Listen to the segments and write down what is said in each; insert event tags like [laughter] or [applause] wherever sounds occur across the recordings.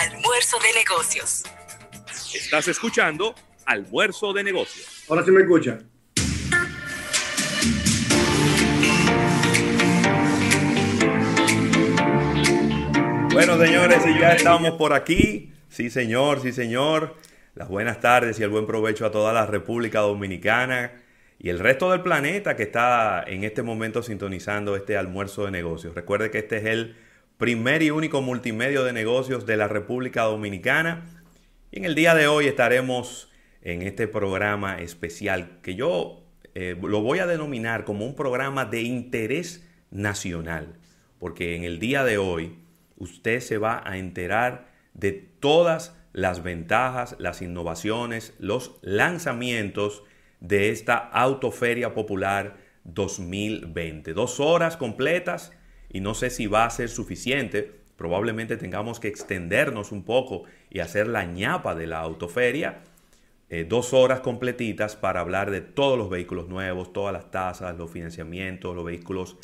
Almuerzo de negocios. Estás escuchando Almuerzo de negocios. Ahora sí me escucha. Bueno, señores, y ya estamos por aquí. Sí, señor, sí, señor. Las buenas tardes y el buen provecho a toda la República Dominicana y el resto del planeta que está en este momento sintonizando este almuerzo de negocios. Recuerde que este es el primer y único multimedio de negocios de la República Dominicana. Y en el día de hoy estaremos en este programa especial que yo eh, lo voy a denominar como un programa de interés nacional, porque en el día de hoy usted se va a enterar de todas las ventajas, las innovaciones, los lanzamientos de esta Autoferia Popular 2020. Dos horas completas y no sé si va a ser suficiente. Probablemente tengamos que extendernos un poco y hacer la ñapa de la autoferia. Eh, dos horas completitas para hablar de todos los vehículos nuevos, todas las tasas, los financiamientos, los vehículos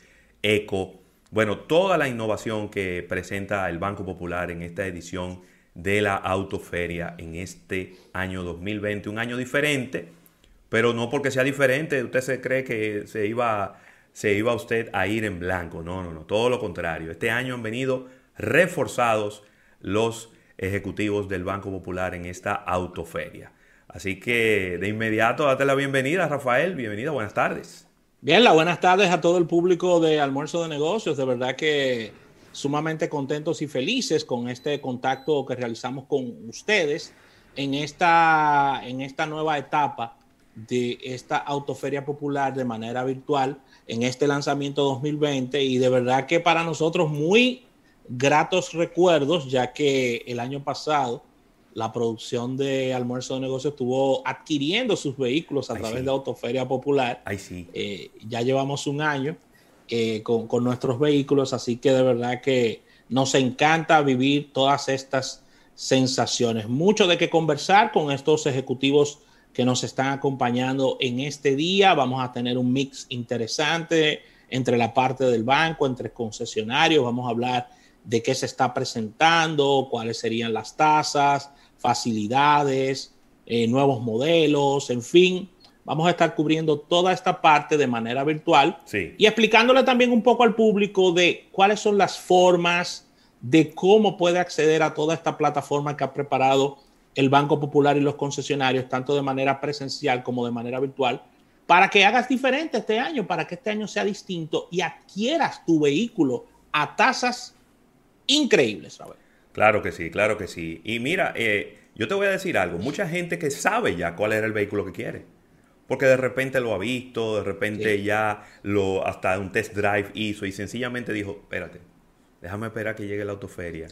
eco. Bueno, toda la innovación que presenta el Banco Popular en esta edición de la autoferia en este año 2020. Un año diferente, pero no porque sea diferente, usted se cree que se iba se iba usted a ir en blanco. No, no, no, todo lo contrario. Este año han venido reforzados los ejecutivos del Banco Popular en esta autoferia. Así que de inmediato date la bienvenida, Rafael. Bienvenida, buenas tardes. Bien, las buenas tardes a todo el público de Almuerzo de Negocios. De verdad que sumamente contentos y felices con este contacto que realizamos con ustedes en esta, en esta nueva etapa de esta autoferia popular de manera virtual en este lanzamiento 2020 y de verdad que para nosotros muy gratos recuerdos, ya que el año pasado la producción de Almuerzo de Negocios estuvo adquiriendo sus vehículos a través de Autoferia Popular. Ay, sí. Eh, ya llevamos un año eh, con, con, nuestros vehículos, así que de verdad que nos encanta vivir todas estas sensaciones. Mucho de qué conversar con estos ejecutivos que nos están acompañando en este día. Vamos a tener un mix interesante entre la parte del banco, entre concesionarios. Vamos a hablar de qué se está presentando, cuáles serían las tasas, facilidades, eh, nuevos modelos, en fin. Vamos a estar cubriendo toda esta parte de manera virtual sí. y explicándole también un poco al público de cuáles son las formas de cómo puede acceder a toda esta plataforma que ha preparado el Banco Popular y los concesionarios, tanto de manera presencial como de manera virtual, para que hagas diferente este año, para que este año sea distinto y adquieras tu vehículo a tasas increíbles. ¿sabes? Claro que sí, claro que sí. Y mira, eh, yo te voy a decir algo, mucha gente que sabe ya cuál era el vehículo que quiere. Porque de repente lo ha visto, de repente sí. ya lo hasta un test drive hizo y sencillamente dijo, espérate, déjame esperar que llegue la autoferia.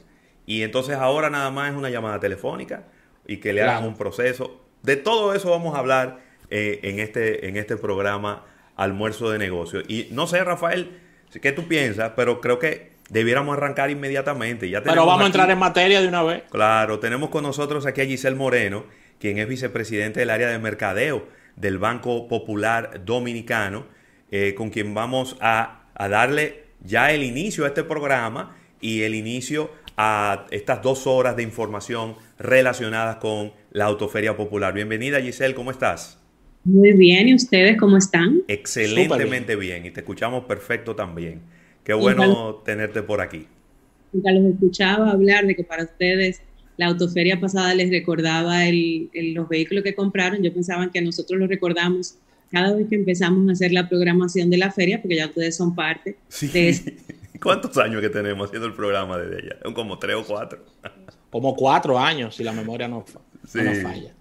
Y entonces ahora nada más es una llamada telefónica y que le claro. hagan un proceso. De todo eso vamos a hablar eh, en, este, en este programa Almuerzo de Negocios. Y no sé, Rafael, qué tú piensas, pero creo que debiéramos arrancar inmediatamente. Ya pero vamos aquí, a entrar en materia de una vez. Claro, tenemos con nosotros aquí a Giselle Moreno, quien es vicepresidente del área de mercadeo del Banco Popular Dominicano, eh, con quien vamos a, a darle ya el inicio a este programa y el inicio a estas dos horas de información relacionadas con la Autoferia Popular. Bienvenida Giselle, ¿cómo estás? Muy bien, ¿y ustedes cómo están? Excelentemente bien. bien. y te escuchamos perfecto también. Qué bueno tenerte por aquí. Nunca los escuchaba hablar de que para ustedes la autoferia pasada les recordaba el, el, los vehículos que compraron. Yo pensaba que nosotros los recordamos cada vez que empezamos a hacer la programación de la feria, porque ya ustedes son parte sí. de esto. [laughs] ¿Cuántos años que tenemos haciendo el programa desde ella? Como tres o cuatro. [laughs] Como cuatro años, si la memoria no, sí. no falla.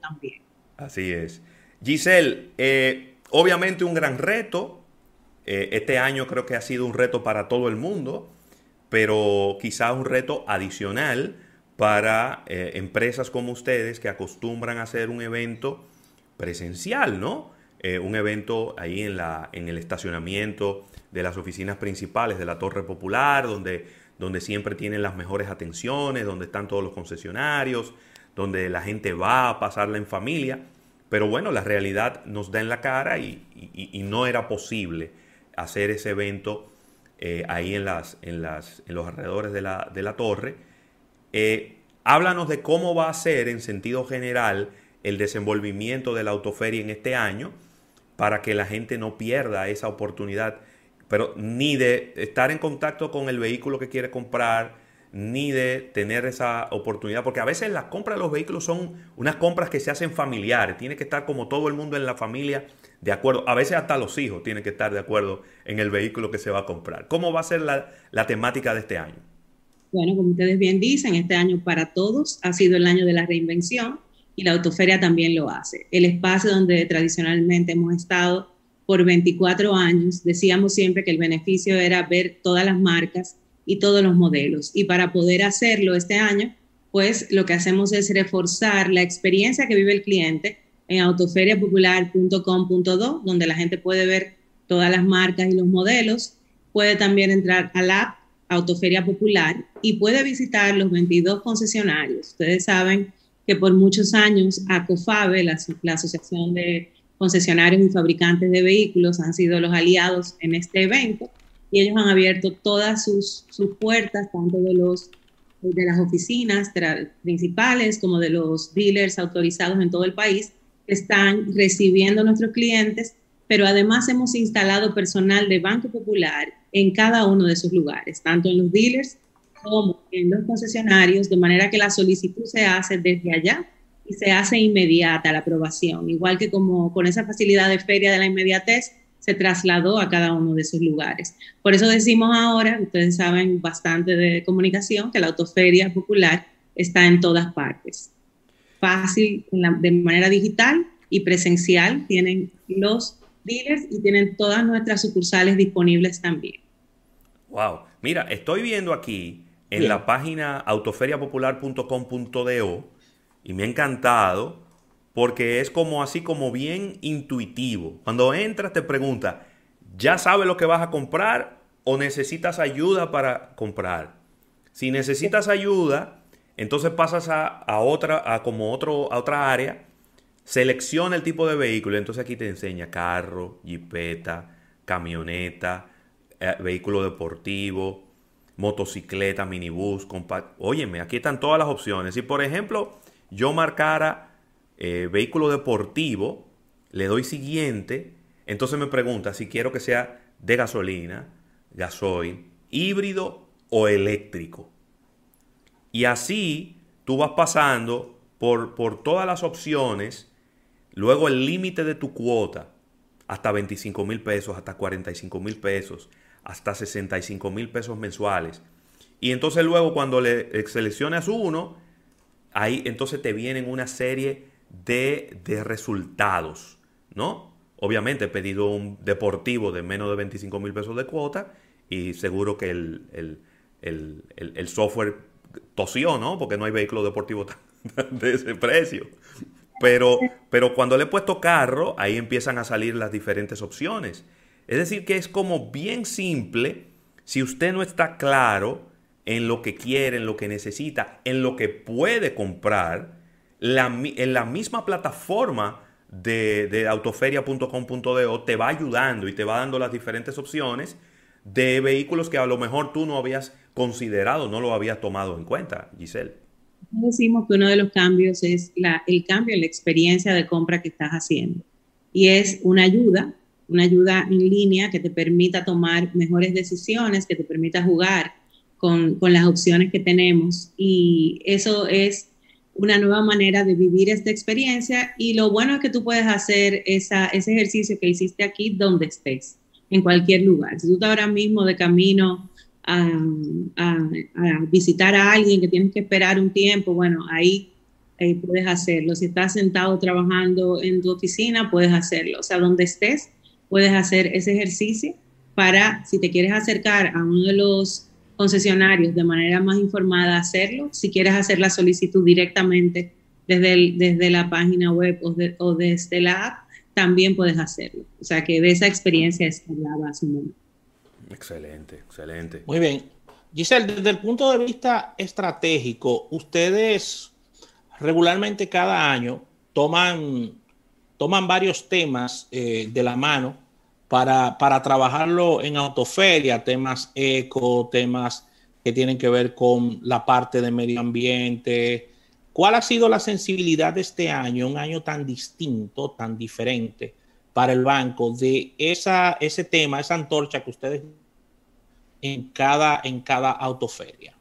También. Así es. Giselle, eh, obviamente un gran reto. Eh, este año creo que ha sido un reto para todo el mundo, pero quizás un reto adicional para eh, empresas como ustedes que acostumbran a hacer un evento presencial, ¿no? Eh, un evento ahí en, la, en el estacionamiento de las oficinas principales de la Torre Popular, donde, donde siempre tienen las mejores atenciones, donde están todos los concesionarios, donde la gente va a pasarla en familia. Pero bueno, la realidad nos da en la cara y, no era posible hacer ese evento eh, ahí en, las, en, las, en los alrededores de la, de la torre. Eh, háblanos de cómo va a ser en sentido general el desenvolvimiento de la autoferia en este año para que la gente no pierda esa oportunidad, pero ni de estar en contacto con el vehículo que quiere comprar, ni de tener esa oportunidad, porque a veces las compras de los vehículos son unas compras que se hacen familiares, tiene que estar como todo el mundo en la familia de acuerdo, a veces hasta los hijos tienen que estar de acuerdo en el vehículo que se va a comprar. ¿Cómo va a ser la, la temática de este año? Bueno, como ustedes bien dicen, este año para todos ha sido el año de la reinvención y la autoferia también lo hace. El espacio donde tradicionalmente hemos estado por 24 años, decíamos siempre que el beneficio era ver todas las marcas y todos los modelos. Y para poder hacerlo este año, pues lo que hacemos es reforzar la experiencia que vive el cliente en autoferiapopular.com.do, donde la gente puede ver todas las marcas y los modelos. Puede también entrar al app Autoferia Popular y puede visitar los 22 concesionarios. Ustedes saben que por muchos años ACOFABE, la, la Asociación de Concesionarios y Fabricantes de Vehículos, han sido los aliados en este evento y ellos han abierto todas sus, sus puertas, tanto de, los, de las oficinas principales como de los dealers autorizados en todo el país, que están recibiendo nuestros clientes, pero además hemos instalado personal de Banco Popular en cada uno de esos lugares, tanto en los dealers como en los concesionarios, de manera que la solicitud se hace desde allá y se hace inmediata la aprobación, igual que como con esa facilidad de feria de la inmediatez se trasladó a cada uno de esos lugares. Por eso decimos ahora, ustedes saben bastante de comunicación, que la autoferia popular está en todas partes. Fácil, de manera digital y presencial, tienen los dealers y tienen todas nuestras sucursales disponibles también. Wow, mira, estoy viendo aquí en la página autoferiapopular.com.do y me ha encantado porque es como así como bien intuitivo. Cuando entras te pregunta, ¿ya sabes lo que vas a comprar o necesitas ayuda para comprar? Si necesitas ayuda, entonces pasas a, otra, a como otro, a otra área, selecciona el tipo de vehículo, entonces aquí te enseña carro, jipeta, camioneta, eh, vehículo deportivo, motocicleta, minibús, compact. Óyeme, aquí están todas las opciones. Si por ejemplo yo marcara eh, vehículo deportivo, le doy siguiente, entonces me pregunta si quiero que sea de gasolina, gasoil, híbrido o eléctrico. Y así tú vas pasando por, por todas las opciones, luego el límite de tu cuota, hasta 25 mil pesos, hasta 45 mil pesos, hasta 65 mil pesos mensuales. Y entonces luego cuando le seleccionas uno, ahí entonces te vienen una serie de, resultados, ¿no? Obviamente he pedido un deportivo de menos de 25 mil pesos de cuota y seguro que el, el, software tosió, ¿no? Porque no hay vehículo deportivo [laughs] de ese precio. Pero, pero cuando le he puesto carro, ahí empiezan a salir las diferentes opciones. Es decir, que es como bien simple si usted no está claro en lo que quiere, en lo que necesita, en lo que puede comprar, en la misma plataforma de, de autoferia.com.do te va ayudando y te va dando las diferentes opciones de vehículos que a lo mejor tú no habías considerado, no lo habías tomado en cuenta, Giselle. Decimos que uno de los cambios es el cambio en la experiencia de compra que estás haciendo. Y es una ayuda una ayuda en línea que te permita tomar mejores decisiones, que te permita jugar con, las opciones que tenemos. Y eso es una nueva manera de vivir esta experiencia y lo bueno es que tú puedes hacer ese ejercicio que hiciste aquí donde estés, en cualquier lugar. Si tú estás ahora mismo de camino a, visitar a alguien que tienes que esperar un tiempo, bueno, ahí, ahí puedes hacerlo. Si estás sentado trabajando en tu oficina, puedes hacerlo. O sea, donde estés, puedes hacer ese ejercicio para, si te quieres acercar a uno de los concesionarios de manera más informada hacerlo. Si quieres hacer la solicitud directamente desde, desde la página web o, desde la app, también puedes hacerlo. O sea que de esa experiencia es que hablaba hace un momento. Excelente, excelente. Muy bien. Giselle, desde el punto de vista estratégico, ustedes regularmente cada año toman, toman varios temas eh, de la mano para, para trabajarlo en autoferia, temas eco, temas que tienen que ver con la parte de medio ambiente. ¿Cuál ha sido la sensibilidad de este año, un año tan distinto, tan diferente para el banco, de esa, ese tema, esa antorcha que ustedes en cada, en cada autoferia?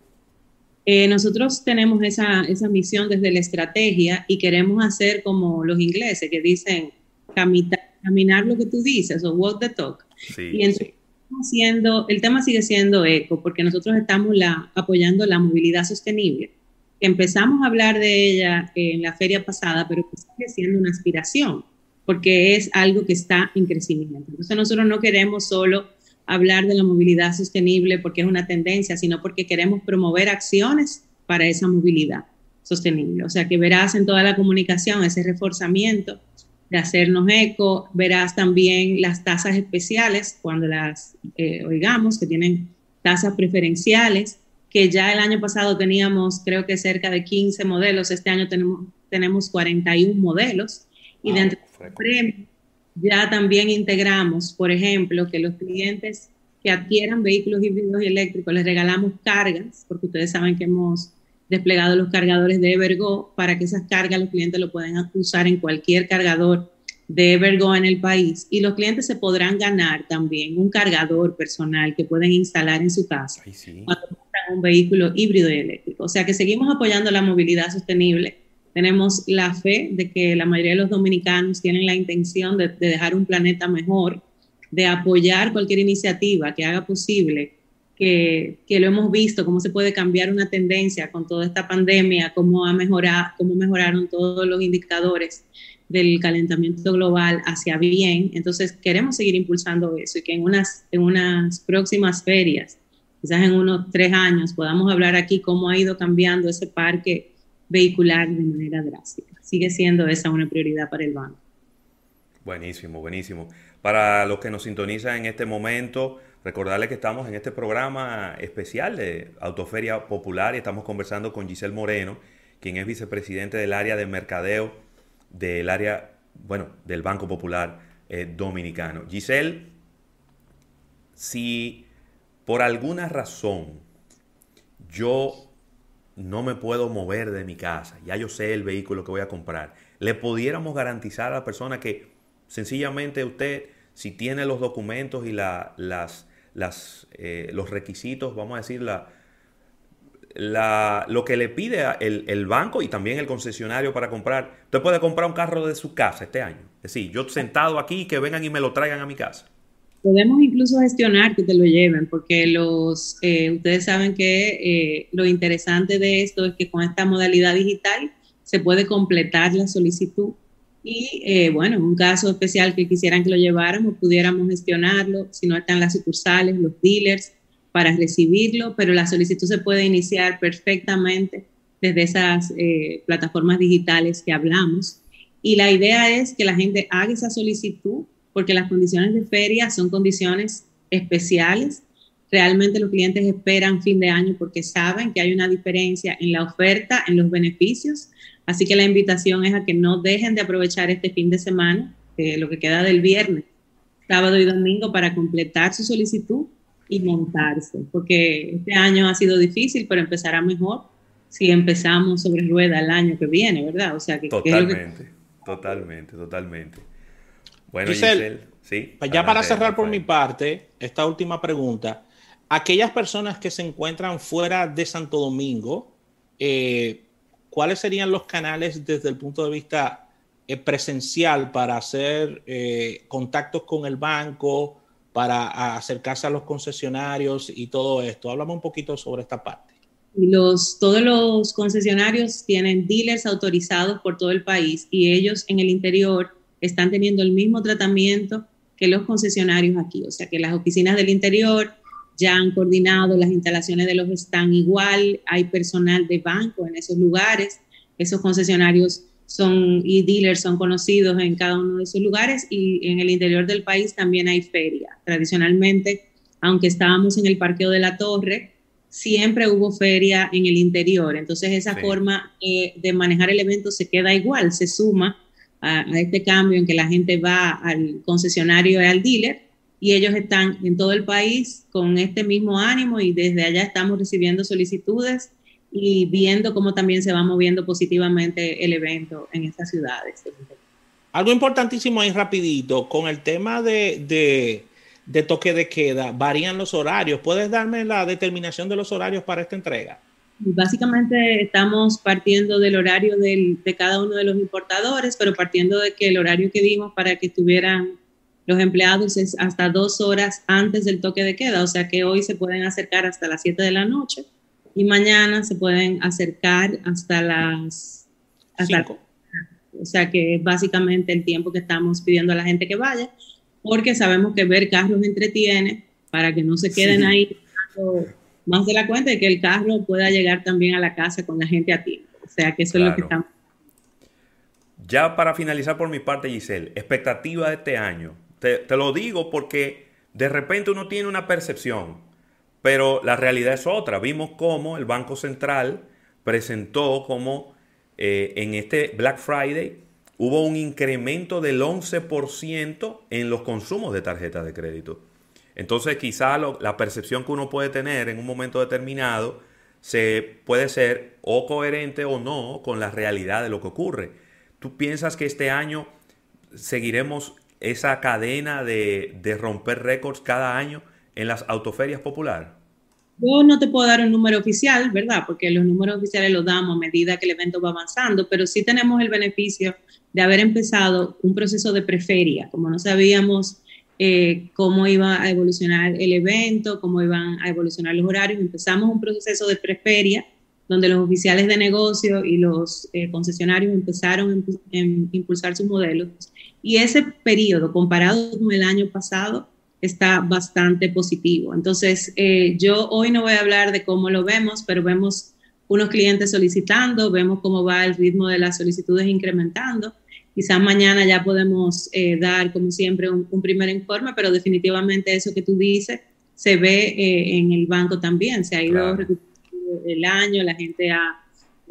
Eh, nosotros tenemos esa, esa misión desde la estrategia y queremos hacer como los ingleses que dicen caminar caminar lo que tú dices o walk the talk. y entonces, haciendo, el tema sigue siendo eco porque nosotros estamos la, apoyando la movilidad sostenible. Empezamos a hablar de ella en la feria pasada, pero sigue siendo una aspiración porque es algo que está en crecimiento. Entonces nosotros no queremos solo hablar de la movilidad sostenible porque es una tendencia, sino porque queremos promover acciones para esa movilidad sostenible. O sea, que verás en toda la comunicación ese reforzamiento de hacernos eco. Verás también las tasas especiales cuando las eh, oigamos, que tienen tasas preferenciales, que ya el año pasado teníamos creo que cerca de 15 modelos, este año tenemos, tenemos 41 modelos. y dentro del premio ya también integramos, por ejemplo, que los clientes que adquieran vehículos híbridos y eléctricos les regalamos cargas, porque ustedes saben que hemos desplegado los cargadores de Evergo para que esas cargas los clientes lo puedan usar en cualquier cargador de Evergo en el país y los clientes se podrán ganar también un cargador personal que pueden instalar en su casa cuando compran un vehículo híbrido y eléctrico. O sea que seguimos apoyando la movilidad sostenible. Tenemos la fe de que la mayoría de los dominicanos tienen la intención de, de dejar un planeta mejor, de apoyar cualquier iniciativa que haga posible que, lo hemos visto, cómo se puede cambiar una tendencia con toda esta pandemia, cómo, ha mejorado, cómo mejoraron todos los indicadores del calentamiento global hacia bien. Entonces, queremos seguir impulsando eso y que en unas, en unas próximas ferias, quizás en unos tres años, podamos hablar aquí cómo ha ido cambiando ese parque vehicular de manera drástica. Sigue siendo esa una prioridad para el banco. Buenísimo, buenísimo. Para los que nos sintonizan en este momento, Recordarles que estamos en este programa especial de Autoferia Popular y estamos conversando con Giselle Moreno, quien es vicepresidente del área de mercadeo del área, bueno, del Banco Popular eh, Dominicano. Giselle, si por alguna razón yo no me puedo mover de mi casa, ya yo sé el vehículo que voy a comprar, le pudiéramos garantizar a la persona que sencillamente usted, si tiene los documentos y la, las las, eh, los requisitos, vamos a decir, la, la, lo que le pide el, el, banco y también el concesionario para comprar. Usted puede comprar un carro de su casa este año. Es decir, yo sentado aquí, que vengan y me lo traigan a mi casa. Podemos incluso gestionar que te lo lleven, porque los, eh, ustedes saben que eh, lo interesante de esto es que con esta modalidad digital se puede completar la solicitud y eh, bueno, en un caso especial que quisieran que lo lleváramos, pudiéramos gestionarlo, si no están las sucursales, los dealers, para recibirlo, pero la solicitud se puede iniciar perfectamente desde esas eh, plataformas digitales que hablamos. Y la idea es que la gente haga esa solicitud porque las condiciones de feria son condiciones especiales. Realmente los clientes esperan fin de año porque saben que hay una diferencia en la oferta, en los beneficios Así que la invitación es a que no dejen de aprovechar este fin de semana, lo que queda del viernes, sábado y domingo, para completar su solicitud y montarse, porque este año ha sido difícil, pero empezará mejor si empezamos sobre rueda el año que viene, ¿verdad? O sea, que, totalmente, totalmente, totalmente. Bueno, Giselle, sí. Pues ya para cerrar por mi parte, esta última pregunta, aquellas personas que se encuentran fuera de Santo Domingo, eh, ¿cuáles serían los canales desde el punto de vista eh, presencial para hacer eh, contactos con el banco, para acercarse a los concesionarios y todo esto? Háblame un poquito sobre esta parte. Todos los concesionarios tienen dealers autorizados por todo el país y ellos en el interior están teniendo el mismo tratamiento que los concesionarios aquí. O sea que las oficinas del interior ya han coordinado, las instalaciones de los están igual, hay personal de banco en esos lugares, esos concesionarios son y dealers son conocidos en cada uno de esos lugares y en el interior del país también hay feria. Tradicionalmente, aunque estábamos en el parqueo de la torre, siempre hubo feria en el interior. Entonces esa forma eh, de manejar el evento se queda igual, se suma a, este cambio en que la gente va al concesionario y al dealer y ellos están en todo el país con este mismo ánimo y desde allá estamos recibiendo solicitudes y viendo cómo también se va moviendo positivamente el evento en estas ciudades. Algo importantísimo ahí rapidito, con el tema de, de, toque de queda, varían los horarios. ¿Puedes darme la determinación de los horarios para esta entrega? Básicamente estamos partiendo del horario de cada uno de los importadores, pero partiendo de que el horario que dimos para que estuvieran los empleados es hasta dos horas antes del toque de queda, o sea que hoy se pueden acercar hasta las 7 de la noche y mañana se pueden acercar hasta las... Hasta, o sea que es básicamente el tiempo que estamos pidiendo a la gente que vaya, porque sabemos que ver carros entretiene para que no se queden ahí más de la cuenta y que el carro pueda llegar también a la casa con la gente a tiempo. O sea que eso es lo que estamos. Ya para finalizar por mi parte, Giselle, expectativa de este año. Te, te lo digo porque de repente uno tiene una percepción pero la realidad es otra. Vimos cómo el Banco Central presentó como eh, en este Black Friday hubo un incremento del 11% en los consumos de tarjetas de crédito. Entonces quizá la percepción que uno puede tener en un momento determinado se puede ser o coherente o no con la realidad de lo que ocurre. ¿Tú piensas que este año seguiremos esa cadena de, de romper récords cada año? en las autoferias populares? Yo no te puedo dar un número oficial, ¿verdad? Porque los números oficiales los damos a medida que el evento va avanzando, pero sí tenemos el beneficio de haber empezado un proceso de preferia, como no sabíamos eh, cómo iba a evolucionar el evento, cómo iban a evolucionar los horarios, empezamos un proceso de preferia donde los oficiales de negocio y los eh, concesionarios empezaron a impulsar sus modelos. Y ese periodo, comparado con el año pasado, está bastante positivo. Entonces, eh, yo hoy no voy a hablar de cómo lo vemos, pero vemos unos clientes solicitando, vemos cómo va el ritmo de las solicitudes incrementando. Quizás mañana ya podemos eh, dar, como siempre, un, primer informe, pero definitivamente eso que tú dices se ve eh, en el banco también. Se ha ido el año, la gente ha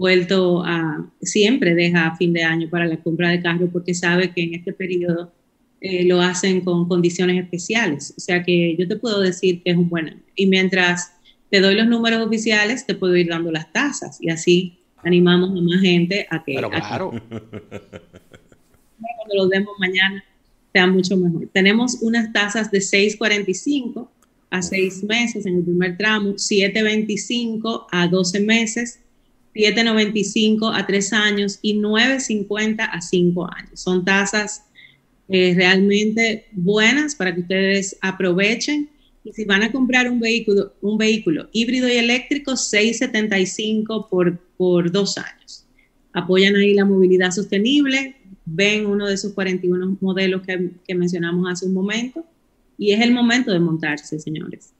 vuelto a, siempre deja a fin de año para la compra de carro porque sabe que en este periodo eh, lo hacen con condiciones especiales. O sea que yo te puedo decir que es un buen año. Y mientras te doy los números oficiales, te puedo ir dando las tasas y así animamos a más gente a que... Pero claro. cuando lo demos mañana sea mucho mejor. Tenemos unas tasas de 6.45 a 6 meses en el primer tramo, 7.25 a 12 meses, 7.95 a 3 años y 9.50 a 5 años. Son tasas eh, realmente buenas para que ustedes aprovechen. Y si van a comprar un vehículo, un vehículo híbrido y eléctrico, 675 por, por dos años. Apoyan ahí la movilidad sostenible, ven uno de esos 41 modelos que, que mencionamos hace un momento y es el momento de montarse, señores.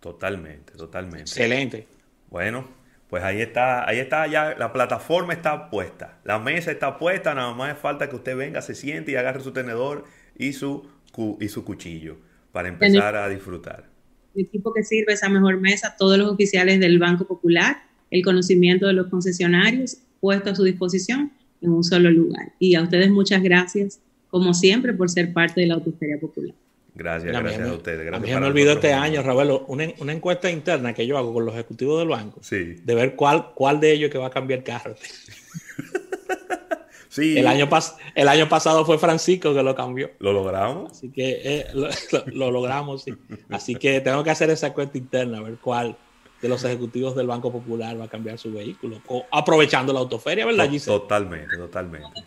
Totalmente, totalmente. Excelente. Bueno, pues ahí está, ahí está ya, la plataforma está puesta, la mesa está puesta, nada más falta que usted venga, se siente y agarre su tenedor y su, y su cuchillo para empezar a disfrutar. El equipo que sirve esa mejor mesa, todos los oficiales del Banco Popular, el conocimiento de los concesionarios puesto a su disposición en un solo lugar. Y a ustedes muchas gracias, como siempre, por ser parte de la Autoferia Popular. Gracias, gracias a, ustedes. Gracias a mí me olvidó este año, Ravelo, una, una, encuesta interna que yo hago con los ejecutivos del banco. Sí. De ver cuál, cuál de ellos que va a cambiar el carro. [laughs] sí. El año, el año pasado fue Francisco que lo cambió. ¿Lo logramos? Así que eh, lo, logramos, sí. Así que tengo que hacer esa encuesta interna, a ver cuál de los ejecutivos del Banco Popular va a cambiar su vehículo. aprovechando la autoferia, ¿verdad, Giselle? Totalmente, totalmente.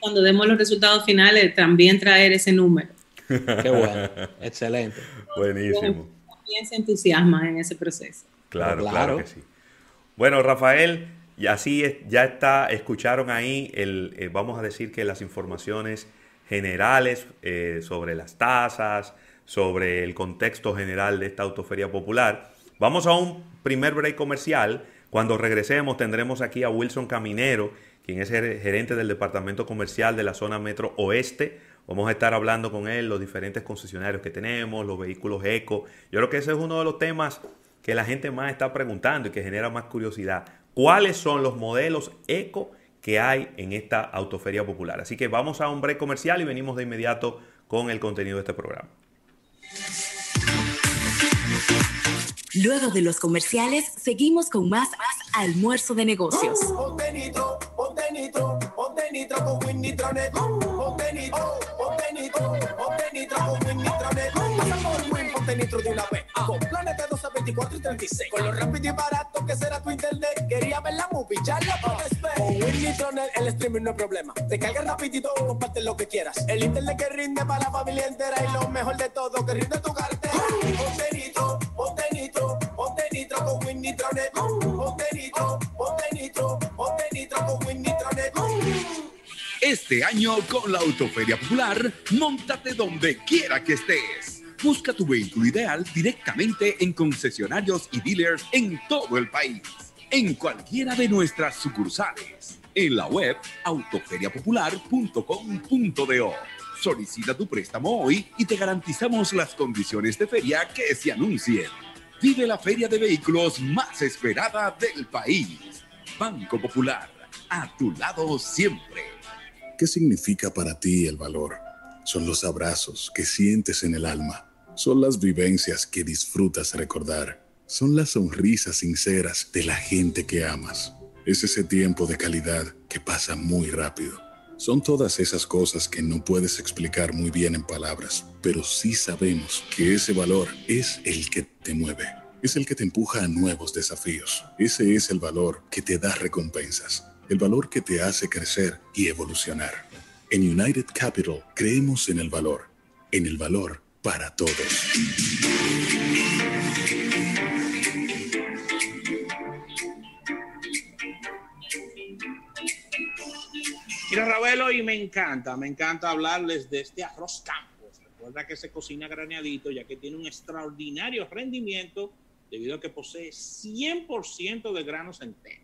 Cuando demos los resultados finales, también traer ese número. Qué bueno, excelente. [laughs] Buenísimo. También se entusiasma en ese proceso. Claro, claro, que sí. Bueno, Rafael, y así ya está, escucharon ahí, el, eh, vamos a decir que las informaciones generales eh, sobre las tasas, sobre el contexto general de esta autoferia popular. Vamos a un primer break comercial. Cuando regresemos tendremos aquí a Wilson Caminero, quien es gerente del departamento comercial de la zona metro oeste. Vamos a estar hablando con él los diferentes concesionarios que tenemos, los vehículos eco. Yo creo que ese es uno de los temas que la gente más está preguntando y que genera más curiosidad. ¿Cuáles son los modelos eco que hay en esta autoferia popular? Así que vamos a un break comercial y venimos de inmediato con el contenido de este programa. Luego de los comerciales, seguimos con más, almuerzo de negocios. Ponte nitro, ponte nitro con Win Nitronet. Ponte nitro, ponte nitro, ponte nitro con Win Nitronet. Win, ponte nitro de una vez. Con planes de 12, 24 y 36. Con lo rápido y barato que será tu internet. Quería ver la movie, ya la puedes ver. Con Win el streaming no es problema. Te carga rapidito comparte lo que quieras. El internet que rinde para la familia entera. Y lo mejor de todo, que rinde tu cartera. Ponte nitro, ponte nitro, ponte nitro con Win Nitronet. Ponte nitro, ponte nitro, Este año con la Autoferia Popular, montate donde quiera que estés. Busca tu vehículo ideal directamente en concesionarios y dealers en todo el país, en cualquiera de nuestras sucursales, en la web autoferiapopular.com.do. Solicita tu préstamo hoy y te garantizamos las condiciones de feria que se anuncien. Vive la feria de vehículos más esperada del país. Banco Popular, a tu lado siempre. ¿Qué significa para ti el valor? Son los abrazos que sientes en el alma. Son las vivencias que disfrutas recordar. Son las sonrisas sinceras de la gente que amas. Es ese tiempo de calidad que pasa muy rápido. Son todas esas cosas que no puedes explicar muy bien en palabras, pero sí sabemos que ese valor es el que te mueve. Es el que te empuja a nuevos desafíos. Ese es el valor que te da recompensas el valor que te hace crecer y evolucionar. En United Capital creemos en el valor, en el valor para todos. Mira, Ravelo, y me encanta, me encanta hablarles de este arroz campos. Recuerda que se cocina graneadito, ya que tiene un extraordinario rendimiento debido a que posee 100% de granos enteros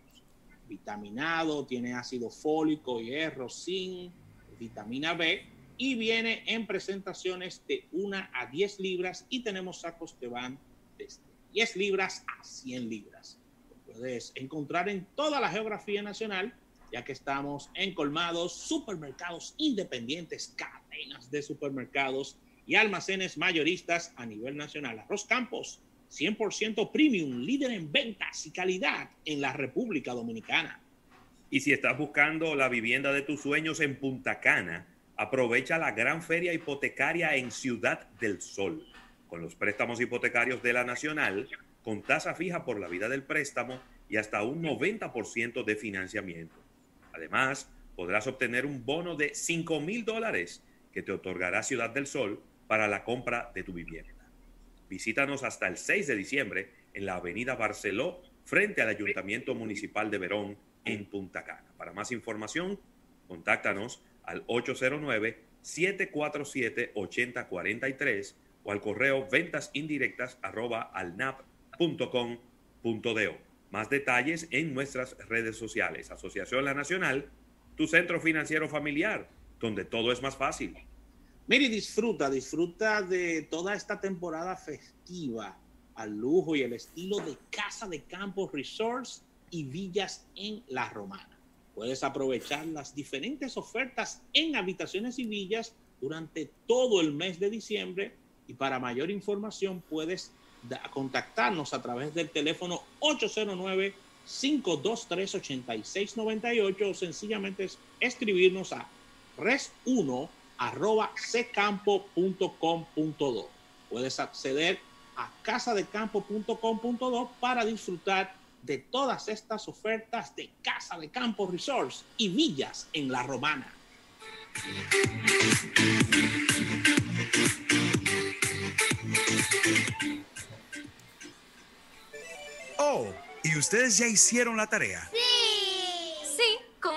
vitaminado, tiene ácido fólico, hierro, zinc, vitamina B y viene en presentaciones de 1 a 10 libras y tenemos sacos que van desde 10 libras a 100 libras. Lo puedes encontrar en toda la geografía nacional, ya que estamos en colmados, supermercados independientes, cadenas de supermercados y almacenes mayoristas a nivel nacional. Arroz Campos 100% premium, líder en ventas y calidad en la República Dominicana. Y si estás buscando la vivienda de tus sueños en Punta Cana, aprovecha la gran feria hipotecaria en Ciudad del Sol, con los préstamos hipotecarios de la Nacional, con tasa fija por la vida del préstamo y hasta un 90% de financiamiento. Además, podrás obtener un bono de 5 mil dólares que te otorgará Ciudad del Sol para la compra de tu vivienda. Visítanos hasta el 6 de diciembre en la avenida Barceló, frente al Ayuntamiento Municipal de Verón, en Punta Cana. Para más información, contáctanos al 809-747-8043 o al correo ventasindirectas.alnap.com.do. Más detalles en nuestras redes sociales. Asociación La Nacional, tu centro financiero familiar, donde todo es más fácil. Mire, disfruta, disfruta de toda esta temporada festiva al lujo y el estilo de Casa de Campos Resorts y Villas en La Romana. Puedes aprovechar las diferentes ofertas en habitaciones y villas durante todo el mes de diciembre y para mayor información puedes contactarnos a través del teléfono 809 523 8698 o sencillamente escribirnos a res1 arroba secampo.com.do. Puedes acceder a casadecampo.com.do para disfrutar de todas estas ofertas de Casa de Campo Resorts y villas en La Romana. Oh, ¿y ustedes ya hicieron la tarea? Sí.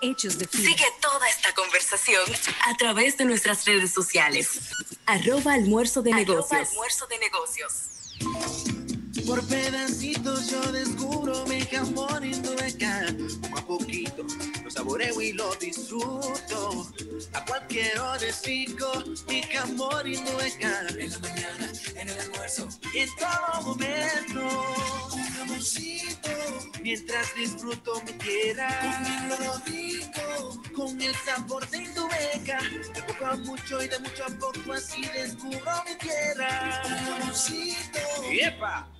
hechos de Sigue toda esta conversación a través de nuestras redes sociales. Arroba almuerzo de negocios. almuerzo de negocios. Por pedacitos yo descubro mi jamón acá. Poco a poquito saboreo y lo disfruto. A cualquier hora pico mi jamón acá. En la mañana, en el almuerzo y en todo momento. Un jamoncito mientras disfruto mi tierra. Conmigo lo digo, con el sabor de beca. De poco a mucho y de mucho a poco así descubro mi tierra. Un jamoncito. ¡Yepa!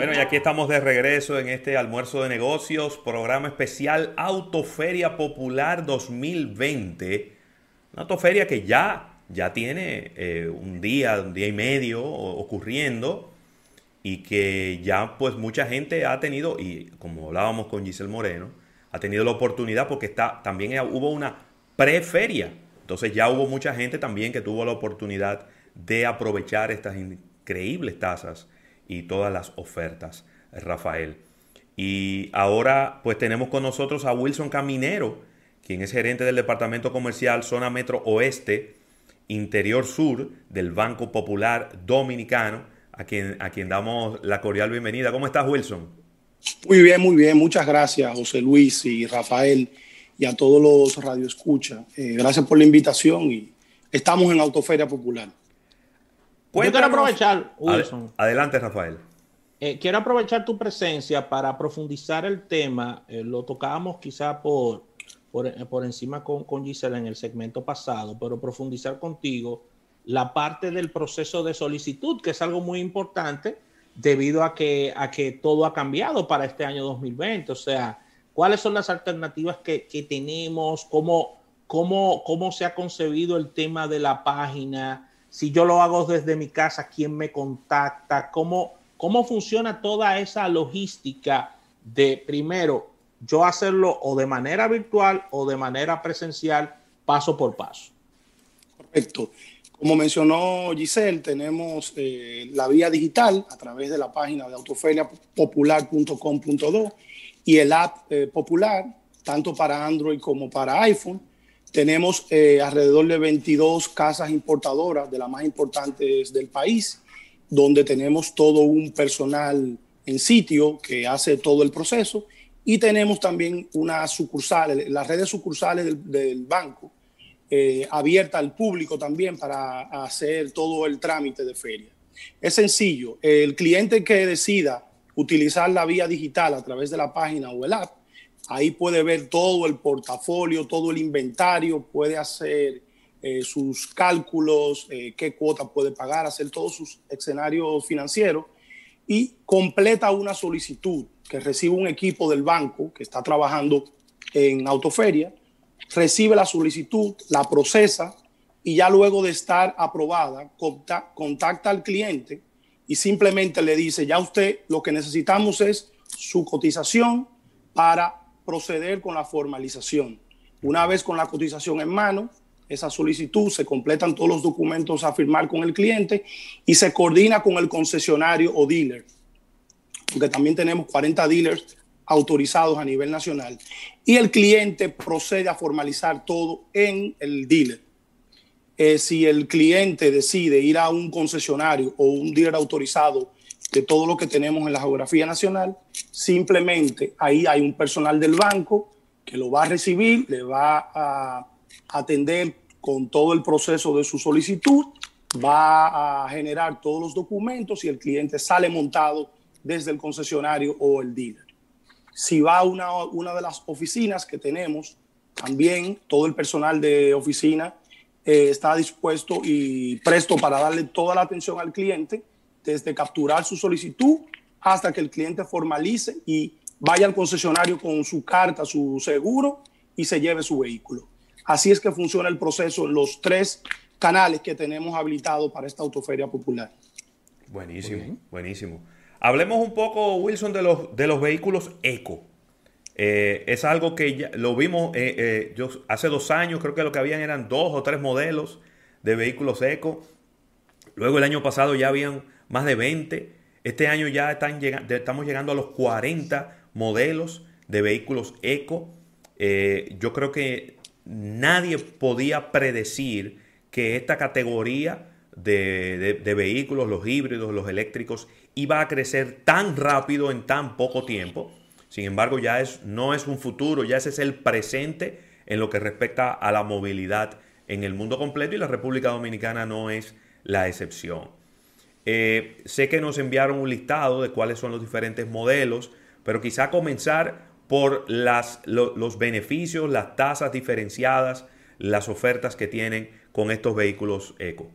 Bueno, y aquí estamos de regreso en este almuerzo de negocios, programa especial Autoferia Popular 2020. Una autoferia que ya, ya tiene eh, un día, un día y medio ocurriendo y que ya pues mucha gente ha tenido, y como hablábamos con Giselle Moreno, ha tenido la oportunidad porque está, también hubo una preferia. Entonces ya hubo mucha gente también que tuvo la oportunidad de aprovechar estas increíbles tasas y todas las ofertas, Rafael. Y ahora pues tenemos con nosotros a Wilson Caminero, quien es gerente del Departamento Comercial Zona Metro Oeste, Interior Sur del Banco Popular Dominicano, a quien, a quien damos la cordial bienvenida. ¿Cómo estás, Wilson? Muy bien, muy bien. Muchas gracias, José Luis y Rafael, y a todos los radioescuchas. Eh, gracias por la invitación y estamos en Autoferia Popular. Yo quiero aprovechar, Wilson. Adelante, Rafael. Eh, quiero aprovechar tu presencia para profundizar el tema. Eh, lo tocábamos quizá por, por, eh, por encima con, con Gisela en el segmento pasado, pero profundizar contigo la parte del proceso de solicitud, que es algo muy importante debido a que, a que todo ha cambiado para este año 2020. O sea, ¿cuáles son las alternativas que, que tenemos? ¿Cómo, cómo, ¿Cómo se ha concebido el tema de la página? Si yo lo hago desde mi casa, ¿quién me contacta? ¿Cómo, cómo funciona toda esa logística de primero yo hacerlo o de manera virtual o de manera presencial, paso por paso? Correcto. Como mencionó Giselle, tenemos eh, la vía digital a través de la página de autoferiapopular.com.do y el app eh, popular, tanto para Android como para iPhone. Tenemos eh, alrededor de 22 casas importadoras de las más importantes del país, donde tenemos todo un personal en sitio que hace todo el proceso y tenemos también una sucursal, las redes sucursales del, banco eh, abierta al público también para hacer todo el trámite de feria. Es sencillo, el cliente que decida utilizar la vía digital a través de la página o el app Ahí puede ver todo el portafolio, todo el inventario, puede hacer eh, sus cálculos, eh, qué cuota puede pagar, hacer todos sus escenarios financieros y completa una solicitud que recibe un equipo del banco que está trabajando en autoferia, recibe la solicitud, la procesa y ya luego de estar aprobada, contacta al cliente y simplemente le dice, ya usted lo que necesitamos es su cotización para proceder con la formalización. Una vez con la cotización en mano, esa solicitud, se completan todos los documentos a firmar con el cliente y se coordina con el concesionario o dealer, porque también tenemos 40 dealers autorizados a nivel nacional, y el cliente procede a formalizar todo en el dealer. Eh, si el cliente decide ir a un concesionario o un dealer autorizado de todo lo que tenemos en la geografía nacional. Simplemente ahí hay un personal del banco que lo va a recibir, le va a atender con todo el proceso de su solicitud, va a generar todos los documentos y el cliente sale montado desde el concesionario o el dealer. Si va a una, una de las oficinas que tenemos, también todo el personal de oficina eh, está dispuesto y presto para darle toda la atención al cliente, desde capturar su solicitud hasta que el cliente formalice y vaya al concesionario con su carta, su seguro y se lleve su vehículo. Así es que funciona el proceso en los tres canales que tenemos habilitados para esta autoferia popular. Buenísimo, buenísimo. Hablemos un poco, Wilson, de los, de los vehículos eco. Eh, es algo que ya lo vimos eh, eh, yo, hace dos años, creo que lo que habían eran dos o tres modelos de vehículos eco. Luego el año pasado ya habían más de 20. Este año ya están estamos llegando a los 40 modelos de vehículos eco. yo creo que nadie podía predecir que esta categoría de, vehículos, los híbridos, los eléctricos, iba a crecer tan rápido en tan poco tiempo. Sin embargo, ya es, no es un futuro, ya ese es el presente en lo que respecta a la movilidad en el mundo completo y la República Dominicana no es la excepción. Eh, sé que nos enviaron un listado de cuáles son los diferentes modelos, pero quizá comenzar por los beneficios, las tasas diferenciadas, las ofertas que tienen con estos vehículos eco.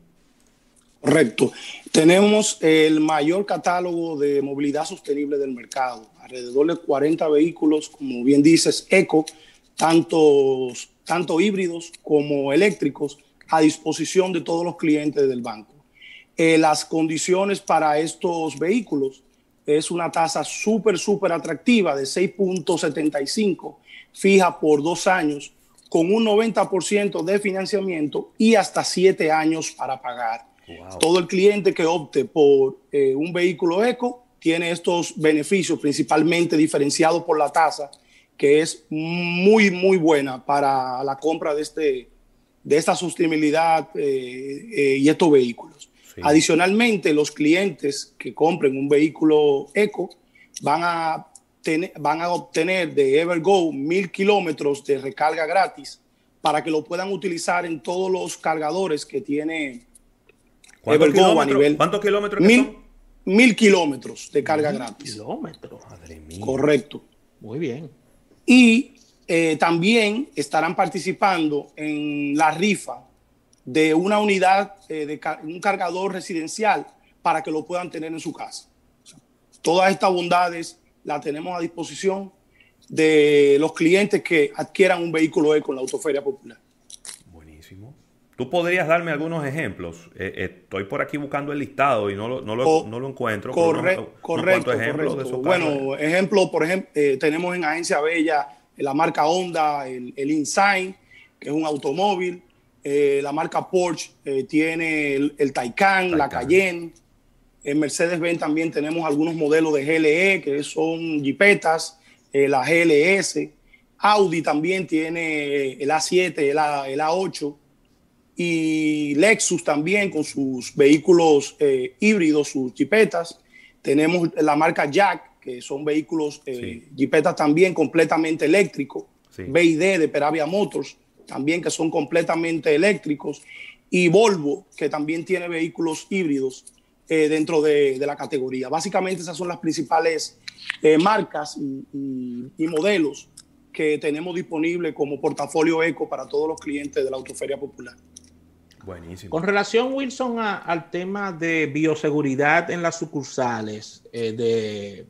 Correcto. Tenemos el mayor catálogo de movilidad sostenible del mercado, alrededor de 40 vehículos, como bien dices, eco, tantos, tanto híbridos como eléctricos, a disposición de todos los clientes del banco. Eh, las condiciones para estos vehículos es una tasa súper, súper atractiva de 6.75, fija por dos años, con un 90% de financiamiento y hasta siete años para pagar. Todo el cliente que opte por eh, un vehículo eco tiene estos beneficios, principalmente diferenciados por la tasa, que es muy, muy buena para la compra de, este, de esta sostenibilidad eh, eh, y estos vehículos. Adicionalmente, los clientes que compren un vehículo eco van a, tener, van a obtener de Evergo mil kilómetros de recarga gratis para que lo puedan utilizar en todos los cargadores que tiene ¿Cuántos Evergo a nivel. ¿Cuántos kilómetros mil, son? Mil kilómetros de carga gratis. Kilómetros, madre mía. Correcto. Muy bien. Y eh, también estarán participando en la rifa de una unidad, eh, de un cargador residencial para que lo puedan tener en su casa. todas estas bondades las tenemos a disposición de los clientes que adquieran un vehículo eco en la Autoferia Popular. Buenísimo. ¿Tú podrías darme algunos ejemplos? Eh, eh, estoy por aquí buscando el listado y no lo, no lo, no lo encuentro. correcto, correcto. bueno, ejemplo, por ejemplo, tenemos en Agencia Bella la marca Honda, el, el Insign, que es un automóvil. Eh, la marca Porsche eh, tiene el, Taycan, la Cayenne. En Mercedes-Benz también tenemos algunos modelos de GLE que son jipetas, eh, la GLS. Audi también tiene el A7, el, A, el A8. Y Lexus también con sus vehículos híbridos, sus jipetas. Tenemos la marca Jack, que son vehículos jipetas también completamente eléctricos. BID de Peravia Motors también que son completamente eléctricos, y Volvo, que también tiene vehículos híbridos eh, dentro de, la categoría. Básicamente esas son las principales eh, marcas y, modelos que tenemos disponibles como portafolio eco para todos los clientes de la Autoferia Popular. Buenísimo. Con relación, Wilson, al tema de bioseguridad en las sucursales eh,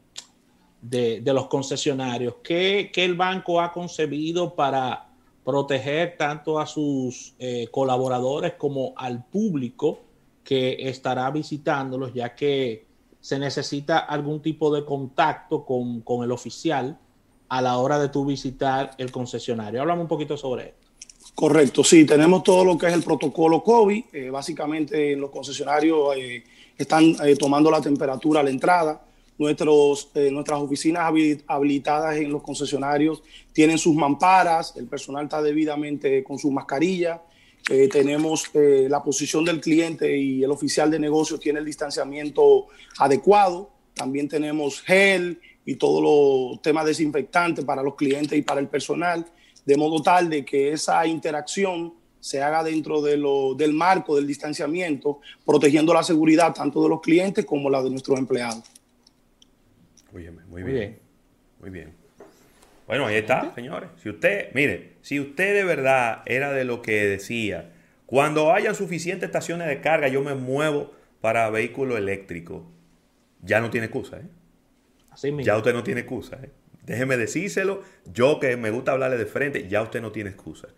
de, de, los concesionarios, ¿qué, ¿qué, el banco ha concebido para proteger tanto a sus eh, colaboradores como al público que estará visitándolos, ya que se necesita algún tipo de contacto con, el oficial a la hora de tu visitar el concesionario. Háblame un poquito sobre esto. Correcto, sí, tenemos todo lo que es el protocolo COVID. Eh, básicamente los concesionarios eh, están tomando la temperatura a la entrada Nuestros, eh, nuestras oficinas habilitadas en los concesionarios tienen sus mamparas, el personal está debidamente con su mascarilla, eh, tenemos eh, la posición del cliente y el oficial de negocio tiene el distanciamiento adecuado, también tenemos gel y todos los temas desinfectantes para los clientes y para el personal, de modo tal de que esa interacción se haga dentro de lo, del marco del distanciamiento, protegiendo la seguridad tanto de los clientes como la de nuestros empleados. Muy bien, muy bien. Muy bien. Bueno, ahí está, señores. Si usted, mire, si usted de verdad era de lo que decía, cuando haya suficientes estaciones de carga, yo me muevo para vehículo eléctrico, ya no tiene excusa, ¿eh? Así mismo. Ya usted no tiene excusa, ¿eh? Déjeme decírselo, yo que me gusta hablarle de frente, ya usted no tiene excusa.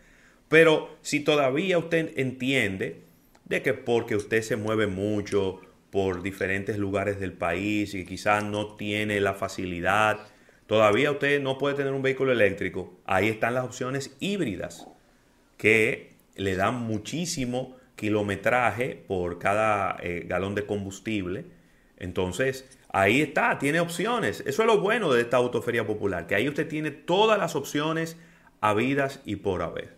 Pero si todavía usted entiende de que porque usted se mueve mucho por diferentes lugares del país y quizás no tiene la facilidad, todavía usted no puede tener un vehículo eléctrico, ahí están las opciones híbridas que le dan muchísimo kilometraje por cada eh, galón de combustible. Entonces, ahí está, tiene opciones. Eso es lo bueno de esta autoferia popular, que ahí usted tiene todas las opciones habidas y por haber.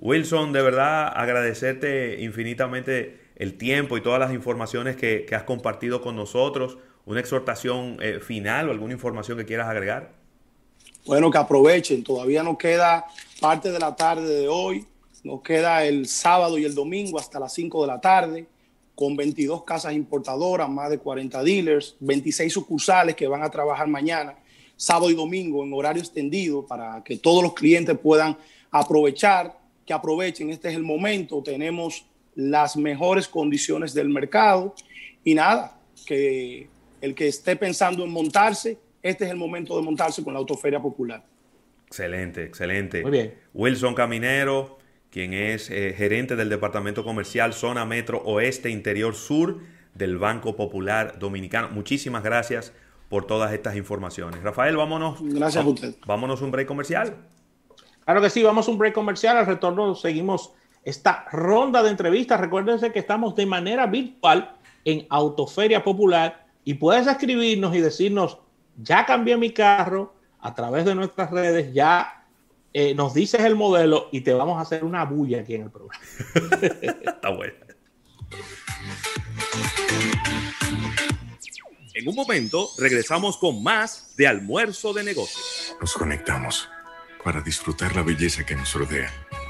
Wilson, de verdad agradecerte infinitamente el tiempo y todas las informaciones que, has compartido con nosotros. ¿Una exhortación eh, final o alguna información que quieras agregar? Bueno, que aprovechen. Todavía nos queda parte de la tarde de hoy. Nos queda el sábado y el domingo hasta las 5 de la tarde, con 22 casas importadoras, más de 40 dealers, 26 sucursales que van a trabajar mañana, sábado y domingo en horario extendido para que todos los clientes puedan aprovechar que aprovechen, este es el momento, tenemos las mejores condiciones del mercado y nada, que el que esté pensando en montarse, este es el momento de montarse con la Autoferia Popular. Excelente, excelente. Muy bien. Wilson Caminero, quien es eh, gerente del Departamento Comercial Zona Metro Oeste Interior Sur del Banco Popular Dominicano. Muchísimas gracias por todas estas informaciones. Rafael, vámonos. Gracias a usted. Vámonos un break comercial. Claro que sí, vamos a un break comercial. Al retorno seguimos esta ronda de entrevistas. Recuérdense que estamos de manera virtual en Autoferia Popular y puedes escribirnos y decirnos, ya cambié mi carro a través de nuestras redes, ya eh, nos dices el modelo y te vamos a hacer una bulla aquí en el programa. [laughs] Está bueno. En un momento regresamos con más de almuerzo de negocios. Nos conectamos para disfrutar la belleza que nos rodea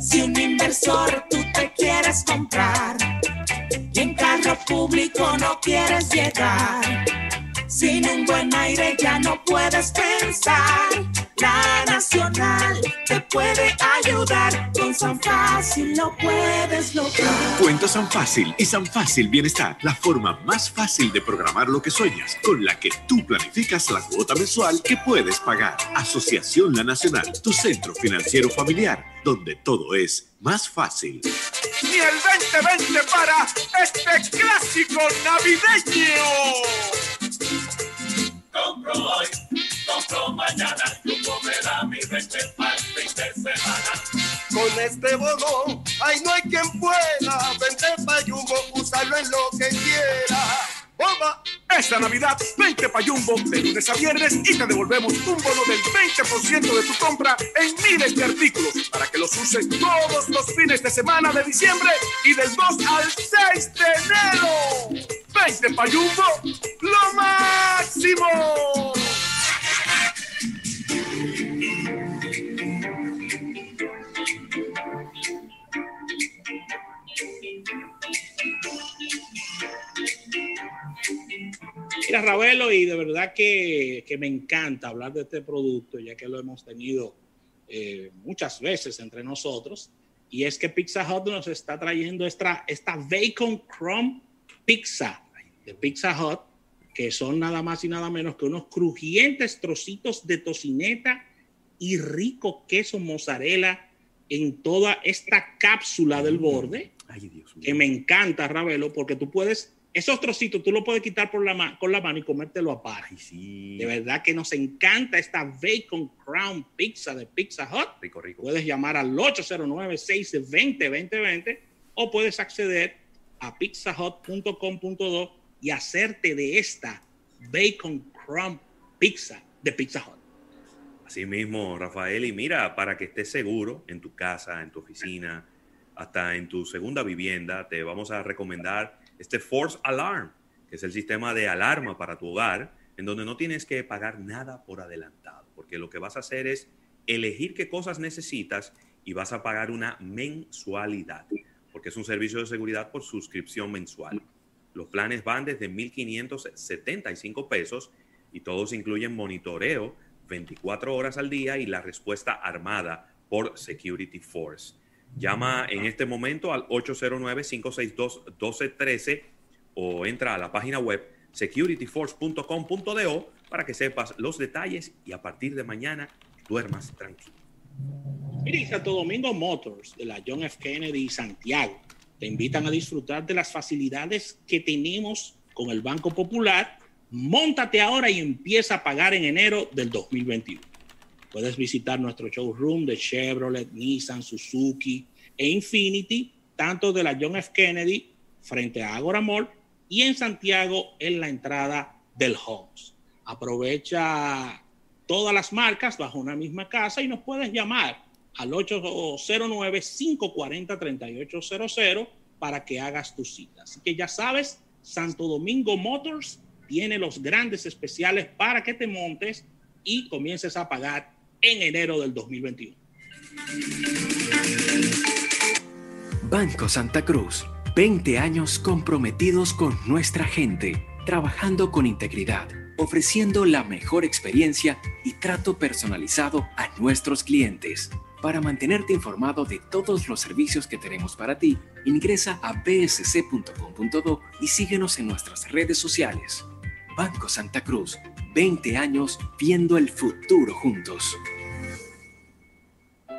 Si un inversor tú te quieres comprar y en carro público no quieres llegar, sin un buen aire ya no puedes pensar. La Nacional te puede ayudar. Con San Fácil lo puedes lograr. Cuenta San Fácil y San Fácil Bienestar, la forma más fácil de programar lo que sueñas, con la que tú planificas la cuota mensual que puedes pagar. Asociación La Nacional, tu centro financiero familiar, donde todo es más fácil. Y el 2020 para este clásico navideño. Compro hoy, compro mañana, Jumbo me da mi 20 para fin de semana. Con este bono, ay no hay quien pueda, vente pa' Jumbo, usarlo en lo que quiera. ¡Bomba! Esta Navidad, 20 pa' Jumbo, de lunes a viernes y te devolvemos un bono del 20% de tu compra en miles de artículos para que los uses todos los fines de semana de diciembre y del 2 al 6 de enero. 20 pa' Jumbo, lo máximo. Mira, Ravelo, y de verdad que, que, me encanta hablar de este producto, ya que lo hemos tenido eh, muchas veces entre nosotros. Y es que Pizza Hut nos está trayendo esta, esta Bacon Crumb Pizza de Pizza Hut, que son nada más y nada menos que unos crujientes trocitos de tocineta y rico queso mozzarella en toda esta cápsula del borde. Ay, Dios mío. Que me encanta, Ravelo, porque tú puedes esos trocitos tú lo puedes quitar por la con la mano y comértelo aparte. Sí. De verdad que nos encanta esta Bacon Crown Pizza de Pizza Hut. Rico, rico. Puedes llamar al 809-620-2020 o puedes acceder a pizzahut.com.do y hacerte de esta Bacon Crown Pizza de Pizza Hut. Así mismo, Rafael, y mira, para que estés seguro en tu casa, en tu oficina, hasta en tu segunda vivienda, te vamos a recomendar este Force Alarm, que es el sistema de alarma para tu hogar, en donde no tienes que pagar nada por adelantado, porque lo que vas a hacer es elegir qué cosas necesitas y vas a pagar una mensualidad, porque es un servicio de seguridad por suscripción mensual. Los planes van desde 1.575 pesos y todos incluyen monitoreo 24 horas al día y la respuesta armada por Security Force. Llama en este momento al 809-562-1213 o entra a la página web securityforce.com.do para que sepas los detalles y a partir de mañana duermas tranquilo. Mira, Santo Domingo Motors de la John F. Kennedy y Santiago te invitan a disfrutar de las facilidades que tenemos con el Banco Popular. Móntate ahora y empieza a pagar en enero del 2021. Puedes visitar nuestro showroom de Chevrolet, Nissan, Suzuki e Infinity, tanto de la John F. Kennedy frente a Agora Mall y en Santiago en la entrada del Homes. Aprovecha todas las marcas bajo una misma casa y nos puedes llamar al 809-540-3800 para que hagas tu cita. Así que ya sabes, Santo Domingo Motors tiene los grandes especiales para que te montes y comiences a pagar en enero del 2021. Banco Santa Cruz, 20 años comprometidos con nuestra gente, trabajando con integridad, ofreciendo la mejor experiencia y trato personalizado a nuestros clientes. Para mantenerte informado de todos los servicios que tenemos para ti, ingresa a bsc.com.do y síguenos en nuestras redes sociales. Banco Santa Cruz, 20 años viendo el futuro juntos.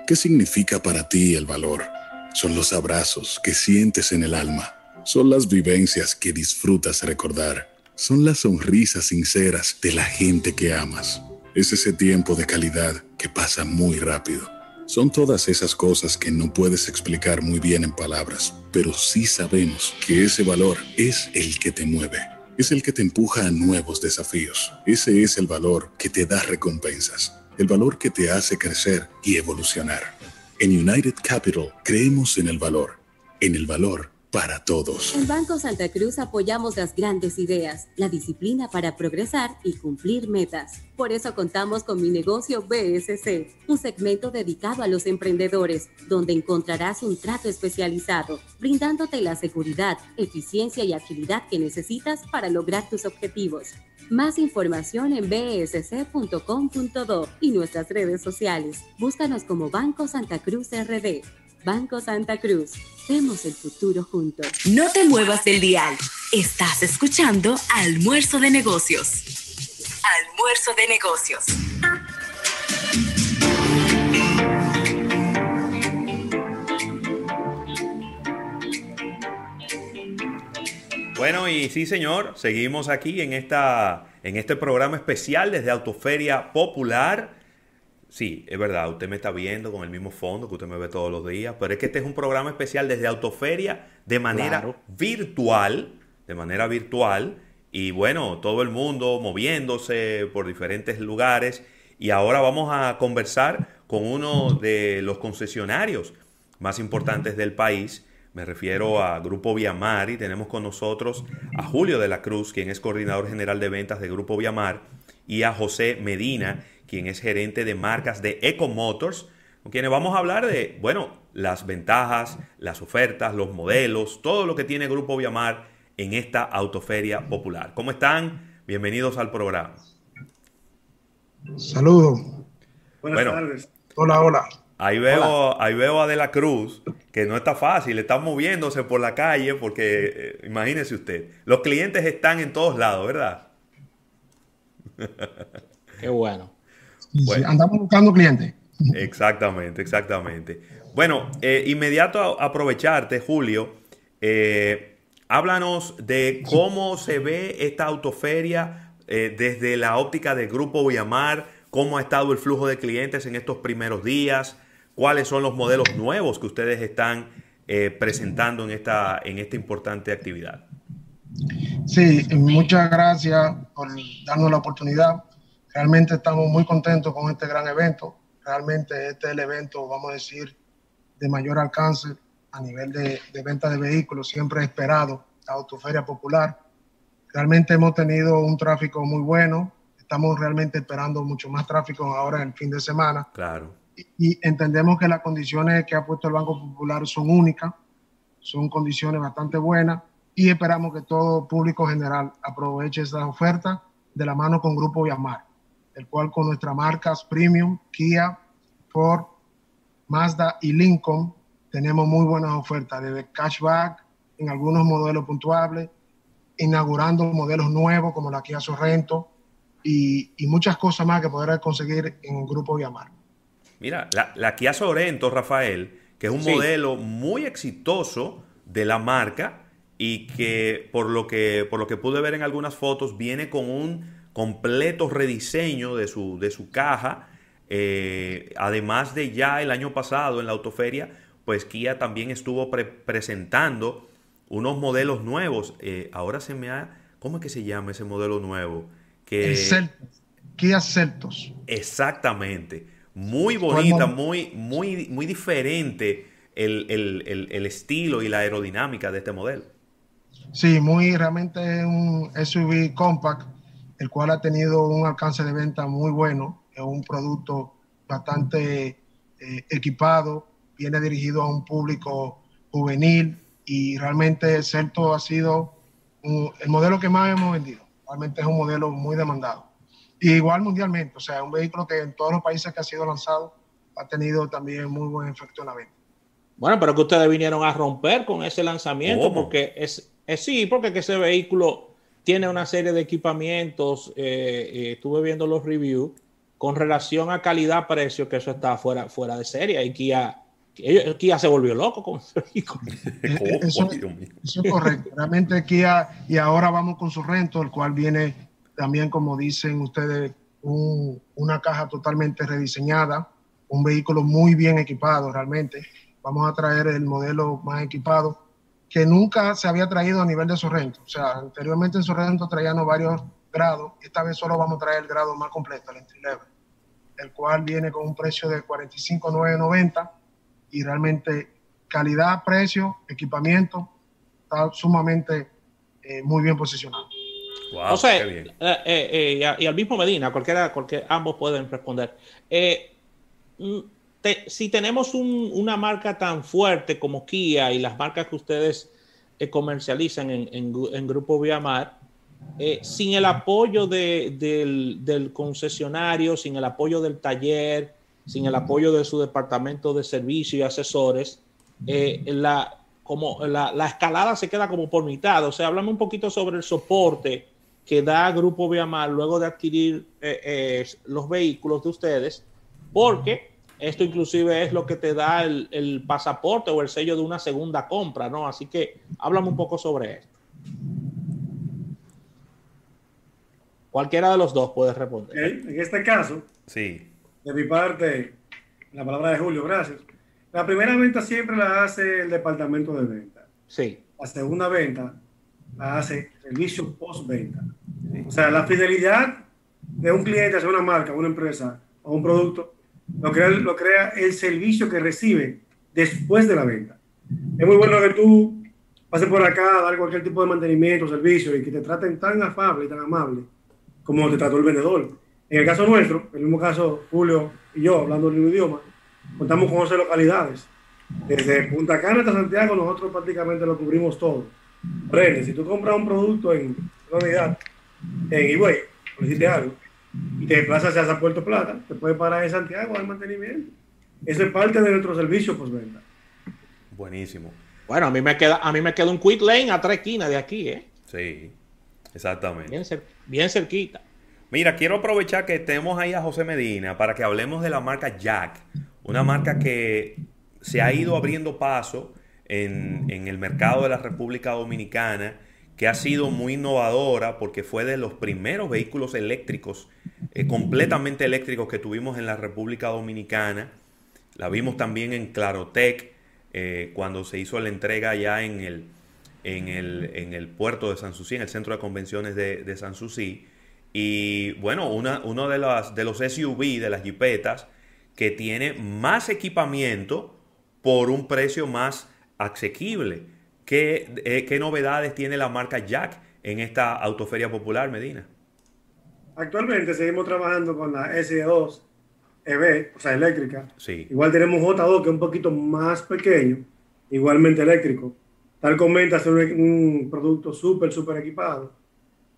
¿Qué significa para ti el valor? Son los abrazos que sientes en el alma. Son las vivencias que disfrutas recordar. Son las sonrisas sinceras de la gente que amas. Es ese tiempo de calidad que pasa muy rápido. Son todas esas cosas que no puedes explicar muy bien en palabras, pero sí sabemos que ese valor es el que te mueve. Es el que te empuja a nuevos desafíos. Ese es el valor que te da recompensas el valor que te hace crecer y evolucionar. En United Capital creemos en el valor, en el valor para todos. En Banco Santa Cruz apoyamos las grandes ideas, la disciplina para progresar y cumplir metas. Por eso contamos con mi negocio BSC, un segmento dedicado a los emprendedores, donde encontrarás un trato especializado, brindándote la seguridad, eficiencia y agilidad que necesitas para lograr tus objetivos. Más información en bsc.com.do y nuestras redes sociales. Búscanos como Banco Santa Cruz RD. Banco Santa Cruz. Vemos el futuro juntos. No te muevas del dial. Estás escuchando Almuerzo de Negocios. Almuerzo de Negocios. Bueno, y sí, señor, seguimos aquí en, esta, en este programa especial desde Autoferia Popular. Sí, es verdad, usted me está viendo con el mismo fondo que usted me ve todos los días, pero es que este es un programa especial desde Autoferia de manera virtual, de manera virtual, y bueno, todo el mundo moviéndose por diferentes lugares. Y ahora vamos a conversar con uno de los concesionarios más importantes del país, me refiero a Grupo Viamar y tenemos con nosotros a Julio de la Cruz, quien es coordinador general de ventas de Grupo Viamar, y a José Medina, quien es gerente de marcas de Eco Motors, con quienes vamos a hablar de, bueno, las ventajas, las ofertas, los modelos, todo lo que tiene Grupo Viamar en esta autoferia popular. ¿Cómo están? Bienvenidos al programa. Saludos. Buenas tardes. Hola, hola. Ahí veo, ahí veo a De la Cruz, que no está fácil, está moviéndose por la calle porque, eh, imagínese usted, los clientes están en todos lados, ¿verdad? Qué bueno. Andamos buscando clientes. Exactamente, exactamente. Bueno, eh, inmediato a aprovecharte, Julio, eh, háblanos de cómo se ve esta autoferia desde la óptica del Grupo Villamar, cómo ha estado el flujo de clientes en estos primeros días, cuáles son los modelos nuevos que ustedes están eh, presentando en esta, en esta importante actividad. Sí, muchas gracias por darnos la oportunidad. Realmente estamos muy contentos con este gran evento. Realmente este es el evento, vamos a decir, de mayor alcance a nivel de, de venta de vehículos, siempre esperado, la Autoferia Popular. Realmente hemos tenido un tráfico muy bueno, estamos realmente esperando mucho más tráfico ahora en el fin de semana. Claro. Y, y entendemos que las condiciones que ha puesto el Banco Popular son únicas, son condiciones bastante buenas y esperamos que todo público general aproveche esa oferta de la mano con Grupo Viamar, el cual con nuestras marcas Premium, Kia, Ford, Mazda y Lincoln tenemos muy buenas ofertas, desde cashback en algunos modelos puntuables, inaugurando modelos nuevos como la Kia Sorrento y, y muchas cosas más que podrás conseguir en Grupo Viamar. Mira, la, la Kia Sorento, Rafael, que es un Sí. modelo muy exitoso de la marca y que por lo que por lo que pude ver en algunas fotos viene con un completo rediseño de su, de su caja. Eh, además de ya el año pasado en la autoferia, pues Kia también estuvo pre- presentando unos modelos nuevos. Eh, ahora se me ha... ¿Cómo es que se llama ese modelo nuevo? Que... El Celtos, Kia Celtos. Exactamente. Muy ¿Cuál bonita, muy, muy, muy diferente el, el- el- el estilo y la aerodinámica de este modelo. Sí, muy realmente es un SUV compact, el cual ha tenido un alcance de venta muy bueno. Es un producto bastante eh, equipado, viene dirigido a un público juvenil y realmente el Celto ha sido un- el modelo que más hemos vendido. Realmente es un modelo muy demandado. Y igual mundialmente, o sea, un vehículo que en todos los países que ha sido lanzado ha tenido también muy buen efecto en la venta. Bueno, pero que ustedes vinieron a romper con ese lanzamiento, ¿Cómo? porque es, es sí, porque que ese vehículo tiene una serie de equipamientos, eh, eh, estuve viendo los reviews, con relación a calidad-precio, que eso está fuera, fuera de serie, y Kia, ellos- Kia se volvió loco con ese vehículo. [laughs] Eh, Eso, eso es correcto. Realmente Kia, y ahora vamos con su rento, el cual viene también, como dicen ustedes, un- una caja totalmente rediseñada, un vehículo muy bien equipado realmente. Vamos a traer el modelo más equipado que nunca se había traído a nivel de Sorrento. O sea, anteriormente en Sorrento traíamos varios grados, esta vez solo vamos a traer el grado más completo, el entry level, el cual viene con un precio de 45,990 y realmente calidad, precio, equipamiento, está sumamente eh, muy bien posicionado. o sea, eh, eh, eh, y, a- y al mismo Medina, cualquiera, cualquier, ambos pueden responder. Eh, mm, si tenemos un- una marca tan fuerte como Kia y las marcas que ustedes eh, comercializan en, en Gru- en Grupo Viamar, eh, sin el apoyo de- del, concesionario, sin el apoyo del taller, sin el apoyo de su departamento de servicio y asesores, eh, la, la, la escalada se queda como por mitad. O sea, háblame un poquito sobre el soporte que da Grupo Viamar luego de adquirir eh, los vehículos de ustedes, porque esto inclusive es lo que te da el, el pasaporte o el sello de una segunda compra, ¿no? Así que háblame un poco sobre esto. Cualquiera de los dos puede responder. En este caso, Sí. de mi parte, la palabra de Julio, gracias. La primera venta siempre la hace el departamento de venta. Sí. La segunda venta la hace servicio postventa. O sea, la fidelidad de un cliente hacia una marca, una empresa o un producto, lo crea, crea el servicio que recibe después de la venta. Es muy bueno que tú pases por acá dar cualquier tipo de mantenimiento, servicio y que te traten tan afable y tan amable como te trató el vendedor. En el caso nuestro, en el mismo caso, Julio y yo, hablando el mismo idioma, contamos con 11 localidades. Desde Punta Cana hasta Santiago, nosotros prácticamente lo cubrimos todo. Prende, si tú compras un producto en una unidad, en eBay, o hiciste algo, y te desplazas hacia Puerto Plata, te puedes parar en Santiago al mantenimiento. Eso es parte de nuestro servicio postventa. Buenísimo. Bueno, a mí me queda, a mí me queda un quick lane a tres esquinas de aquí, ¿eh? Sí, exactamente. Bien, cer- bien cerquita. Mira, quiero aprovechar que tenemos ahí a José Medina para que hablemos de la marca Jack, una marca que se ha ido abriendo paso en, en el mercado de la República Dominicana, que ha sido muy innovadora porque fue de los primeros vehículos eléctricos, eh, completamente eléctricos que tuvimos en la República Dominicana. La vimos también en Clarotec, eh, cuando se hizo la entrega ya en el, en el, en el puerto de Sanssouci, en el centro de convenciones de, de Sanssouci. y bueno, una, uno de, las, de los SUV, de las jipetas, que tiene más equipamiento por un precio más asequible. ¿Qué, eh, qué novedades tiene la marca Jack en esta autoferia popular, Medina? Actualmente seguimos trabajando con la S2 EV, o sea, eléctrica. Sí. Igual tenemos J2, que es un poquito más pequeño, igualmente eléctrico. Tal comenta, es un, un producto súper, súper equipado,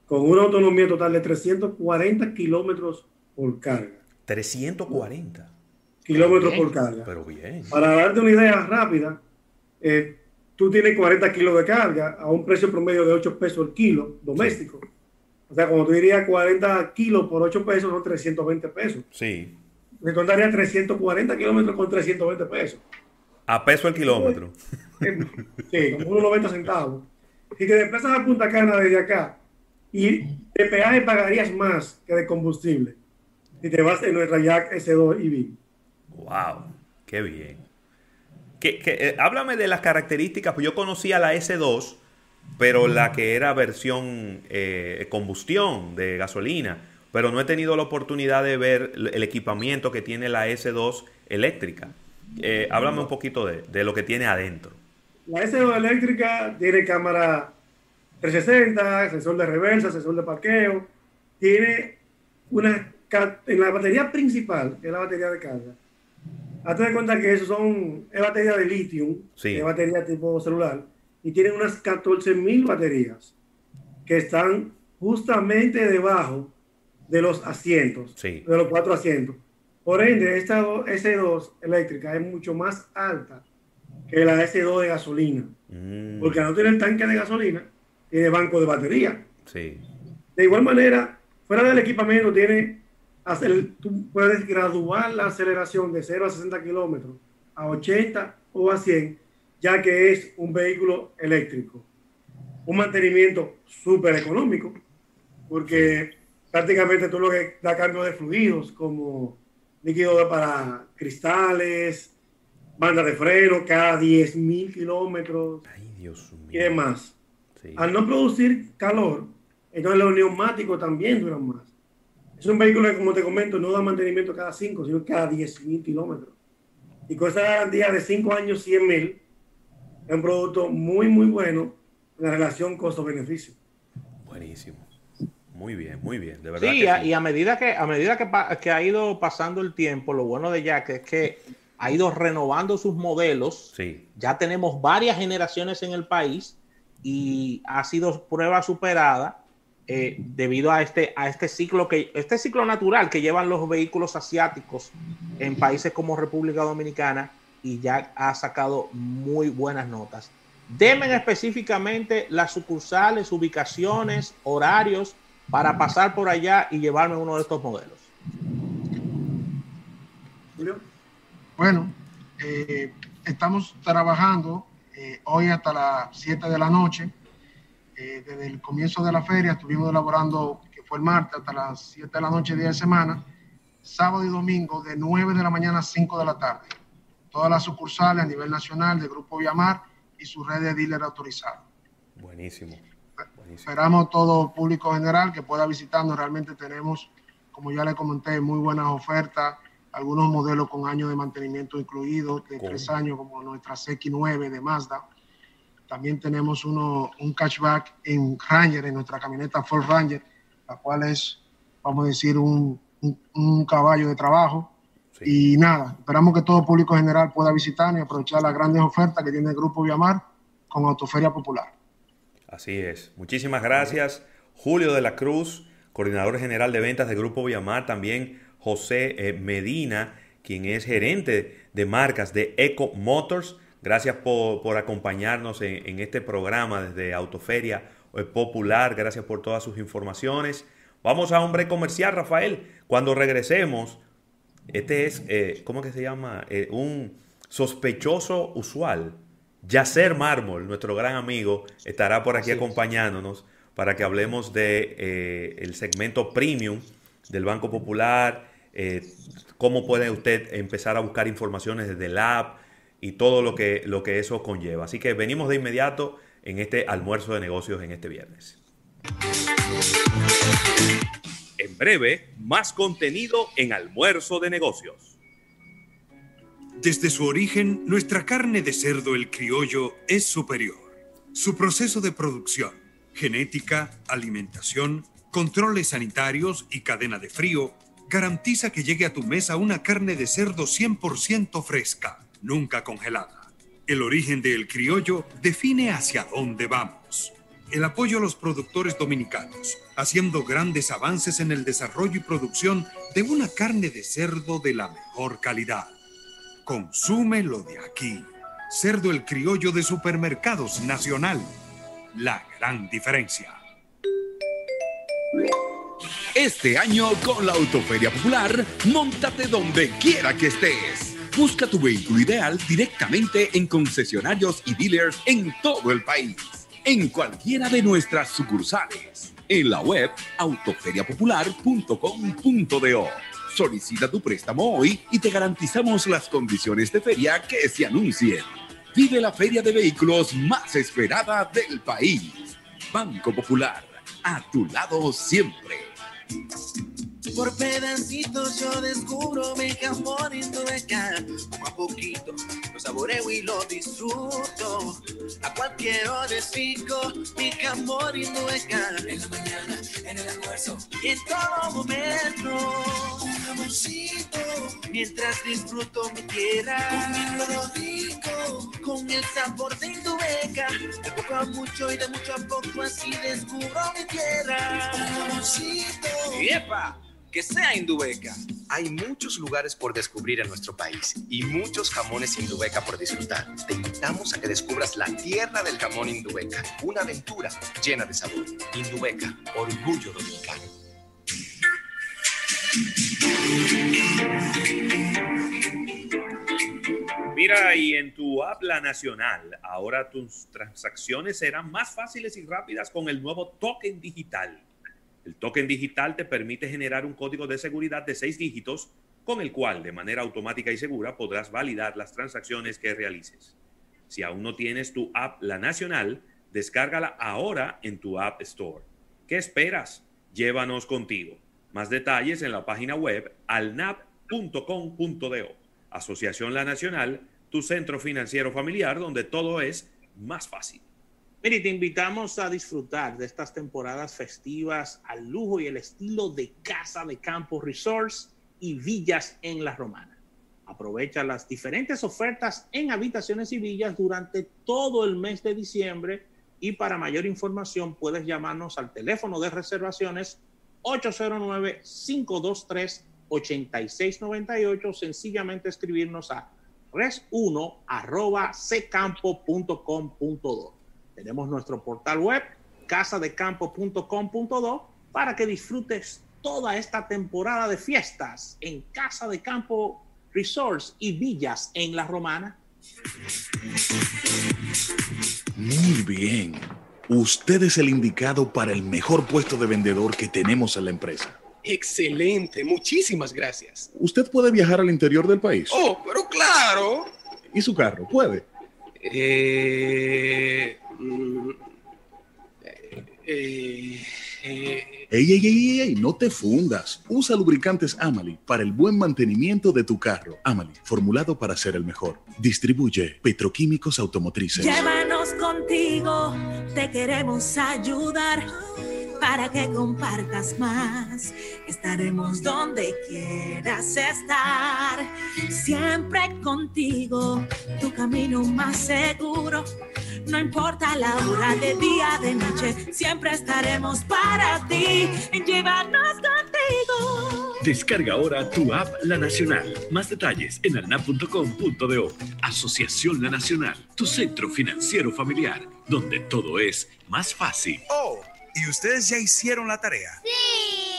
con una autonomía total de 340 kilómetros por carga. 340 kilómetros por carga. Pero bien. Para darte una idea rápida, eh, tú tienes 40 kilos de carga a un precio promedio de 8 pesos el kilo doméstico. O sea, como tú dirías 40 kilos por 8 pesos son 320 pesos. Sí. Me contaría 340 kilómetros con 320 pesos. A peso el kilómetro. [laughs] Sí, como unos 90 centavos. Si te desplazas a Punta Cana desde acá y de peaje pagarías más que de combustible. Si te vas en nuestra Jack S2 EV. Wow, qué bien. Eh, háblame de las características, pues yo conocía la S2, pero la que era versión eh, combustión de gasolina, pero no he tenido la oportunidad de ver el equipamiento que tiene la S2 eléctrica. Eh, háblame un poquito de, lo que tiene adentro. La S2 eléctrica tiene cámara 360, sensor de reversa, sensor de parqueo, tiene una en la batería principal, que es la batería de carga, hazte de cuenta que eso son, es batería de litio, sí. es batería tipo celular, y tienen unas 14.000 baterías que están justamente debajo de los asientos, sí. de los cuatro asientos. Por ende, esta S2 eléctrica es mucho más alta que la S2 de gasolina, mm. porque no tiene el tanque de gasolina, tiene banco de batería. Sí. De igual manera, fuera del equipamiento tiene hacer, tú puedes graduar la aceleración de 0 a 60 kilómetros a 80 o a 100, ya que es un vehículo eléctrico. Un mantenimiento súper económico, porque prácticamente tú lo que da cambio de fluidos, como líquido para cristales, banda de freno cada 10 mil kilómetros y demás. Sí. Al no producir calor, entonces los neumáticos también duran más. Es un vehículo que, como te comento, no da mantenimiento cada 5, sino cada 10 mil kilómetros. Y con esa garantía de 5 años, 100 mil, es un producto muy, muy bueno en la relación costo-beneficio. Buenísimo. Muy bien, muy bien, de verdad. Sí, a, sí. y a medida, que, a medida que, que, ha ido pasando el tiempo, lo bueno de Jack es que ha ido renovando sus modelos. Sí. Ya tenemos varias generaciones en el país y ha sido prueba superada eh, debido a este, a este ciclo que este ciclo natural que llevan los vehículos asiáticos en países como República Dominicana y ya ha sacado muy buenas notas. Demen específicamente las sucursales, ubicaciones, horarios para pasar por allá y llevarme uno de estos modelos. Bueno, eh, estamos trabajando eh, hoy hasta las 7 de la noche. Eh, desde el comienzo de la feria estuvimos elaborando, que fue el martes, hasta las 7 de la noche, día de semana, sábado y domingo de 9 de la mañana a 5 de la tarde. Todas las sucursales a nivel nacional del Grupo Viamar y su red de dealer autorizado. Buenísimo. Buenísimo. Esperamos todo público general que pueda visitarnos. Realmente tenemos, como ya le comenté, muy buenas ofertas. Algunos modelos con años de mantenimiento incluidos, de ¿Cómo? tres años, como nuestra CX9 de Mazda. También tenemos uno, un catchback en Ranger, en nuestra camioneta Ford Ranger, la cual es, vamos a decir, un, un, un caballo de trabajo. Sí. Y nada, esperamos que todo público general pueda visitarnos y aprovechar las grandes ofertas que tiene el Grupo Viamar con Autoferia Popular. Así es. Muchísimas gracias, Julio de la Cruz, coordinador general de ventas del Grupo Viamar, también José eh, Medina, quien es gerente de marcas de Eco Motors. Gracias por, por acompañarnos en, en, este programa desde Autoferia Popular. Gracias por todas sus informaciones. Vamos a break comercial, Rafael. Cuando regresemos, este es, eh, ¿cómo que se llama? Eh, un sospechoso usual. Yacer Mármol, nuestro gran amigo, estará por aquí acompañándonos para que hablemos de eh, el segmento premium del Banco Popular, eh, cómo puede usted empezar a buscar informaciones desde el app y todo lo que, lo que eso conlleva. Así que venimos de inmediato en este almuerzo de negocios en este viernes. En breve, más contenido en Almuerzo de Negocios. Desde su origen, nuestra carne de cerdo el criollo es superior. Su proceso de producción, genética, alimentación, controles sanitarios y cadena de frío garantiza que llegue a tu mesa una carne de cerdo 100% fresca, nunca congelada. El origen del criollo define hacia dónde vamos. El apoyo a los productores dominicanos, haciendo grandes avances en el desarrollo y producción de una carne de cerdo de la mejor calidad. Consume lo de aquí. Cerdo el criollo de supermercados nacional. La gran diferencia. Este año con la Autoferia Popular, montate donde quiera que estés. Busca tu vehículo ideal directamente en concesionarios y dealers en todo el país, en cualquiera de nuestras sucursales, en la web autoferiapopular.com.do. Solicita tu préstamo hoy y te garantizamos las condiciones de feria que se anuncien. Vive la feria de vehículos más esperada del país. Banco Popular, a tu lado siempre. Por pedacitos yo descubro mi jamón hindueca. Poco a poquito lo saboreo y lo disfruto. A cualquier hora pico mi jamón hindueca. En la mañana, en el almuerzo y en todo momento. Un jamoncito mientras disfruto mi tierra. Comiendo rico con el sabor de hindueca. De poco a mucho y de mucho a poco así descubro mi tierra. Un jamoncito. ¡Epa! Que sea Indubeca. Hay muchos lugares por descubrir en nuestro país y muchos jamones Indubeca por disfrutar. Te invitamos a que descubras la tierra del jamón Indubeca, una aventura llena de sabor. Indubeca, orgullo dominicano. Mira, y en tu app La Nacional, ahora tus transacciones serán más fáciles y rápidas con el nuevo token digital. El token digital te permite generar un código de seguridad de seis dígitos con el cual de manera automática y segura podrás validar las transacciones que realices. Si aún no tienes tu app La Nacional, descárgala ahora en tu App Store. ¿Qué esperas? Llévanos contigo. Más detalles en la página web alnap.com.do. Asociación La Nacional, tu centro financiero familiar donde todo es más fácil. Mire, te invitamos a disfrutar de estas temporadas festivas al lujo y el estilo de Casa de Campo Resorts y Villas en La Romana. Aprovecha las diferentes ofertas en habitaciones y villas durante todo el mes de diciembre y para mayor información puedes llamarnos al teléfono de reservaciones 809-523-8698, sencillamente escribirnos a res1 arroba ccampo.com.do. Tenemos nuestro portal web, casadecampo.com.do, para que disfrutes toda esta temporada de fiestas en Casa de Campo Resorts y Villas en La Romana. Muy bien. Usted es el indicado para el mejor puesto de vendedor que tenemos en la empresa. Excelente, muchísimas gracias. ¿Usted puede viajar al interior del país? Oh, pero claro. ¿Y su carro? ¿Puede? Eh, eh, eh, Ey, ey, ey, ey, no te fundas. Usa lubricantes Amali para el buen mantenimiento de tu carro. Amali, formulado para ser el mejor. Distribuye Petroquímicos Automotrices. Llévanos contigo, te queremos ayudar para que compartas más. Estaremos donde quieras estar, siempre contigo, tu camino más seguro. No importa la hora de día, de noche, siempre estaremos para ti. Llévanos contigo. Descarga ahora tu app La Nacional. Más detalles en alnap.com.do. Asociación La Nacional, tu centro financiero familiar, donde todo es más fácil. Oh, ¿y ustedes ya hicieron la tarea? Sí,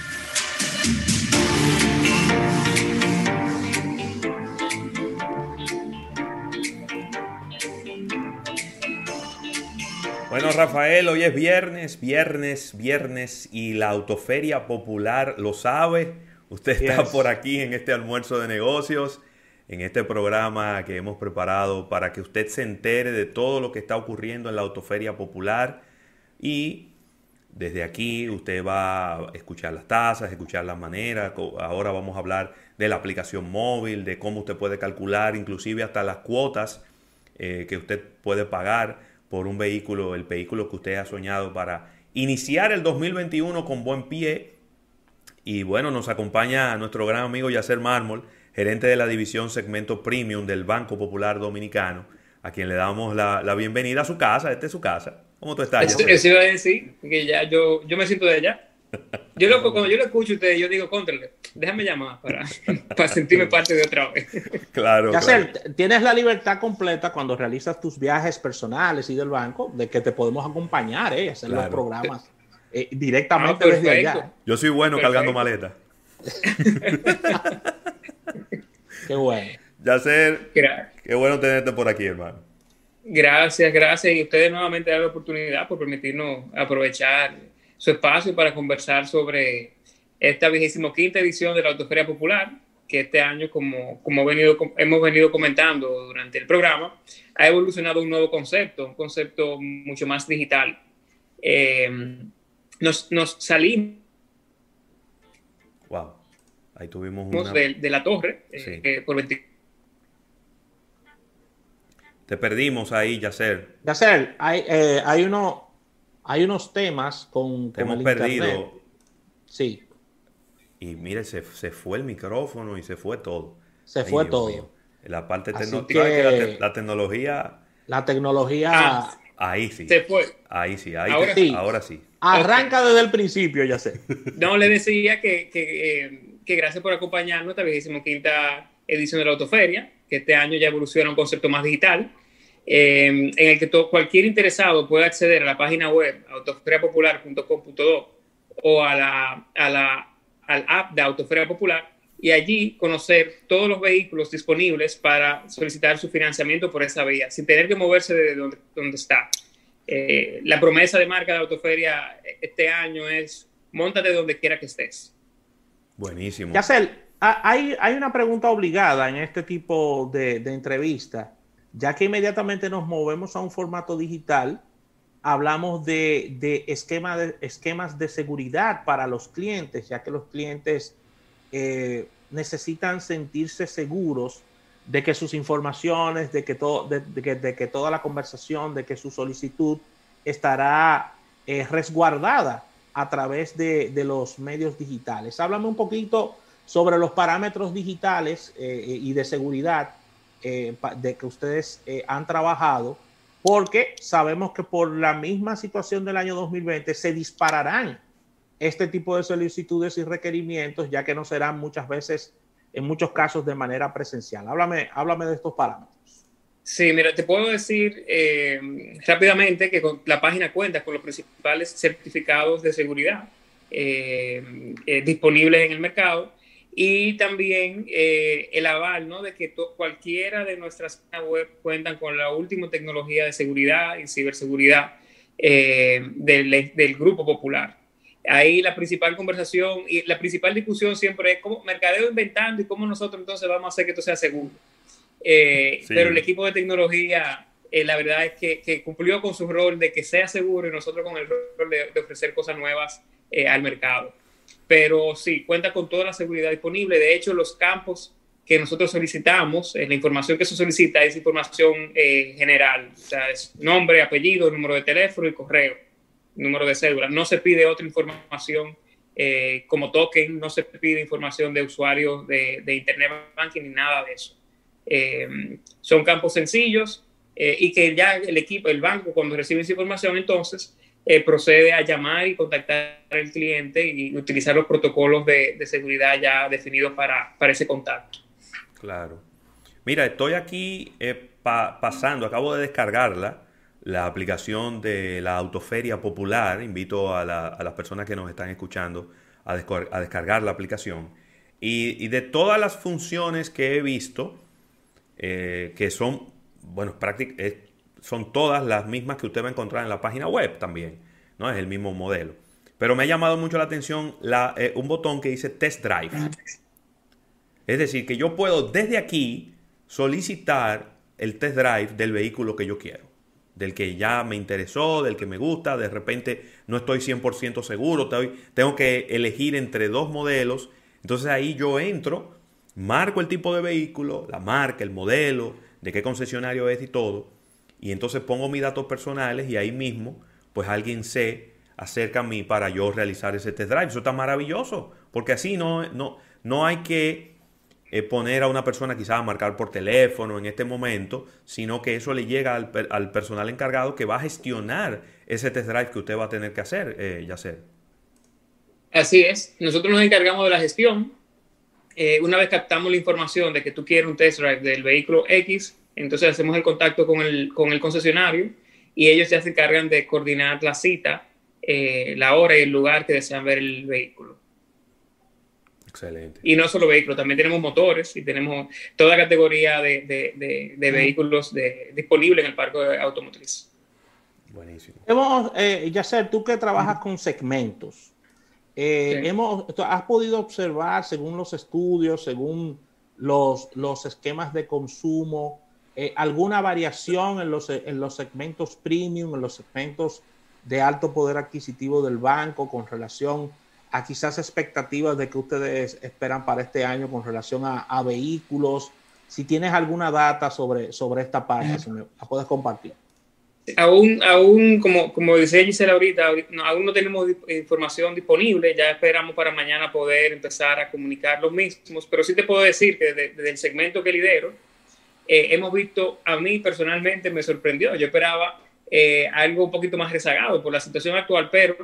Bueno, Rafael, hoy es viernes, viernes, viernes y la Autoferia Popular lo sabe. Usted está por aquí en este almuerzo de negocios, en este programa que hemos preparado para que usted se entere de todo lo que está ocurriendo en la Autoferia Popular y desde aquí usted va a escuchar las tasas, escuchar las maneras. Ahora vamos a hablar de la aplicación móvil, de cómo usted puede calcular inclusive hasta las cuotas eh, que usted puede pagar por un vehículo, el vehículo que usted ha soñado para iniciar el 2021 con buen pie. Y bueno, nos acompaña nuestro gran amigo Yacer Mármol, gerente de la división segmento premium del Banco Popular Dominicano, a quien le damos la, bienvenida a su casa. Esta es su casa. ¿Cómo tú estás? Eso, iba a decir, que ya yo, yo me siento de allá. [laughs] Yo lo, cuando yo lo escucho a ustedes, yo digo, contrale, déjame llamar para, [laughs] para sentirme [laughs] parte de otra vez. [laughs] Claro. tienes la libertad completa cuando realizas tus viajes personales y del banco de que te podemos acompañar, ¿eh? hacer los programas eh, directamente ah, desde allá. Yo soy bueno cargando maletas. qué bueno. Yacer, qué bueno tenerte por aquí, hermano. Gracias, gracias. Y ustedes nuevamente dan la oportunidad por permitirnos aprovechar su espacio para conversar sobre esta vigésimo quinta edición de la Autoferia Popular, que este año, como, como venido, hemos venido comentando durante el programa, ha evolucionado un nuevo concepto, un concepto mucho más digital. Eh, nos, nos, salimos. Wow. Ahí tuvimos una... de, de la torre eh, por 20... Te perdimos ahí, Yacer. Yacer, hay, eh, hay uno, hay unos temas con, con hemos perdido. Sí. Y mire, se, se, fue el micrófono y se fue todo. Se fue todo. La parte tecnológica, la, la, tecnología. La tecnología. Ah, ahí sí. Se fue. Ahí sí, ahí ahora, sí. ahora sí. Arranca desde el principio, ya sé. No, le decía que, que, eh, que gracias por acompañarnos esta vigésima quinta edición de la Autoferia, que este año ya evoluciona un concepto más digital Em, en el que todo, cualquier interesado puede acceder a la página web autoferiapopular.com.do o a la, a la, al app de Autoferia Popular y allí conocer todos los vehículos disponibles para solicitar su financiamiento por esa vía, sin tener que moverse de donde, donde está. Eh, la promesa de marca de Autoferia este año es montate donde quiera que estés. Buenísimo. Yacel, hay, hay una pregunta obligada en este tipo de, de entrevista ya que inmediatamente nos movemos a un formato digital, hablamos de, esquemas de seguridad para los clientes, ya que los clientes eh, necesitan sentirse seguros de que sus informaciones, de que, todo, de, que, toda la conversación, de que su solicitud estará eh, resguardada a través de, los medios digitales. Háblame un poquito sobre los parámetros digitales eh, y de seguridad eh, de que ustedes eh, han trabajado, porque sabemos que por la misma situación del año 2020 se dispararán este tipo de solicitudes y requerimientos, ya que no serán muchas veces, en muchos casos, de manera presencial. Háblame, háblame de estos parámetros. Sí, mira, te puedo decir eh, rápidamente que la página cuenta con los principales certificados de seguridad disponibles en el mercado y también eh, el aval ¿no? de que cualquiera de nuestras web cuentan con la última tecnología de seguridad y ciberseguridad eh, del, del, Grupo Popular. Ahí la principal conversación y la principal discusión siempre es cómo mercadeo inventando y cómo nosotros entonces vamos a hacer que esto sea seguro. Eh, pero el equipo de tecnología, la verdad es que, que, cumplió con su rol de que sea seguro y nosotros con el rol de, de ofrecer cosas nuevas al mercado pero sí, cuenta con toda la seguridad disponible. De hecho, los campos que nosotros solicitamos, eh, la información que se solicita es información eh, general, o sea, es nombre, apellido, número de teléfono y correo, número de cédula. No se pide otra información eh, como token, no se pide información de usuarios de, de Internet Banking ni nada de eso. son campos sencillos y que ya el equipo, el banco, cuando recibe esa información, entonces eh, procede a llamar y contactar al cliente y utilizar los protocolos de, seguridad ya definidos para, para, ese contacto. Claro. Mira, estoy aquí eh, pasando, acabo de descargarla, la aplicación de la Autoferia Popular. Invito a, las personas que nos están escuchando a, descargar la aplicación. Y, de todas las funciones que he visto, eh, que son, bueno, prácticamente son todas las mismas que usted va a encontrar en la página web también, ¿no? Es el mismo modelo. Pero me ha llamado mucho la atención eh, un botón que dice Test Drive. Es decir, que yo puedo desde aquí solicitar el test drive del vehículo que yo quiero. Del que ya me interesó, del que me gusta, de repente no estoy 100% seguro, tengo que elegir entre dos modelos. Entonces ahí yo entro, marco el tipo de vehículo, la marca, el modelo, de qué concesionario es y todo. Y entonces pongo mis datos personales y ahí mismo, pues alguien se acerca a mí para yo realizar ese test drive. Eso está maravilloso, porque así no, no, no hay que eh, poner a una persona quizás a marcar por teléfono en este momento, sino que eso le llega al, personal encargado que va a gestionar ese test drive que usted va a tener que hacer, eh, Yacer. Así es, nosotros nos encargamos de la gestión. Eh, una vez captamos la información de que tú quieres un test drive del vehículo X, entonces hacemos el contacto con el, con el concesionario y ellos ya se encargan de coordinar la cita, eh, la hora y el lugar que desean ver el vehículo. Excelente. Y no solo vehículos, también tenemos motores y tenemos toda categoría de, vehículos disponibles en el parque automotriz. Buenísimo. Hemos, eh, Yacer, tú que trabajas con segmentos, eh, hemos, ¿has podido observar, según los estudios, según los, los esquemas de consumo, eh, alguna variación en los, en los segmentos premium, en los segmentos de alto poder adquisitivo del banco con relación a quizás expectativas de que ustedes esperan para este año con relación a, vehículos. Si tienes alguna data sobre, sobre esta parte, si me la puedes compartir. Aún, aún como, como decía Gisela ahorita, aún no tenemos información disponible, ya esperamos para mañana poder empezar a comunicar los mismos, pero sí te puedo decir que desde, el segmento que lidero, eh, hemos visto, a mí personalmente me sorprendió, yo esperaba eh, algo un poquito más rezagado por la situación actual, pero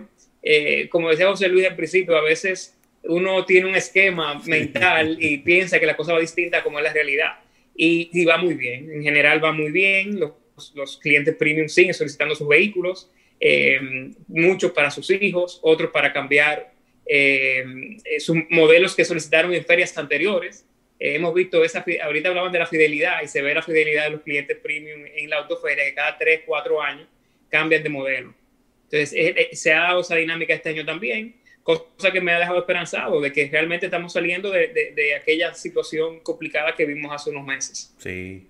eh, como decía José Luis al principio, a veces uno tiene un esquema mental y [laughs] piensa que la cosa va distinta como es la realidad. Y, va muy bien, en general va muy bien, los, los clientes premium siguen solicitando sus vehículos, eh, muchos para sus hijos, otros para cambiar eh, sus modelos que solicitaron en ferias anteriores. Hemos visto esa, ahorita hablaban de la fidelidad y se ve la fidelidad de los clientes premium en la autoferia, que cada 3, 4 años cambian de modelo. Entonces, eh, eh, se ha dado esa dinámica este año también, cosa que me ha dejado esperanzado de que realmente estamos saliendo de, de, aquella situación complicada que vimos hace unos meses. Sí,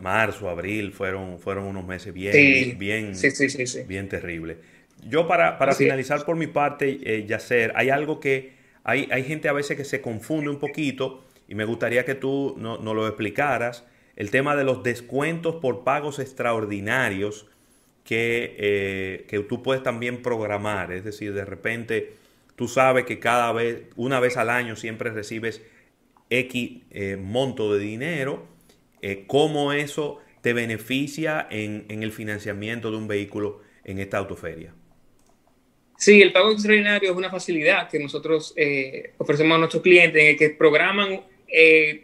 marzo, abril fueron, fueron unos meses bien, bien, bien terribles. Yo para, para finalizar por mi parte, eh, Yacer, hay algo que hay, hay gente a veces que se confunde un poquito y me gustaría que tú nos no lo explicaras. El tema de los descuentos por pagos extraordinarios eh, que, tú puedes también programar. Es decir, de repente tú sabes que cada vez, una vez al año siempre recibes X eh, monto de dinero, eh, cómo eso te beneficia en, el financiamiento de un vehículo en esta autoferia. Sí, el pago extraordinario es una facilidad que nosotros ofrecemos a nuestros clientes en el que programan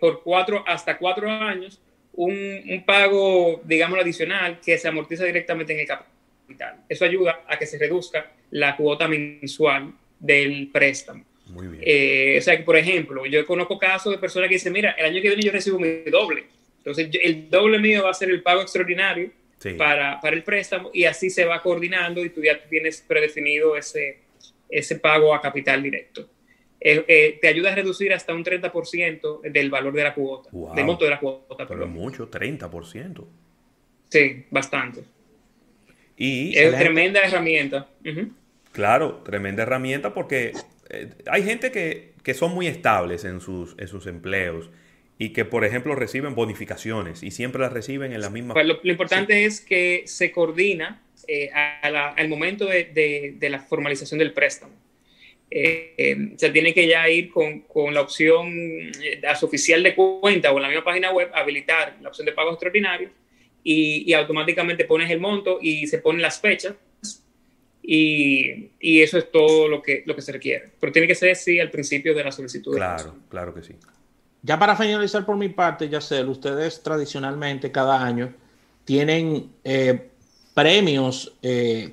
por cuatro hasta cuatro años un, pago, digamos, adicional que se amortiza directamente en el capital. Eso ayuda a que se reduzca la cuota mensual del préstamo. Muy bien. Eh, o sea, que, por ejemplo, yo conozco casos de personas que dicen, mira, el año que viene yo recibo mi doble. Entonces, el doble mío va a ser el pago extraordinario para, para, el préstamo y así se va coordinando y tú ya tienes predefinido ese, ese pago a capital directo. Eh, eh, te ayuda a reducir hasta un 30% del valor de la cuota, del monto de la cuota. Pero mucho, 30%. Sí, bastante. Y es tremenda herramienta. Claro, tremenda herramienta porque eh, hay gente que, que, son muy estables en sus, en sus empleos y que, por ejemplo, reciben bonificaciones y siempre las reciben en la misma... Pues lo, importante es que se coordina al momento de, de la formalización del préstamo. Eh, se tiene que ya ir con, con, la opción eh, a su oficial de cuenta o en la misma página web, habilitar la opción de pago extraordinario y, y automáticamente pones el monto y se ponen las fechas y, y, eso es todo lo que, lo que se requiere. Pero tiene que ser sí al principio de la solicitud. Claro, claro que sí. Ya para finalizar por mi parte, ya sé, ustedes tradicionalmente cada año tienen eh, premios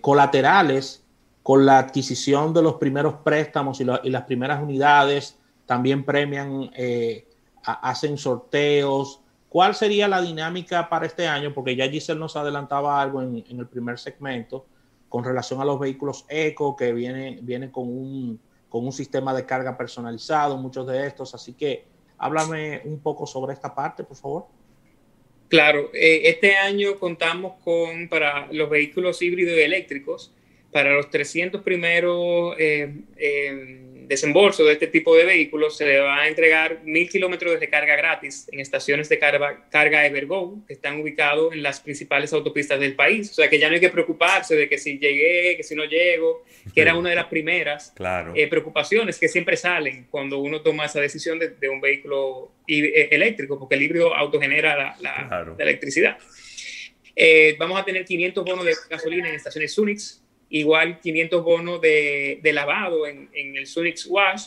colaterales con la adquisición de los primeros préstamos y, las primeras unidades, también premian, eh, hacen sorteos. ¿Cuál sería la dinámica para este año? Porque ya Giselle nos adelantaba algo en, el primer segmento con relación a los vehículos eco que vienen viene con, un, con un sistema de carga personalizado, muchos de estos. Así que háblame un poco sobre esta parte, por favor. Claro, eh, este año contamos con, para los vehículos híbridos y eléctricos, para los 300 primeros eh, eh, desembolso de este tipo de vehículos se le va a entregar mil kilómetros de carga gratis en estaciones de carga, carga Evergo que están ubicados en las principales autopistas del país. O sea que ya no hay que preocuparse de que si llegué, que si no llego, que era una de las primeras eh, preocupaciones que siempre salen cuando uno toma esa decisión de, un vehículo eh, eléctrico, porque el híbrido autogenera la, electricidad. Eh, vamos a tener 500 bonos de gasolina en estaciones Unix, igual 500 bonos de, lavado en, el Sunix Wash,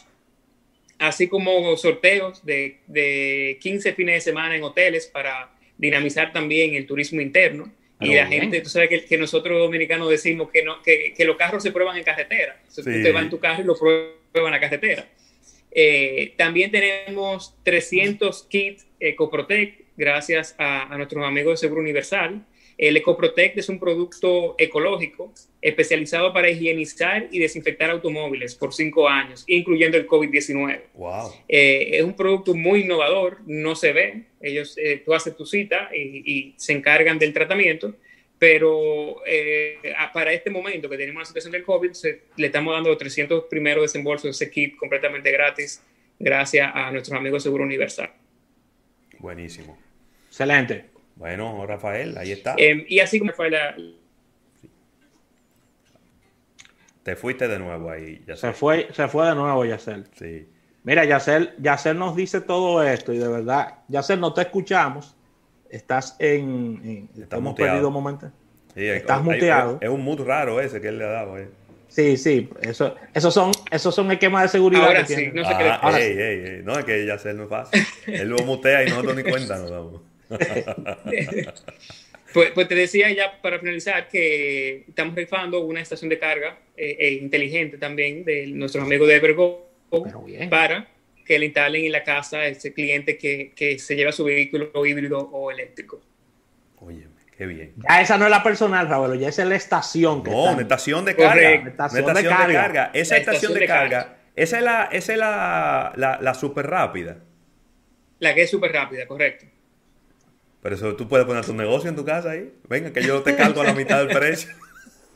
así como sorteos de, de, 15 fines de semana en hoteles para dinamizar también el turismo interno. y la gente, tú sabes que, nosotros dominicanos decimos que, no, que, los carros se prueban en carretera. tú te vas en tu carro y lo pruebas en la carretera. Eh, también tenemos 300 kits EcoProtect gracias a, a nuestros amigos de Seguro Universal. El EcoProtect es un producto ecológico especializado para higienizar y desinfectar automóviles por cinco años, incluyendo el COVID-19. Wow. Eh, es un producto muy innovador, no se ve. Ellos, eh, tú haces tu cita y, se encargan del tratamiento, pero eh, para este momento que tenemos la situación del COVID, le estamos dando los 300 primeros desembolsos de ese kit completamente gratis, gracias a nuestros amigos de Seguro Universal. Buenísimo. Excelente. Bueno, Rafael, ahí está. Em, y así como fue la... Te fuiste de nuevo ahí, Se fue, se fue de nuevo, Yacel. Sí. Mira, Yacel, Yacel nos dice todo esto y de verdad, Yacel, no te escuchamos. Estás en... hemos perdido momentos. Sí, Estás muteado. Es, un mood raro ese que él le ha dado. Eh. Sí, sí, eso, esos son, esos son esquemas de seguridad. Ahora sí, no sé qué. Ah, No, es que Yacel no es fácil. él lo mutea y nosotros ni cuenta nos damos. [laughs] pues, pues, te decía ya para finalizar que estamos rifando una estación de carga eh, eh, inteligente también de nuestros amigos de Evergo para que le instalen en la casa a ese cliente que, que se lleva su vehículo híbrido o eléctrico. Oye, qué bien. Ya esa no es la personal, Raúl, ya esa es la estación. Que no, una estación de carga. estación, de, carga. Esa estación, de, carga, esa es la, esa es la, la, la super rápida. La que es súper rápida, correcto. Pero eso tú puedes poner tu negocio en tu casa ahí. Venga, que yo te cargo a la mitad del precio.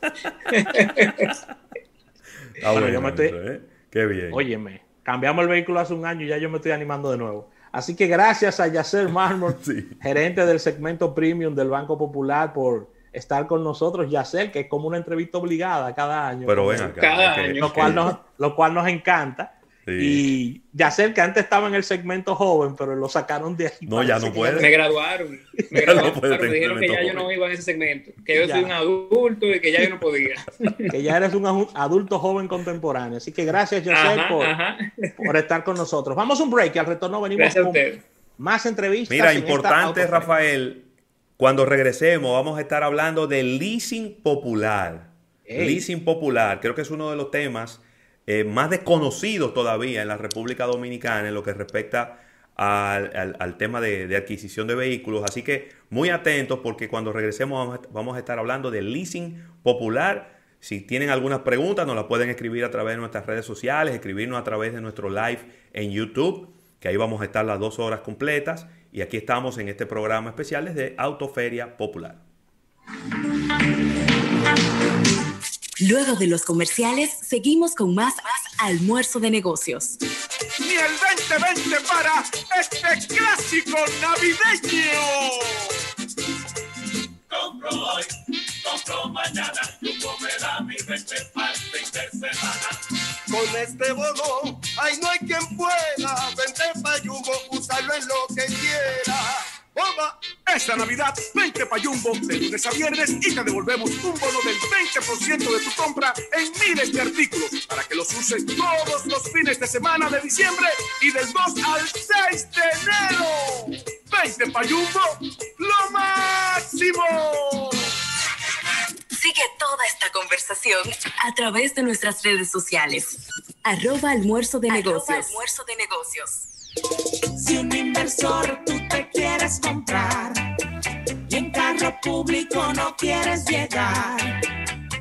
[laughs] ah, bueno, yo me estoy... ¿eh? Qué bien. Óyeme, cambiamos el vehículo hace un año y ya yo me estoy animando de nuevo. Así que gracias a Yacer Marmor, [laughs] gerente del segmento premium del Banco Popular, por estar con nosotros. Yacer, que es como una entrevista obligada cada año. Pero ven acá. Cada año. Lo cual, nos, lo cual nos encanta. Y ya sé que antes estaba en el segmento joven, pero lo sacaron de ahí. No, ya no puede. Me graduaron. Me graduaron. me dijeron que ya yo no iba en ese segmento. Que yo soy un adulto y que ya yo no podía. [laughs] que ya eres un adulto joven contemporáneo. Así que gracias, José, por, por, estar con nosotros. Vamos a un break y al retorno venimos con más entrevistas. Mira, importante, Rafael. Cuando regresemos, vamos a estar hablando del leasing popular. Leasing popular. Creo que es uno de los temas eh, más desconocidos todavía en la República Dominicana en lo que respecta al, tema de, adquisición de vehículos. Así que muy atentos porque cuando regresemos vamos a, estar hablando del leasing popular. Si tienen algunas preguntas nos las pueden escribir a través de nuestras redes sociales, escribirnos a través de nuestro live en YouTube, que ahí vamos a estar las dos horas completas. Y aquí estamos en este programa especial desde Autoferia Popular. Luego de los comerciales, seguimos con más, almuerzo de negocios. Ni el 2020 para este clásico navideño. Compro hoy, compro mañana, Jumbo me da mi 20 para fin de semana. Con este bono, ay no hay quien pueda vender pa' Jumbo, usarlo en lo que quiera. ¡Bomba! Esta Navidad, 20 Payumbo de lunes a viernes y te devolvemos un bono del 20% de tu compra en miles de artículos para que los uses todos los fines de semana de diciembre y del 2 al 6 de enero. 20 Payumbo, lo máximo. Sigue toda esta conversación a través de nuestras redes sociales. Arroba almuerzo de negocios. Almuerzo de negocios. Si un inversor tú te quieres comprar y en carro público no quieres llegar,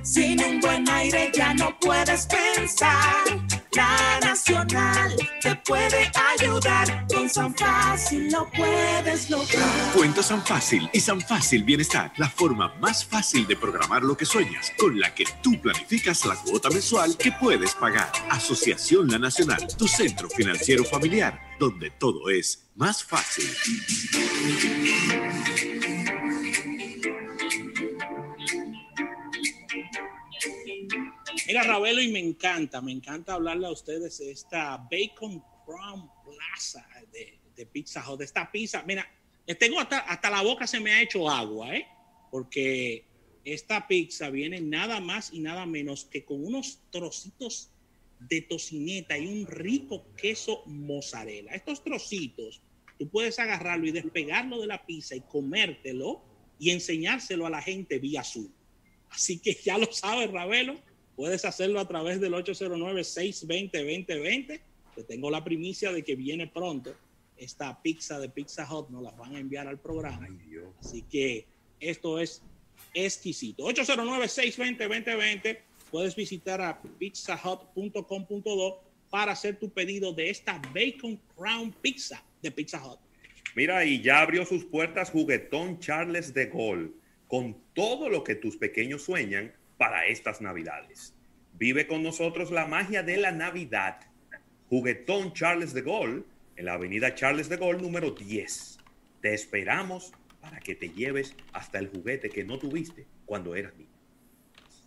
sin un buen aire ya no puedes pensar. La Nacional te puede ayudar. Con San Fácil lo puedes lograr. Cuenta San Fácil y San Fácil Bienestar, la forma más fácil de programar lo que sueñas, con la que tú planificas la cuota mensual que puedes pagar. Asociación La Nacional, tu centro financiero familiar, donde todo es más fácil. Mira, Ravelo, y me encanta, me encanta hablarle a ustedes de esta Bacon Crown Plaza de, de Pizza Hut, de esta pizza. Mira, tengo hasta, hasta la boca se me ha hecho agua, ¿eh? Porque esta pizza viene nada más y nada menos que con unos trocitos de tocineta y un rico queso mozzarella. Estos trocitos, tú puedes agarrarlo y despegarlo de la pizza y comértelo y enseñárselo a la gente vía Zoom. Así que ya lo sabes, Ravelo Puedes hacerlo a través del 809-620-2020. Te tengo la primicia de que viene pronto esta pizza de Pizza Hut, nos la van a enviar al programa. Así que esto es exquisito. 809-620-2020. Puedes visitar a pizzahut.com.do para hacer tu pedido de esta Bacon Crown Pizza de Pizza Hut. Mira, y ya abrió sus puertas Juguetón Charles de Gol, con todo lo que tus pequeños sueñan para estas Navidades. Vive con nosotros la magia de la Navidad. Juguetón Charles de Gaulle en la avenida Charles de Gaulle número 10. Te esperamos para que te lleves hasta el juguete que no tuviste cuando eras niño.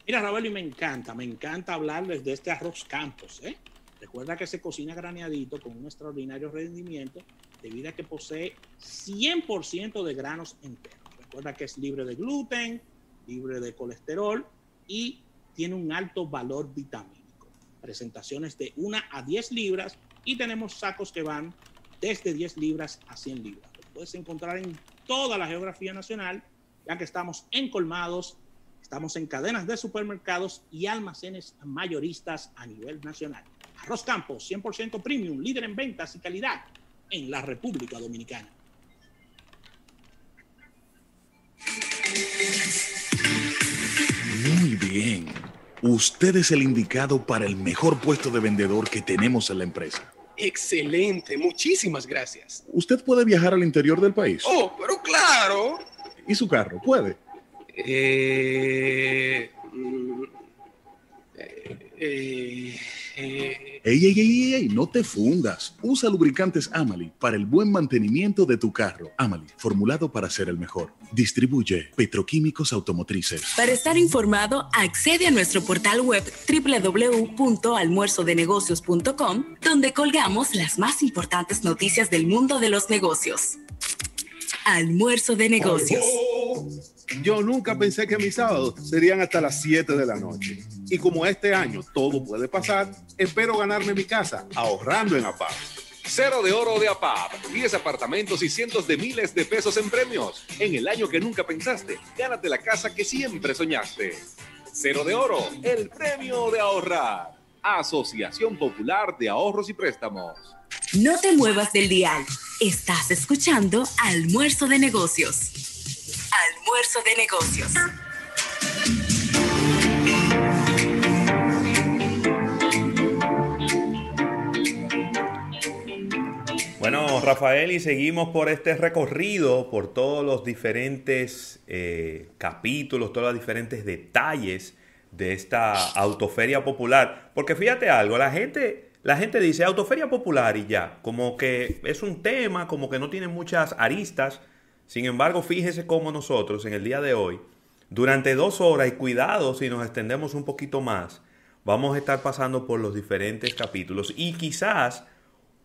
Mira, Raúl, y me encanta, me encanta hablarles de este arroz campos. ¿eh? Recuerda que se cocina graneadito con un extraordinario rendimiento debido a que posee 100% de granos enteros. Recuerda que es libre de gluten, libre de colesterol y tiene un alto valor vitamínico. Presentaciones de 1 a 10 libras y tenemos sacos que van desde 10 libras a 100 libras. Lo puedes encontrar en toda la geografía nacional, ya que estamos en colmados, estamos en cadenas de supermercados y almacenes mayoristas a nivel nacional. Arroz Campos, 100% premium, líder en ventas y calidad en la República Dominicana. Usted es el indicado para el mejor puesto de vendedor que tenemos en la empresa. Excelente, muchísimas gracias. ¿Usted puede viajar al interior del país? Oh, pero claro. ¿Y su carro? ¿Puede? Eh, mm, eh, eh, ey, ey, ey, ey, no te fundas. Usa lubricantes Amali para el buen mantenimiento de tu carro. Amali, formulado para ser el mejor. Distribuye Petroquímicos Automotrices. Para estar informado, accede a nuestro portal web www.almuerzodenegocios.com, donde colgamos las más importantes noticias del mundo de los negocios. Almuerzo de negocios. Yo nunca pensé que mis sábados serían hasta las 7 de la noche. Y como este año todo puede pasar, espero ganarme mi casa ahorrando en APAP. Cero de oro de APAP. 10 apartamentos y cientos de miles de pesos en premios. En el año que nunca pensaste, gánate la casa que siempre soñaste. Cero de oro, el premio de ahorrar. Asociación Popular de Ahorros y Préstamos. No te muevas del dial. Estás escuchando Almuerzo de Negocios. Almuerzo de Negocios. Bueno, Rafael, y seguimos por este recorrido, por todos los diferentes eh, capítulos, todos los diferentes detalles de esta autoferia popular. Porque fíjate algo, la gente, la gente dice autoferia popular y ya, como que es un tema, como que no tiene muchas aristas. Sin embargo, fíjese cómo nosotros en el día de hoy, durante dos horas, y cuidado si nos extendemos un poquito más, vamos a estar pasando por los diferentes capítulos y quizás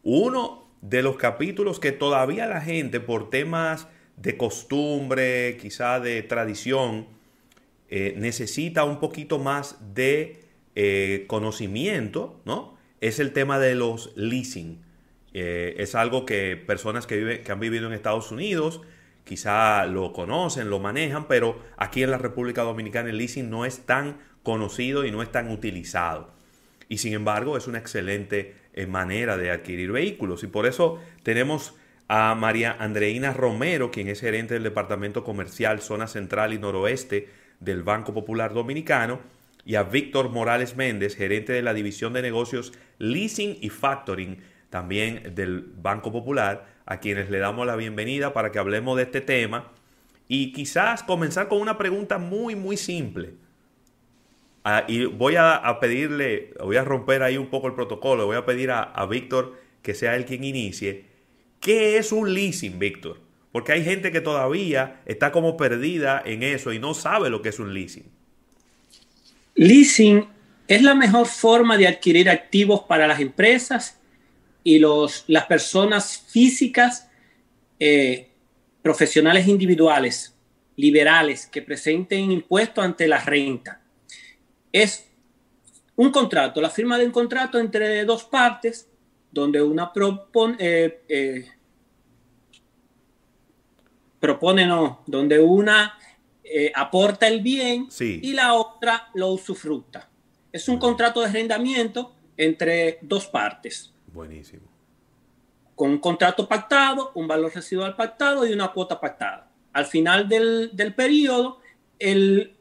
uno de los capítulos que todavía la gente por temas de costumbre, quizá de tradición, eh, necesita un poquito más de eh, conocimiento, ¿no? Es el tema de los leasing. Eh, es algo que personas que, han vivido en Estados Unidos quizá lo conocen, lo manejan, pero aquí en la República Dominicana el leasing no es tan conocido y no es tan utilizado. y sin embargo es una excelente eh, manera de adquirir vehículos. Y por eso tenemos a María Andreina Romero, quien es gerente del Departamento Comercial Zona Central y Noroeste del Banco Popular Dominicano, y a Víctor Morales Méndez, gerente de la División de Negocios Leasing y Factoring, también del Banco Popular, a quienes le damos la bienvenida para que hablemos de este tema y quizás comenzar con una pregunta muy, muy simple. Ah, y voy a, pedirle, voy a romper ahí un poco el protocolo, voy a pedir a, a Víctor que sea él quien inicie. ¿Qué es un leasing, Víctor? Porque hay gente que todavía está como perdida en eso y no sabe lo que es un leasing. Leasing es la mejor forma de adquirir activos para las empresas y los, las personas físicas, eh, profesionales individuales, liberales, que presenten impuestos ante la renta es un contrato, la firma de un contrato entre dos partes, donde una propone, eh, eh, propone no, donde una eh, aporta el bien y la otra lo usufructa. Es un contrato de arrendamiento entre dos partes. Buenísimo. Con un contrato pactado, un valor residual pactado y una cuota pactada. Al final del, del periodo, el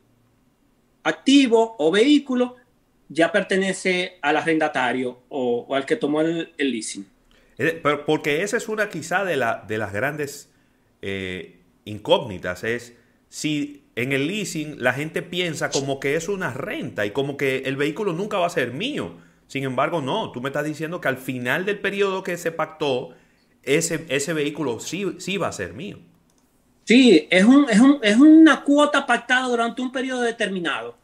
activo o vehículo ya pertenece al arrendatario o, al que tomó el, leasing. Eh, porque esa es una quizá de, la, de las grandes eh, incógnitas, es si en el leasing la gente piensa como que es una renta y como que el vehículo nunca va a ser mío. Sin embargo, no, tú me estás diciendo que al final del periodo que se pactó, ese, ese vehículo sí, sí va a ser mío. Sí, es, un, es, un, es una cuota pactada durante un periodo determinado.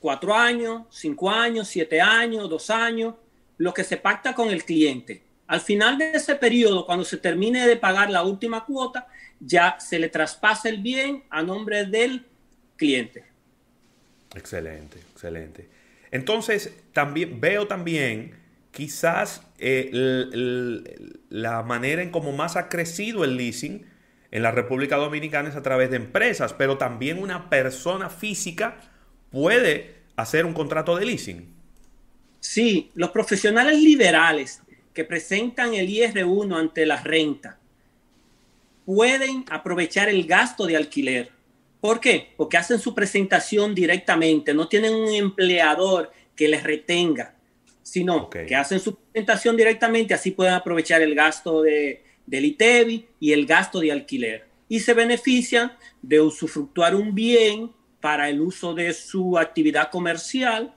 Cuatro años, cinco años, siete años, dos años, lo que se pacta con el cliente. Al final de ese periodo, cuando se termine de pagar la última cuota, ya se le traspasa el bien a nombre del cliente. Excelente, excelente. Entonces, también veo también quizás eh, la manera en cómo más ha crecido el leasing en la República Dominicana es a través de empresas, pero también una persona física puede hacer un contrato de leasing. Sí, los profesionales liberales que presentan el IR1 ante la renta pueden aprovechar el gasto de alquiler. ¿Por qué? Porque hacen su presentación directamente, no tienen un empleador que les retenga, sino que hacen su presentación directamente, así pueden aprovechar el gasto de, del ITEBI y el gasto de alquiler. Y se benefician de usufructuar un bien para el uso de su actividad comercial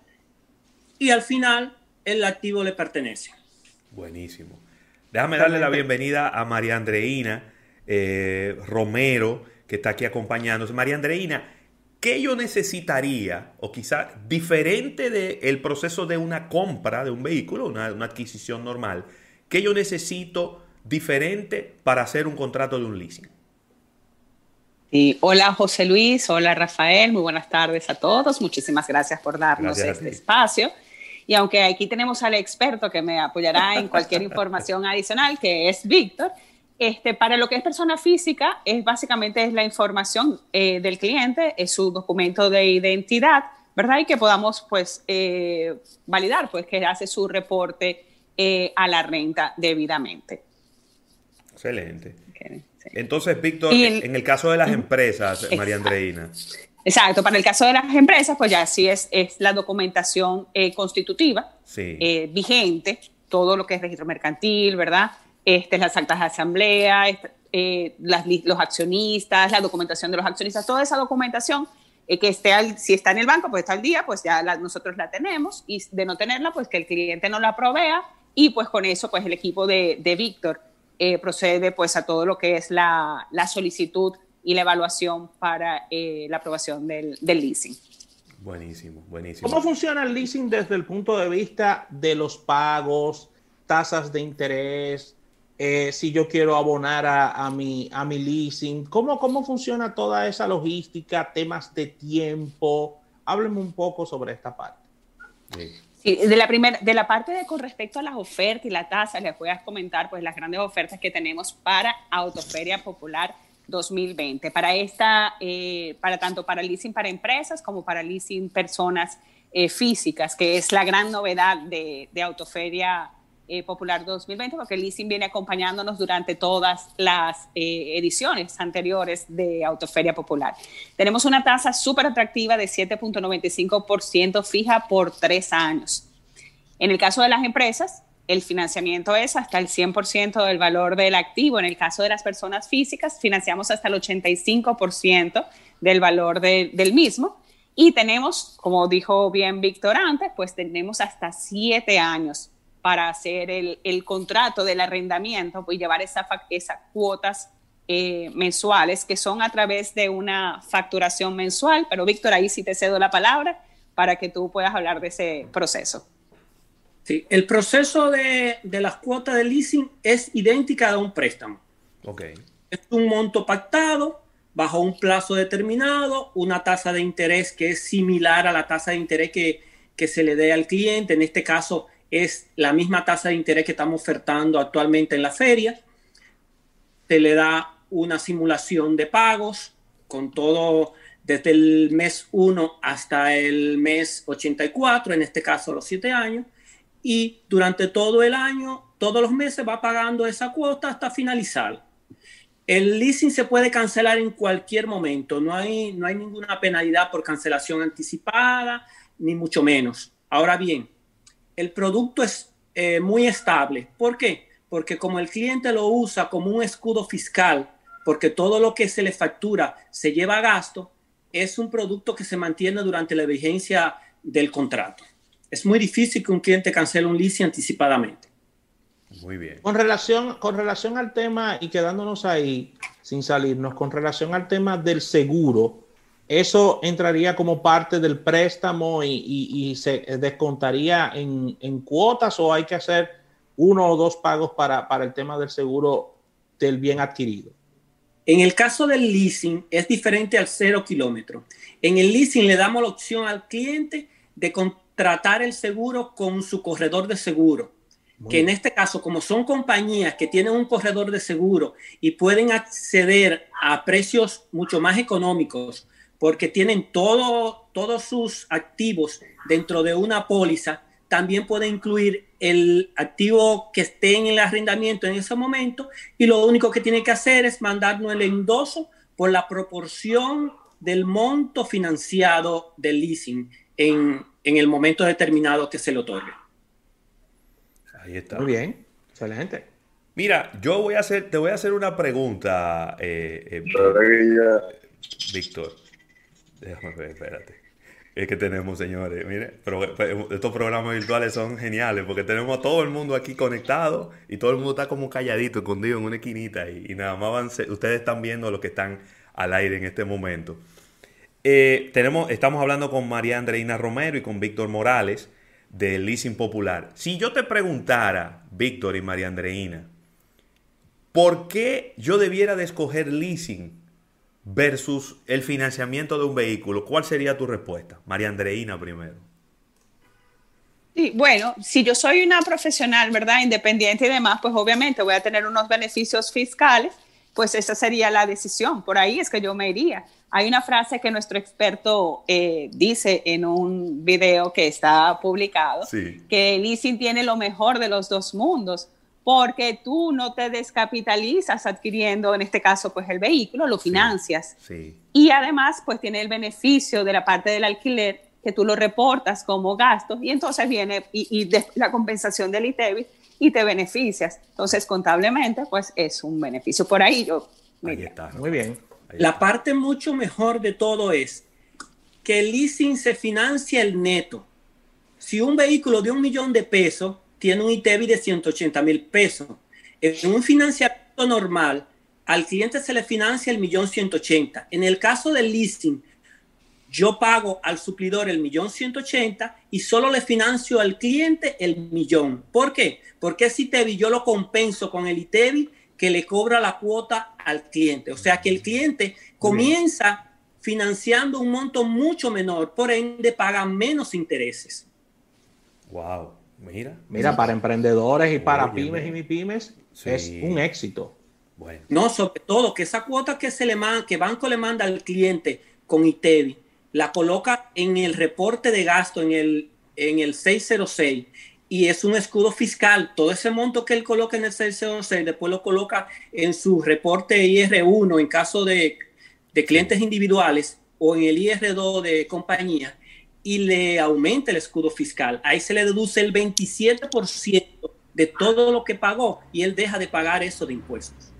y al final el activo le pertenece. Buenísimo. Déjame darle la bienvenida a María Andreina eh, Romero, que está aquí acompañándonos. María Andreina, ¿qué yo necesitaría, o quizá diferente del proceso de una compra de un vehículo, una, una adquisición normal, qué yo necesito diferente para hacer un contrato de un leasing? Y hola José Luis, hola Rafael, muy buenas tardes a todos. Muchísimas gracias por darnos este espacio. Y aunque aquí tenemos al experto que me apoyará en cualquier información [laughs] adicional, que es Víctor, este, para lo que es persona física, es básicamente es la información eh, del cliente, es su documento de identidad, ¿verdad? Y que podamos, pues, eh, validar, pues, que hace su reporte eh, a la renta debidamente. Excelente. Entonces, Víctor, en el caso de las empresas, María Andreina. Exacto, para el caso de las empresas, pues ya sí es, es la documentación eh, constitutiva eh, vigente, todo lo que es registro mercantil, ¿verdad? Este, las actas de asamblea, eh, los accionistas, la documentación de los accionistas, toda esa documentación que esté al, si está en el banco, pues está al día, pues ya nosotros la tenemos y de no tenerla, pues que el cliente no la provea y pues con eso, pues el equipo de, de Víctor eh, procede pues a todo lo que es la, solicitud y la evaluación para eh, la aprobación del, leasing. Buenísimo, buenísimo. ¿Cómo funciona el leasing desde el punto de vista de los pagos, tasas de interés? Eh, si yo quiero abonar a, mi, a mi leasing, ¿cómo, ¿cómo funciona toda esa logística, temas de tiempo? Hábleme un poco sobre esta parte. Sí de la primera, de la parte de con respecto a las ofertas y la tasa, les voy a comentar pues las grandes ofertas que tenemos para Autoferia Popular 2020. Para esta, eh, para tanto para leasing para empresas como para leasing personas eh, físicas, que es la gran novedad de, de Autoferia eh, Popular 2020, porque el leasing viene acompañándonos durante todas las eh, ediciones anteriores de Autoferia Popular. Tenemos una tasa súper atractiva de 7.95% fija por tres años. En el caso de las empresas, el financiamiento es hasta el 100% del valor del activo. En el caso de las personas físicas, financiamos hasta el 85% del valor del mismo. Y tenemos, como dijo bien Víctor antes, pues tenemos hasta siete años para hacer el, contrato del arrendamiento y llevar esa, esas cuotas eh, mensuales que son a través de una facturación mensual. Pero Víctor, ahí sí te cedo la palabra para que tú puedas hablar de ese proceso. Sí, el proceso de, de las cuotas de leasing es idéntica a un préstamo. Okay. Es un monto pactado bajo un plazo determinado, una tasa de interés que es similar a la tasa de interés que, que se le dé al cliente. En este caso, es la misma tasa de interés que estamos ofertando actualmente en la feria. Se le da una simulación de pagos con todo desde el mes 1 hasta el mes 84, en este caso los 7 años, y durante todo el año, todos los meses va pagando esa cuota hasta finalizar. El leasing se puede cancelar en cualquier momento, no hay, no hay ninguna penalidad por cancelación anticipada, ni mucho menos. Ahora bien, el producto es eh, muy estable. ¿Por qué? Porque como el cliente lo usa como un escudo fiscal, porque todo lo que se le factura se lleva a gasto, es un producto que se mantiene durante la vigencia del contrato. Es muy difícil que un cliente cancele un leasing anticipadamente. Muy bien. Con relación, con relación al tema, y quedándonos ahí sin salirnos, con relación al tema del seguro, eso entraría como parte del préstamo y, se descontaría en, cuotas o hay que hacer uno o dos pagos para, el tema del seguro del bien adquirido. En el caso del leasing es diferente al cero kilómetro. En el leasing le damos la opción al cliente de contratar el seguro con su corredor de seguro. que en este caso, como son compañías que tienen un corredor de seguro y pueden acceder a precios mucho más económicos porque tienen todo, todos sus activos dentro de una póliza, también puede incluir el activo que esté en el arrendamiento en ese momento y lo único que tiene que hacer es mandarnos el endoso por la proporción del monto financiado del leasing en, el momento determinado que se le otorgue. Ahí está. Muy bien, excelente. Mira, yo voy a hacer, te voy a hacer una pregunta, eh, eh, Víctor. Déjame ver, espérate. Es que tenemos, señores, mire, estos programas virtuales son geniales porque tenemos a todo el mundo aquí conectado y todo el mundo está como calladito, escondido en una esquinita y, nada más ustedes están viendo lo que están al aire en este momento. Eh, tenemos, estamos hablando con María Andreina Romero y con Víctor Morales de Leasing Popular. Si yo te preguntara, Víctor y María Andreina, ¿por qué yo debiera de escoger leasing versus el financiamiento de un vehículo, ¿cuál sería tu respuesta? María Andreina primero. Sí, bueno, si yo soy una profesional, ¿verdad? Independiente y demás, pues obviamente voy a tener unos beneficios fiscales, pues esa sería la decisión. Por ahí es que yo me iría. Hay una frase que nuestro experto eh, dice en un video que está publicado, que el leasing tiene lo mejor de los dos mundos porque tú no te descapitalizas adquiriendo, en este caso, pues el vehículo, lo financias. Y además, pues tiene el beneficio de la parte del alquiler que tú lo reportas como gasto y entonces viene y, la compensación del ITEVI y te beneficias. Entonces, contablemente, pues es un beneficio. Por ahí yo... Ahí está. Muy bien. La parte mucho mejor de todo es que el leasing se financia el neto. Si un vehículo de un millón de pesos tiene un ITEVI de 180 mil pesos. En un financiamiento normal, al cliente se le financia el millón 180. En el caso del leasing, yo pago al suplidor el millón 180 y solo le financio al cliente el millón. ¿Por qué? Porque ese ITEVI yo lo compenso con el ITEVI que le cobra la cuota al cliente. O sea que el cliente comienza financiando un monto mucho menor, por ende paga menos intereses. Wow. Mira. Mira, para emprendedores y para pymes y mi pymes es un éxito. No, sobre todo que esa cuota que se le manda, que banco le manda al cliente con ITEVI la coloca en el reporte de gasto, en el, en el 606, y es un escudo fiscal. Todo ese monto que él coloca en el 606, después lo coloca en su reporte IR1 en caso de, de clientes individuales o en el IR2 de compañía y le aumenta el escudo fiscal. Ahí se le deduce el 27% de todo lo que pagó y él deja de pagar eso de impuestos.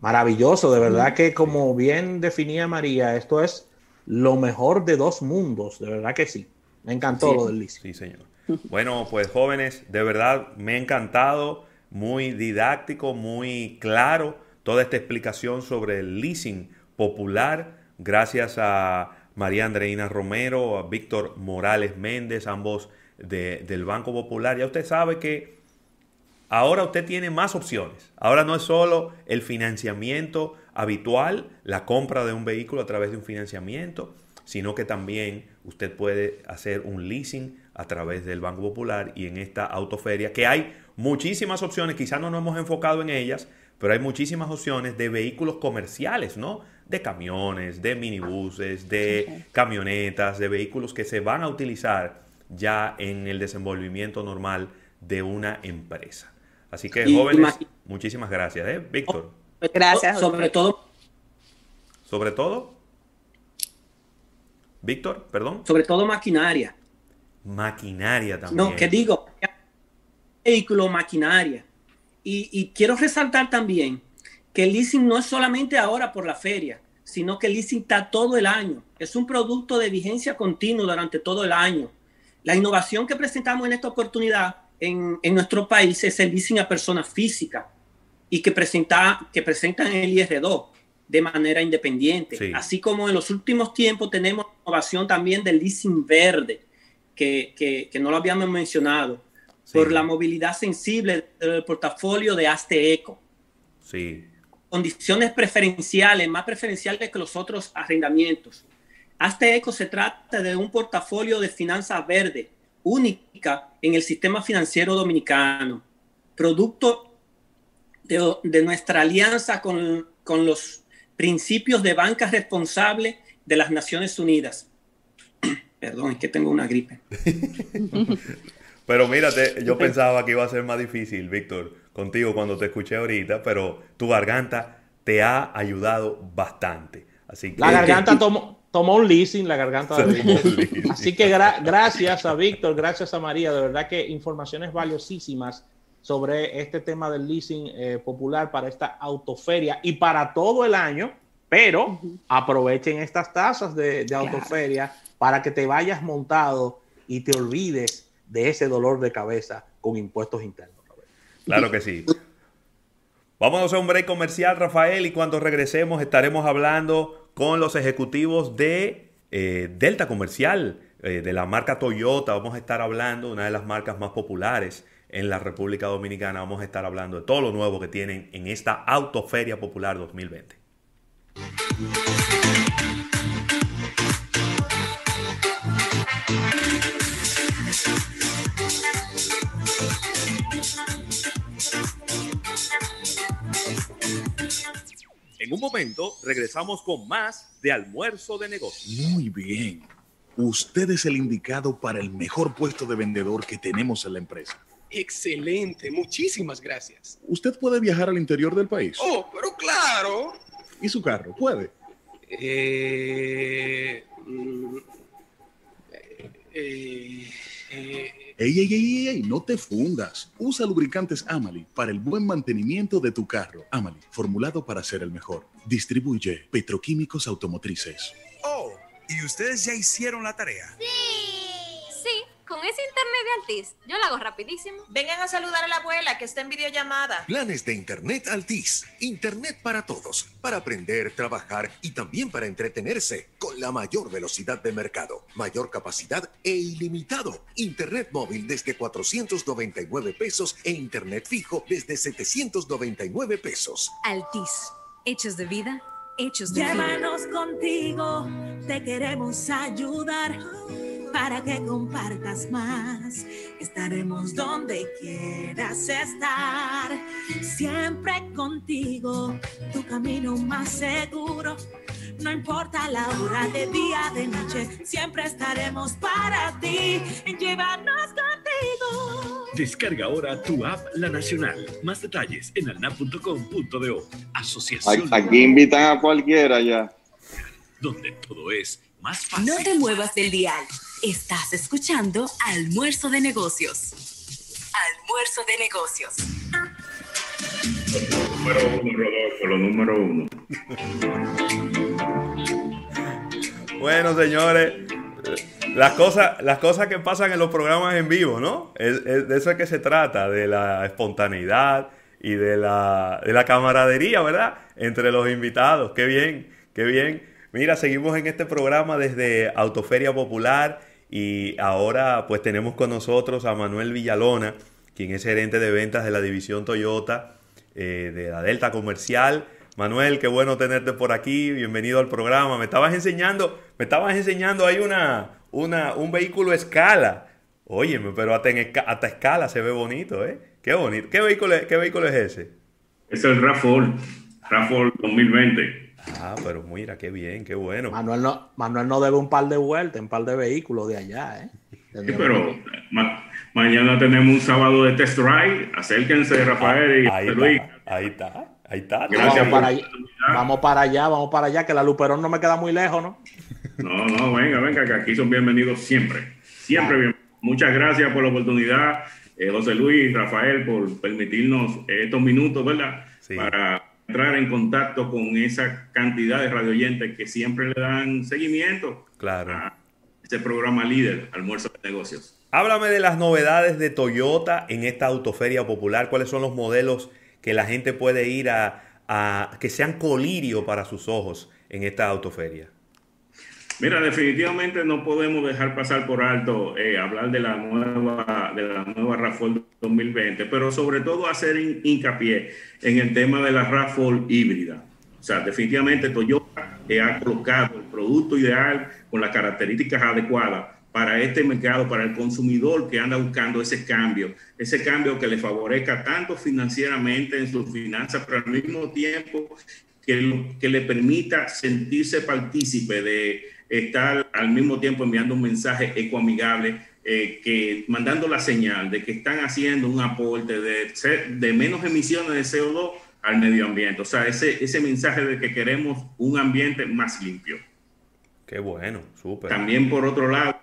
Maravilloso, de verdad que como bien definía María, esto es lo mejor de dos mundos, de verdad que sí. Me encantó lo del leasing. Sí, señor. Bueno, pues jóvenes, de verdad me ha encantado, muy didáctico, muy claro toda esta explicación sobre el leasing popular, gracias a María Andreina Romero, a Víctor Morales Méndez, ambos del Banco Popular. Ya usted sabe que ahora usted tiene más opciones. Ahora no es solo el financiamiento habitual, la compra de un vehículo a través de un financiamiento, sino que también usted puede hacer un leasing a través del Banco Popular y en esta autoferia, que hay muchísimas opciones, quizás no nos hemos enfocado en ellas, pero hay muchísimas opciones de vehículos comerciales, ¿no? De camiones, de minibuses, de camionetas, de vehículos que se van a utilizar ya en el desenvolvimiento normal de una empresa. Así que, jóvenes, muchísimas gracias, ¿eh? Víctor. Gracias. Sobre todo. ¿Sobre todo? Víctor, perdón. Sobre todo maquinaria. Maquinaria también. No, que digo, vehículo, maquinaria. Y, quiero resaltar también que el leasing no es solamente ahora por la feria, sino que el leasing está todo el año. Es un producto de vigencia continua durante todo el año. La innovación que presentamos en esta oportunidad en, nuestro país es el leasing a personas físicas y que, presenta, que presentan el IR2 de manera independiente. Así como en los últimos tiempos tenemos innovación también del leasing verde, que, no lo habíamos mencionado, por la movilidad sensible del portafolio de Asteeco. Sí. Condiciones preferenciales, más preferenciales que los otros arrendamientos. Asteeco se trata de un portafolio de finanzas verde única en el sistema financiero dominicano, producto de, nuestra alianza con, con los principios de banca responsable de las Naciones Unidas. [clears throat] Perdón, es que tengo una gripe. [laughs] pero mírate, yo pensaba que iba a ser más difícil, Víctor, contigo cuando te escuché ahorita, pero tu garganta te ha ayudado bastante. Así que, la garganta [laughs] tomó, tomó un leasing, la garganta de Así que gracias a Víctor, gracias a María, de verdad que informaciones valiosísimas sobre este tema del leasing eh, popular para esta autoferia y para todo el año, pero aprovechen estas tasas de, autoferia para que te vayas montado y te olvides de ese dolor de cabeza con impuestos internos. Claro que sí. Vamos a un break comercial, Rafael, y cuando regresemos estaremos hablando con los ejecutivos de eh, Delta Comercial, eh, de la marca Toyota. Vamos a estar hablando de una de las marcas más populares en la República Dominicana. Vamos a estar hablando de todo lo nuevo que tienen en esta Autoferia Popular 2020. En un momento regresamos con más de almuerzo de negocios. Muy bien. Usted es el indicado para el mejor puesto de vendedor que tenemos en la empresa. Excelente, muchísimas gracias. ¿Usted puede viajar al interior del país? Oh, pero claro. ¿Y su carro? ¿Puede? Eh, mm, eh, eh, ey, ey, ey, ey, no te fundas. Usa lubricantes Amali para el buen mantenimiento de tu carro. Amali, formulado para ser el mejor. Distribuye Petroquímicos Automotrices. Oh, ¿y ustedes ya hicieron la tarea? Sí. Sí, con ese internet de Altis, yo lo hago rapidísimo. Vengan a saludar a la abuela que está en videollamada. Planes de Internet Altis. Internet para todos. Para aprender, trabajar y también para entretenerse. Con la mayor velocidad de mercado, mayor capacidad e ilimitado. Internet móvil desde 499 pesos e Internet fijo desde 799 pesos. Altis. Hechos de vida, hechos de Llévanos contigo, te queremos ayudar para que compartas más. Estaremos donde quieras estar, siempre contigo, tu camino más seguro No importa la hora de día, de noche, siempre estaremos para ti. Llévanos contigo. Descarga ahora tu app La Nacional. Más detalles en alnap.com.do. Asociación. Aquí invitan a cualquiera ya. Donde todo es más fácil. No te muevas del dial. Estás escuchando Almuerzo de Negocios. Almuerzo de Negocios. Número uno, Rodolfo, lo número uno. [laughs] Bueno, señores, las cosas, las cosas que pasan en los programas en vivo, ¿no? Es, de eso es que se trata, de la espontaneidad y de la, de la camaradería, ¿verdad? Entre los invitados. Qué bien, qué bien. Mira, seguimos en este programa desde Autoferia Popular y ahora pues tenemos con nosotros a Manuel Villalona, quien es gerente de ventas de la división Toyota eh, de la Delta Comercial. Manuel, qué bueno tenerte por aquí, bienvenido al programa. Me estabas enseñando, me estabas enseñando ahí una, una, un vehículo escala. Óyeme, pero hasta, en hasta escala se ve bonito, ¿eh? Qué bonito. ¿Qué vehículo, qué vehículo es ese? Es el RAV4, RAV4 2020. Ah, pero mira, qué bien, qué bueno. Manuel no, Manuel no debe un par de vueltas, un par de vehículos de allá, ¿eh? Sí, pero ma mañana tenemos un sábado de test drive. Acérquense, Rafael y ahí Luis. Está, ahí está, ahí está. Gracias vamos, para allá, vamos para allá, vamos para allá, que la Luperón no me queda muy lejos, ¿no? No, no, venga, venga, que aquí son bienvenidos siempre. Siempre bien. Muchas gracias por la oportunidad, eh, José Luis, Rafael, por permitirnos estos minutos, ¿verdad? Sí. Para entrar en contacto con esa cantidad de radioyentes que siempre le dan seguimiento Claro. a este programa líder, Almuerzo de Negocios. Háblame de las novedades de Toyota en esta autoferia popular. ¿Cuáles son los modelos que la gente puede ir a, que sean colirio para sus ojos en esta autoferia? Mira, definitivamente no podemos dejar pasar por alto eh, hablar de la nueva de la nueva RAV4 2020, pero sobre todo hacer hin- hincapié en el tema de la RAV4 híbrida. O sea, definitivamente Toyota eh, ha colocado el producto ideal con las características adecuadas para este mercado, para el consumidor que anda buscando ese cambio, ese cambio que le favorezca tanto financieramente en sus finanzas, pero al mismo tiempo que, le permita sentirse partícipe de estar al mismo tiempo enviando un mensaje ecoamigable, eh, que mandando la señal de que están haciendo un aporte de menos emisiones de CO2 al medio ambiente. O sea, ese, ese mensaje de que queremos un ambiente más limpio. Qué bueno, súper. También por otro lado,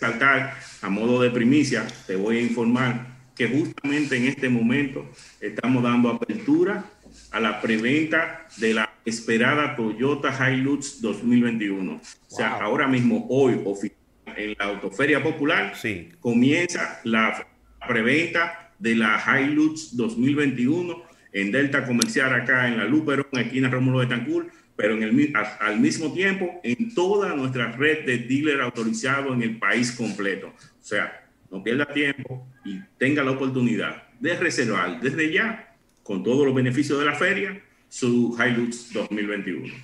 resaltar a modo de primicia, te voy a informar que justamente en este momento estamos dando apertura a la preventa de la esperada Toyota Hilux 2021. O sea, Wow. ahora mismo, hoy, en la Autoferia Popular, Sí. comienza la preventa de la Hilux 2021 en Delta Comercial acá en la Luperón, esquina Rómulo de Tancur, pero en el, al mismo tiempo en toda nuestra red de dealer autorizados en el país completo. O sea, no pierda tiempo y tenga la oportunidad de reservar desde ya, con todos los beneficios de la feria, su Hilux 2021.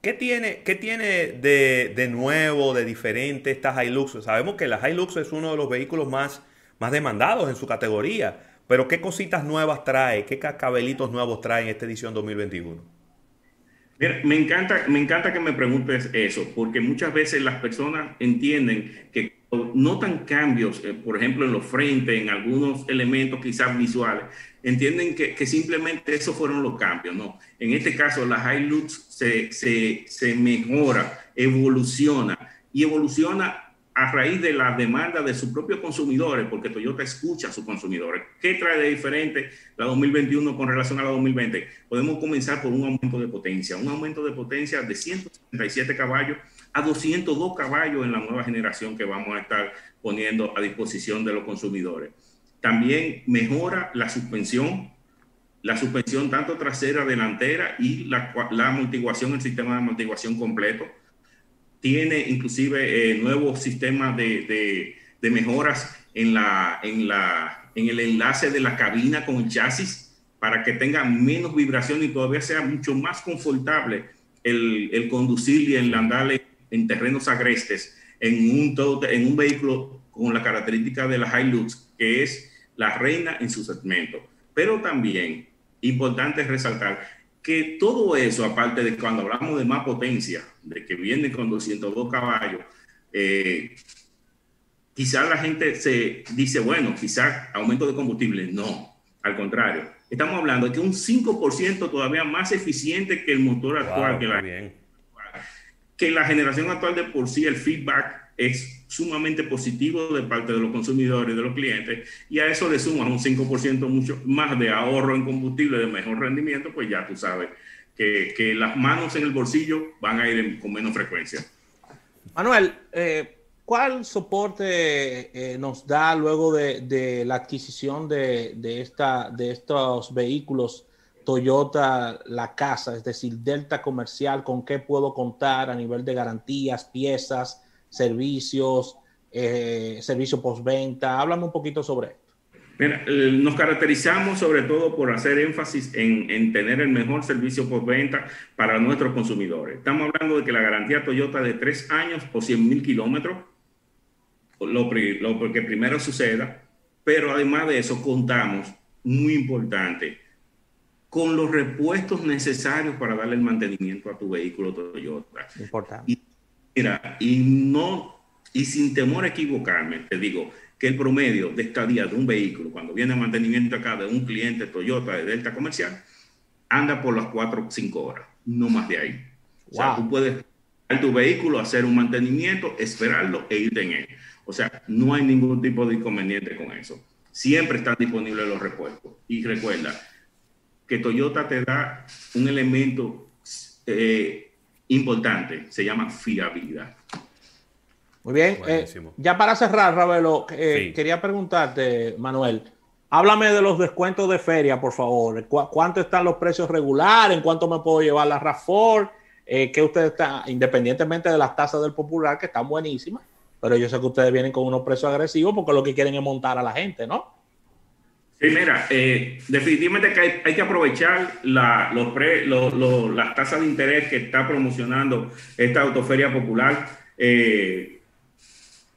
¿Qué tiene, qué tiene de, de nuevo, de diferente esta Hilux? Sabemos que la Hilux es uno de los vehículos más, más demandados en su categoría, pero ¿qué cositas nuevas trae? ¿Qué cascabelitos nuevos trae en esta edición 2021? Me encanta, me encanta que me preguntes eso, porque muchas veces las personas entienden que notan cambios, eh, por ejemplo, en los frentes, en algunos elementos quizás visuales, entienden que, simplemente esos fueron los cambios, ¿no? En este caso, la Hilux se, se mejora, evoluciona y evoluciona a raíz de las demandas de sus propios consumidores, porque Toyota escucha a sus consumidores. ¿Qué trae de diferente la 2021 con relación a la 2020? Podemos comenzar por un aumento de potencia, un aumento de potencia de 177 caballos a 202 caballos en la nueva generación que vamos a estar poniendo a disposición de los consumidores. También mejora la suspensión, la suspensión tanto trasera, delantera y la, la amortiguación, el sistema de amortiguación completo tiene inclusive eh, nuevos sistemas de, de, de, mejoras en, la, en, la, en el enlace de la cabina con el chasis para que tenga menos vibración y todavía sea mucho más confortable el, el conducir y el andar en terrenos agrestes en un, todo, en un vehículo con la característica de la Hilux, que es la reina en su segmento. Pero también, importante resaltar, que todo eso, aparte de cuando hablamos de más potencia, de que viene con 202 caballos, eh, quizás la gente se dice, bueno, quizás aumento de combustible. No, al contrario. Estamos hablando de que un 5% todavía más eficiente que el motor actual, que, la, que la generación actual de por sí, el feedback es sumamente positivo de parte de los consumidores, de los clientes, y a eso le sumas un 5% mucho más de ahorro en combustible, de mejor rendimiento, pues ya tú sabes que, que las manos en el bolsillo van a ir con menos frecuencia. Manuel, eh, ¿cuál soporte eh, nos da luego de, de la adquisición de, de, esta, de estos vehículos Toyota La Casa, es decir, Delta Comercial? ¿Con qué puedo contar a nivel de garantías, piezas? Servicios, eh, servicio postventa. Háblame un poquito sobre esto. Mira, eh, nos caracterizamos sobre todo por hacer énfasis en, en, tener el mejor servicio postventa para nuestros consumidores. Estamos hablando de que la garantía Toyota de tres años o 100 mil kilómetros, lo, lo que primero suceda, pero además de eso contamos, muy importante, con los repuestos necesarios para darle el mantenimiento a tu vehículo Toyota. Importante. Mira, y no, y sin temor a equivocarme, te digo que el promedio de estadía de un vehículo, cuando viene a mantenimiento acá de un cliente Toyota de Delta Comercial, anda por las 4 o 5 horas, no más de ahí. O sea, tú puedes a tu vehículo, hacer un mantenimiento, esperarlo e irte en él. O sea, no hay ningún tipo de inconveniente con eso. Siempre están disponibles los repuestos. Y recuerda que Toyota te da un elemento eh, importante, se llama fiabilidad. Muy bien, eh, ya para cerrar, Ravelo, eh, quería preguntarte, Manuel, háblame de los descuentos de feria, por favor. ¿Cuánto están los precios regulares? ¿En cuánto me puedo llevar la RAFOR? Eh, que ustedes están, independientemente de las tasas del popular, que están buenísimas, pero yo sé que ustedes vienen con unos precios agresivos porque lo que quieren es montar a la gente, ¿no? Sí, mira, eh, definitivamente que hay, que aprovechar la, los pre, las tasas de interés que está promocionando esta autoferia popular eh,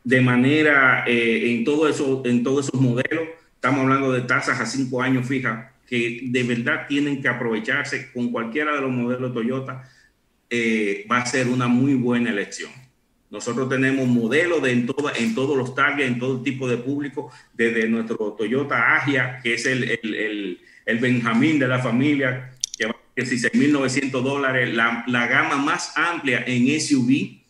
de manera eh, en, todo eso, en todos esos modelos. Estamos hablando de tasas a cinco años fijas que de verdad tienen que aprovecharse con cualquiera de los modelos Toyota. va a ser una muy buena elección. Nosotros tenemos modelos de en, en todos los targets, en todo tipo de público, desde nuestro Toyota Agia, que es el, el, el, Benjamín de la familia, que vale 16.900 dólares, la, la gama más amplia en SUV,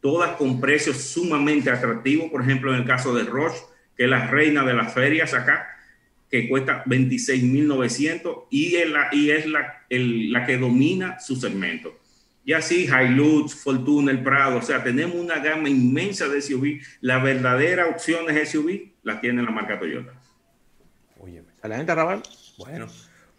todas con precios sumamente atractivos. Por ejemplo, en el caso de Roche, que es la reina de las ferias acá, que cuesta 26.900 y es la, y es la, el, la que domina su segmento. Y así Hilux, Fortuna, el Prado, o sea, tenemos una gama inmensa de SUV. La verdadera opción de SUV la tiene la marca Toyota. Oye, gente Raval. Bueno,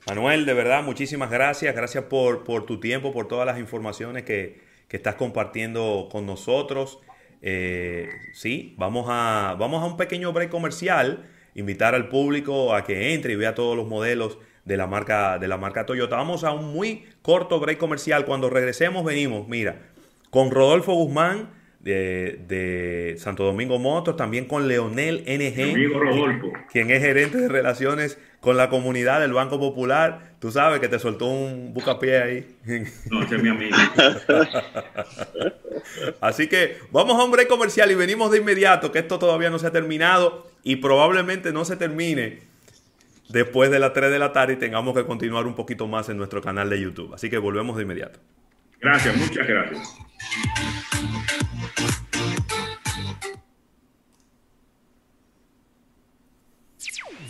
Manuel, de verdad, muchísimas gracias. Gracias por, por tu tiempo, por todas las informaciones que, que estás compartiendo con nosotros. Eh, sí, vamos a, vamos a un pequeño break comercial. Invitar al público a que entre y vea todos los modelos de la marca, de la marca Toyota. Vamos a un muy corto break comercial. Cuando regresemos venimos, mira, con Rodolfo Guzmán de, Santo Domingo Motos, también con Leonel NG, Rodolfo. quien es gerente de relaciones con la comunidad del Banco Popular. Tú sabes que te soltó un bucapié ahí. [laughs] No, ese es mi amigo. [laughs] Así que vamos a un break comercial y venimos de inmediato, que esto todavía no se ha terminado y probablemente no se termine después de las 3 de la tarde y tengamos que continuar un poquito más en nuestro canal de YouTube. Así que volvemos de inmediato. Gracias, muchas gracias.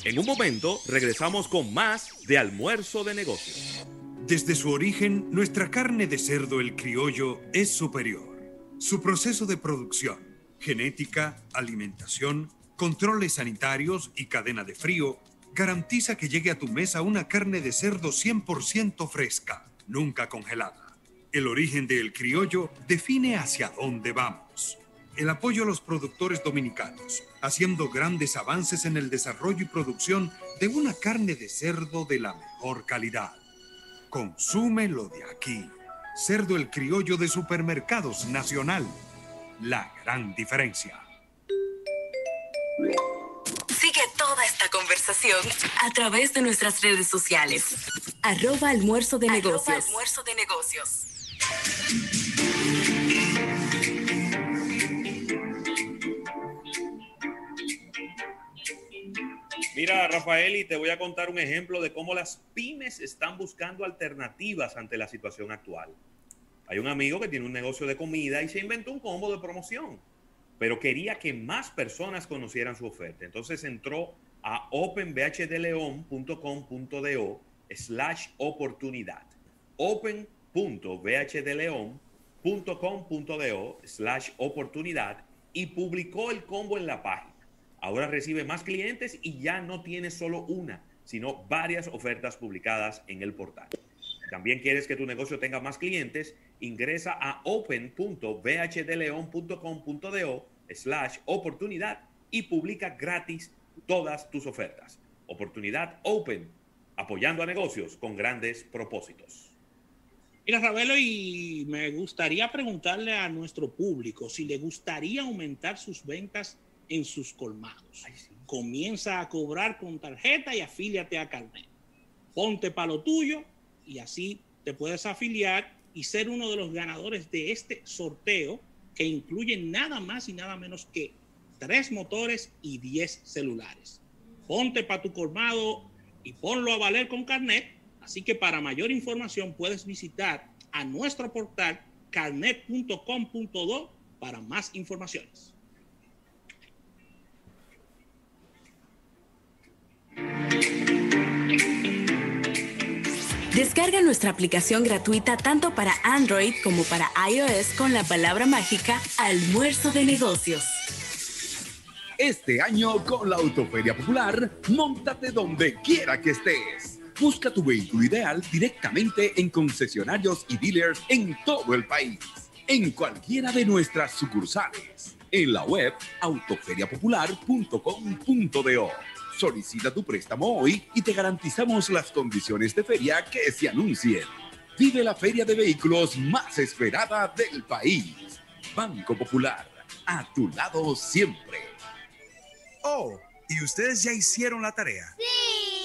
En un momento regresamos con más de almuerzo de negocios. Desde su origen, nuestra carne de cerdo el criollo es superior. Su proceso de producción, genética, alimentación, controles sanitarios y cadena de frío garantiza que llegue a tu mesa una carne de cerdo 100% fresca, nunca congelada. El origen del criollo define hacia dónde vamos. El apoyo a los productores dominicanos, haciendo grandes avances en el desarrollo y producción de una carne de cerdo de la mejor calidad. Consúmelo de aquí. Cerdo el criollo de supermercados nacional. La gran diferencia. Toda esta conversación a través de nuestras redes sociales. Arroba almuerzo de negocios. Almuerzo de negocios. Mira, Rafael, y te voy a contar un ejemplo de cómo las pymes están buscando alternativas ante la situación actual. Hay un amigo que tiene un negocio de comida y se inventó un combo de promoción, pero quería que más personas conocieran su oferta. Entonces entró a openbhdleon.com.do slash oportunidad. open.bhdleon.com.do slash oportunidad y publicó el combo en la página. Ahora recibe más clientes y ya no tiene solo una, sino varias ofertas publicadas en el portal. También quieres que tu negocio tenga más clientes, ingresa a open.bhdleon.com.do slash oportunidad y publica gratis todas tus ofertas. Oportunidad Open, apoyando a negocios con grandes propósitos. Mira, Ravelo, y me gustaría preguntarle a nuestro público si le gustaría aumentar sus ventas en sus colmados. Comienza a cobrar con tarjeta y afíliate a Carnet. Ponte para lo tuyo y así te puedes afiliar y ser uno de los ganadores de este sorteo que incluye nada más y nada menos que tres motores y diez celulares. Ponte para tu colmado y ponlo a valer con Carnet. Así que para mayor información puedes visitar a nuestro portal carnet.com.do para más informaciones. Descarga nuestra aplicación gratuita tanto para Android como para iOS con la palabra mágica almuerzo de negocios. Este año con la Autoferia Popular, montate donde quiera que estés. Busca tu vehículo ideal directamente en concesionarios y dealers en todo el país, en cualquiera de nuestras sucursales, en la web autoferiapopular.com.do Solicita tu préstamo hoy y te garantizamos las condiciones de feria que se anuncien. Vive la feria de vehículos más esperada del país. Banco Popular, a tu lado siempre. Oh, ¿y ustedes ya hicieron la tarea? Sí.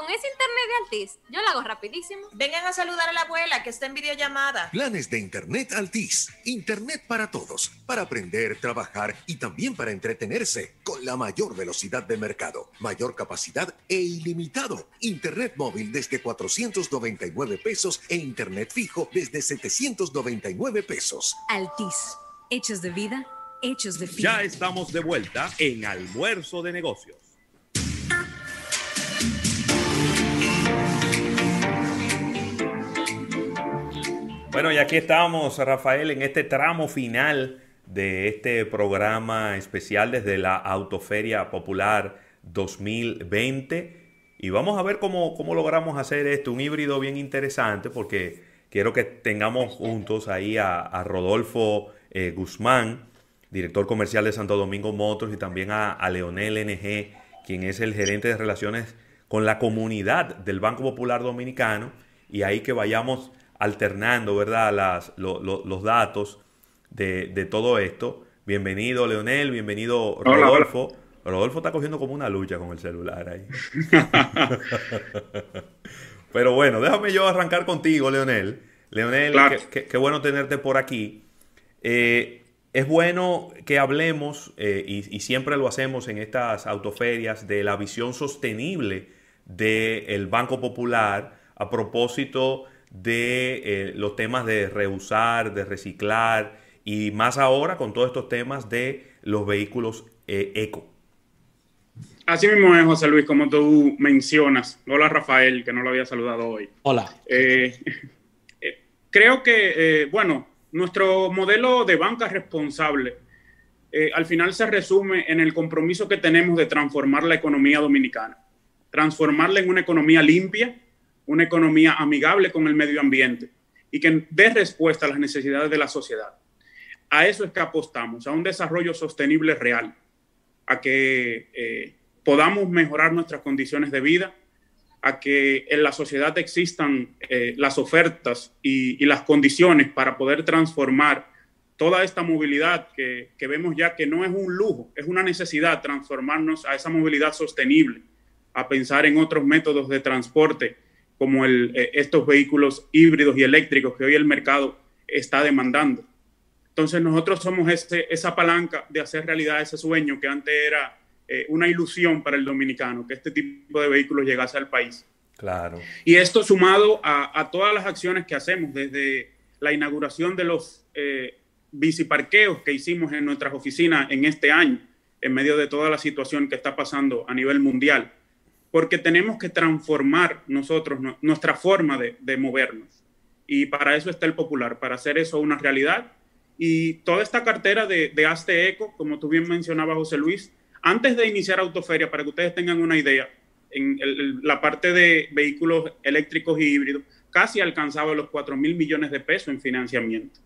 Con ese internet de Altis, yo lo hago rapidísimo. Vengan a saludar a la abuela que está en videollamada. Planes de Internet Altis. Internet para todos. Para aprender, trabajar y también para entretenerse. Con la mayor velocidad de mercado, mayor capacidad e ilimitado. Internet móvil desde 499 pesos e Internet fijo desde 799 pesos. Altis. Hechos de vida, hechos de fin. Ya estamos de vuelta en Almuerzo de Negocios. Bueno, y aquí estamos, Rafael, en este tramo final de este programa especial desde la Autoferia Popular 2020. Y vamos a ver cómo, cómo logramos hacer esto, un híbrido bien interesante, porque quiero que tengamos juntos ahí a, Rodolfo eh, Guzmán, director comercial de Santo Domingo Motors, y también a, a Leonel NG, quien es el gerente de relaciones con la comunidad del Banco Popular Dominicano, y ahí que vayamos alternando, ¿verdad? Las, los datos de, de, todo esto. Bienvenido, Leonel, bienvenido, Rodolfo. Rodolfo está cogiendo como una lucha con el celular ahí. [laughs] Pero bueno, déjame yo arrancar contigo, Leonel. Leonel, qué, bueno tenerte por aquí. Eh, es bueno que hablemos, eh, y, y, siempre lo hacemos en estas autoferias, de la visión sostenible del Banco Popular a propósito de eh, los temas de reusar, de reciclar y más ahora con todos estos temas de los vehículos eh, eco. Así mismo es, José Luis, como tú mencionas. Hola, Rafael, que no lo había saludado hoy. Hola. Eh, creo que, bueno, nuestro modelo de banca responsable al final se resume en el compromiso que tenemos de transformar la economía dominicana, transformarla en una economía limpia, una economía amigable con el medio ambiente y que dé respuesta a las necesidades de la sociedad. A eso es que apostamos, a un desarrollo sostenible real, a que eh, podamos mejorar nuestras condiciones de vida, a que en la sociedad existan eh, las ofertas y, las condiciones para poder transformar toda esta movilidad que, que, vemos ya que no es un lujo, es una necesidad transformarnos a esa movilidad sostenible, a pensar en otros métodos de transporte como el, eh, estos vehículos híbridos y eléctricos que hoy el mercado está demandando. Entonces nosotros somos ese, esa palanca de hacer realidad ese sueño que antes era eh, una ilusión para el dominicano, que este tipo de vehículos llegase al país. Claro. Y esto sumado a, todas las acciones que hacemos desde la inauguración de los eh, biciparqueos que hicimos en nuestras oficinas en este año, en medio de toda la situación que está pasando a nivel mundial, porque tenemos que transformar nosotros nuestra forma de, movernos. Y para eso está el popular, para hacer eso una realidad. Y toda esta cartera de, de Aste Eco, como tú bien mencionabas, José Luis, antes de iniciar Autoferia, para que ustedes tengan una idea, en la parte de vehículos eléctricos y híbridos, casi alcanzaba los 4 mil millones de pesos en financiamiento.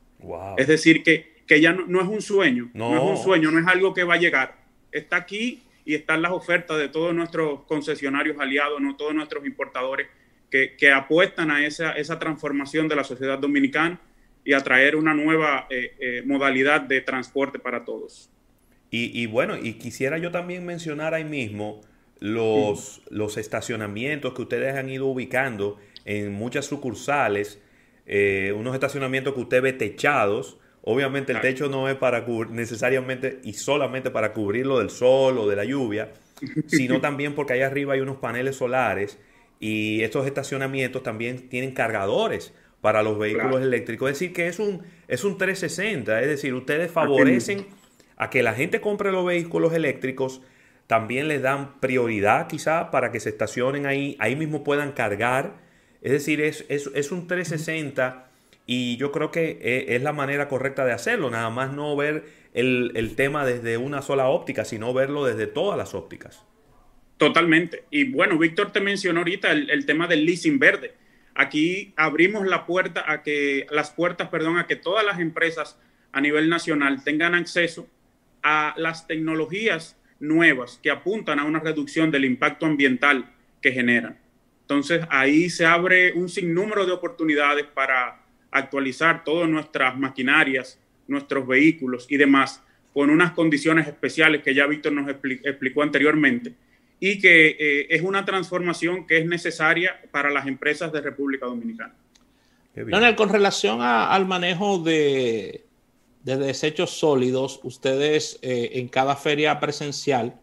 Es decir, que, que ya no, es un sueño, no. es un sueño, no es algo que va a llegar. Está aquí y están las ofertas de todos nuestros concesionarios aliados, no todos nuestros importadores que, que apuestan a esa, esa, transformación de la sociedad dominicana y a traer una nueva eh, eh, modalidad de transporte para todos. Y, bueno, y quisiera yo también mencionar ahí mismo los, los estacionamientos que ustedes han ido ubicando en muchas sucursales, eh, unos estacionamientos que usted ve techados. Obviamente el techo no es para necesariamente y solamente para cubrirlo del sol o de la lluvia, [laughs] sino también porque allá arriba hay unos paneles solares y estos estacionamientos también tienen cargadores para los vehículos eléctricos. Es decir, que es un, es un 360, es decir, ustedes favorecen a que la gente compre los vehículos eléctricos, también les dan prioridad quizá para que se estacionen ahí, ahí mismo puedan cargar. Es decir, es, es, un 360 y yo creo que e, es la manera correcta de hacerlo, nada más no ver el, tema desde una sola óptica, sino verlo desde todas las ópticas. Totalmente. Y bueno, Víctor te mencionó ahorita el, el, tema del leasing verde. Aquí abrimos la puerta a que, las puertas, perdón, a que todas las empresas a nivel nacional tengan acceso a las tecnologías nuevas que apuntan a una reducción del impacto ambiental que generan. Entonces ahí se abre un sinnúmero de oportunidades para actualizar todas nuestras maquinarias, nuestros vehículos y demás con unas condiciones especiales que ya Víctor nos explicó anteriormente y que eh, es una transformación que es necesaria para las empresas de República Dominicana. Leonel, con relación al manejo de, de desechos sólidos, ustedes eh, en cada feria presencial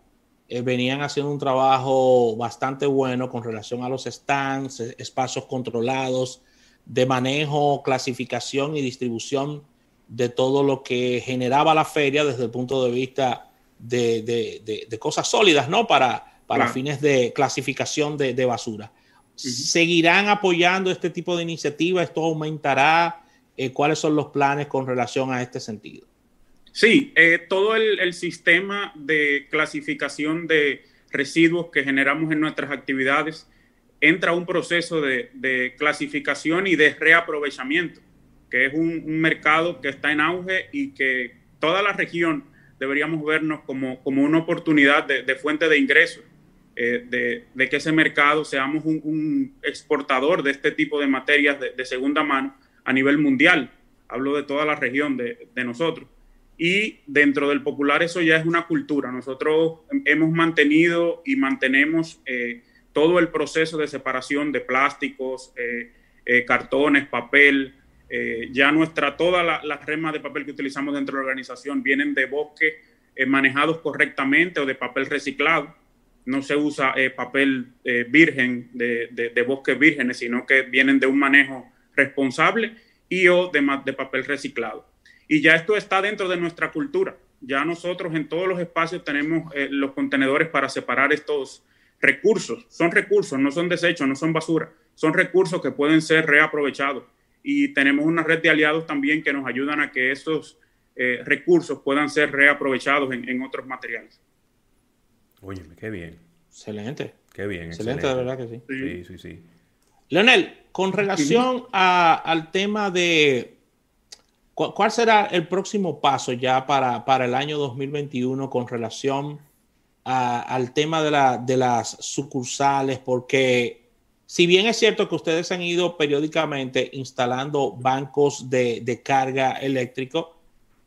eh, venían haciendo un trabajo bastante bueno con relación a los stands, eh, espacios controlados, de manejo, clasificación y distribución de todo lo que generaba la feria desde el punto de vista de, cosas sólidas, ¿no? Para, para fines de clasificación de, basura. ¿Seguirán apoyando este tipo de iniciativa? ¿Esto aumentará? Eh, cuáles son los planes con relación a este sentido. Sí, eh, todo el, sistema de clasificación de residuos que generamos en nuestras actividades entra un proceso de, clasificación y de reaprovechamiento, que es un, mercado que está en auge y que toda la región deberíamos vernos como, una oportunidad de, fuente de ingresos, eh, de, que ese mercado seamos un, exportador de este tipo de materias de segunda mano a nivel mundial. Hablo de toda la región de, nosotros. Y dentro del popular eso ya es una cultura. Nosotros hemos mantenido y mantenemos eh, todo el proceso de separación de plásticos, eh, eh, cartones, papel. ya nuestra, todas las remas de papel que utilizamos dentro de la organización vienen de bosques manejados correctamente o de papel reciclado. No se usa papel virgen de, de, bosques vírgenes, sino que vienen de un manejo responsable y o de, de papel reciclado. Y ya esto está dentro de nuestra cultura. Ya nosotros en todos los espacios tenemos eh, los contenedores para separar estos recursos. Son recursos, no son desechos, no son basura. Son recursos que pueden ser reaprovechados. Y tenemos una red de aliados también que nos ayudan a que estos eh, recursos puedan ser reaprovechados en, otros materiales. Oye, qué bien. Excelente. Qué bien. Excelente, de verdad que sí. Sí, sí, sí. Leonel, con relación al tema de cuál será el próximo paso ya para, para el año 2021 con relación al tema de, la, de las sucursales, porque si bien es cierto que ustedes han ido periódicamente instalando bancos de, carga eléctrico,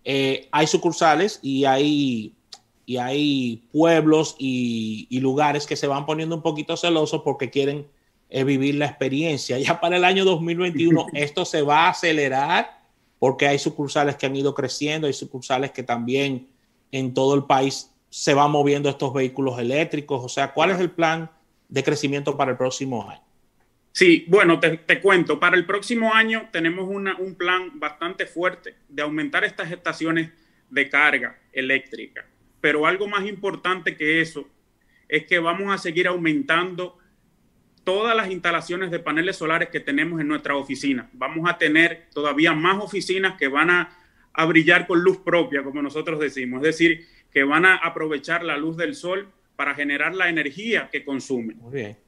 eh, hay sucursales y hay, y hay pueblos y, y lugares que se van poniendo un poquito celosos porque quieren eh, vivir la experiencia. [laughs] Ya para el año 2021 [laughs] esto se va a acelerar porque hay sucursales que han ido creciendo, hay sucursales que también en todo el país se van moviendo estos vehículos eléctricos. O sea, ¿cuál es el plan de crecimiento para el próximo año? Sí, bueno, te, cuento, para el próximo año tenemos un plan bastante fuerte de aumentar estas estaciones de carga eléctrica. Pero algo más importante que eso es que vamos a seguir aumentando todas las instalaciones de paneles solares que tenemos en nuestra oficina. Vamos a tener todavía más oficinas que van a, a brillar con luz propia, como nosotros decimos, es decir, que van a aprovechar la luz del sol para generar la energía que consumen.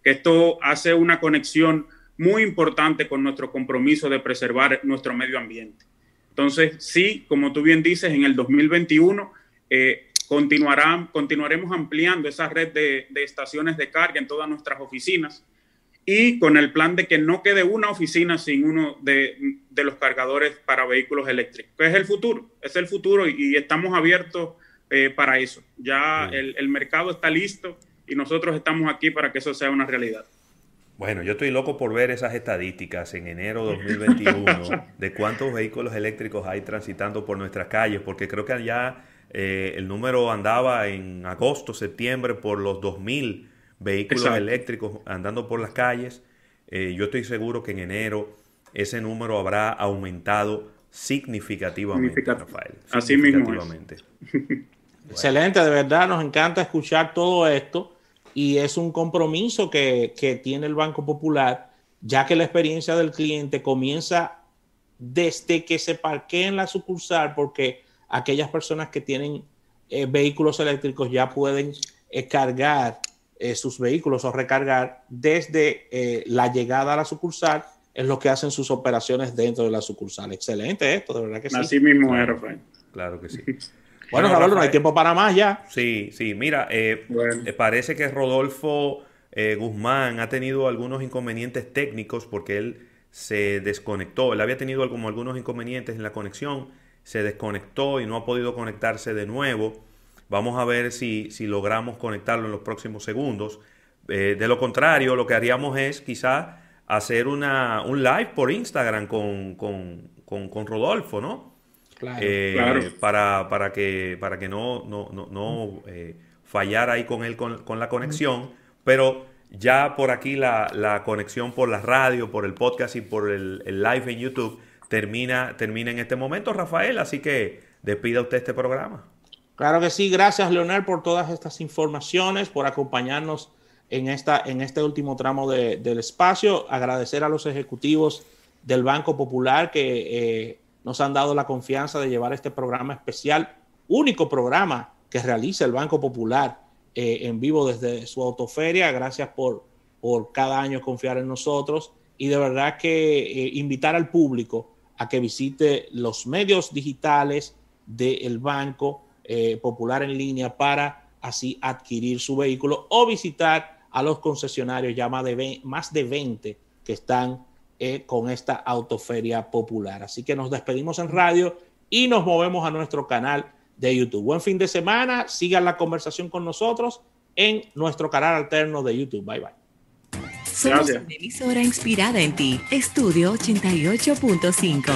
Esto hace una conexión muy importante con nuestro compromiso de preservar nuestro medio ambiente. Entonces, sí, como tú bien dices, en el 2021 eh, continuaremos ampliando esa red de, estaciones de carga en todas nuestras oficinas y con el plan de que no quede una oficina sin uno de, los cargadores para vehículos eléctricos, que es el futuro, es el futuro y estamos abiertos eh, para eso. Ya el, mercado está listo y nosotros estamos aquí para que eso sea una realidad. Bueno, yo estoy loco por ver esas estadísticas en enero 2021 [laughs] de cuántos vehículos eléctricos hay transitando por nuestras calles, porque creo que allá eh, el número andaba en agosto, septiembre por los 2.000 vehículos eléctricos andando por las calles. Eh, yo estoy seguro que en enero ese número habrá aumentado significativamente, Rafael. Así mismo. [laughs] Excelente, de verdad, nos encanta escuchar todo esto y es un compromiso que, tiene el Banco Popular, ya que la experiencia del cliente comienza desde que se parquea en la sucursal, porque aquellas personas que tienen eh, vehículos eléctricos ya pueden eh, cargar eh, sus vehículos o recargar desde la llegada a la sucursal, es lo que hacen sus operaciones dentro de la sucursal. Excelente esto, de verdad que sí. Así mismo es, Rafael. Claro que sí. [laughs] Bueno, Rafael, no hay tiempo para más ya. Sí, sí, mira, eh, eh, parece que Rodolfo eh, Guzmán ha tenido algunos inconvenientes técnicos porque él se desconectó. Él había tenido como algunos inconvenientes en la conexión, se desconectó y no ha podido conectarse de nuevo. Vamos a ver si, si logramos conectarlo en los próximos segundos. de lo contrario, lo que haríamos es quizá hacer una, un live por Instagram con, con, con Rodolfo, ¿no? Eh, para, para, que, para que no, no, no, eh, fallara ahí con él con, la conexión, pero ya por aquí la, conexión por la radio, por el podcast y por el, live en YouTube termina, termina en este momento, Rafael, así que despida usted este programa. Claro que sí, gracias Leonel por todas estas informaciones, por acompañarnos en, esta, en este último tramo del espacio, agradecer a los ejecutivos del Banco Popular que eh, nos han dado la confianza de llevar este programa especial, único programa que realiza el Banco Popular eh, en vivo desde su autoferia. Gracias por, por cada año confiar en nosotros y de verdad que eh, invitar al público a que visite los medios digitales del Banco eh, Popular en línea para así adquirir su vehículo o visitar a los concesionarios ya más de, más de 20 que están eh, con esta autoferia popular. Así que nos despedimos en radio y nos movemos a nuestro canal de YouTube. Buen fin de semana, sigan la conversación con nosotros en nuestro canal alterno de YouTube. Bye bye. Somos una emisora inspirada en ti. Estudio 88.5.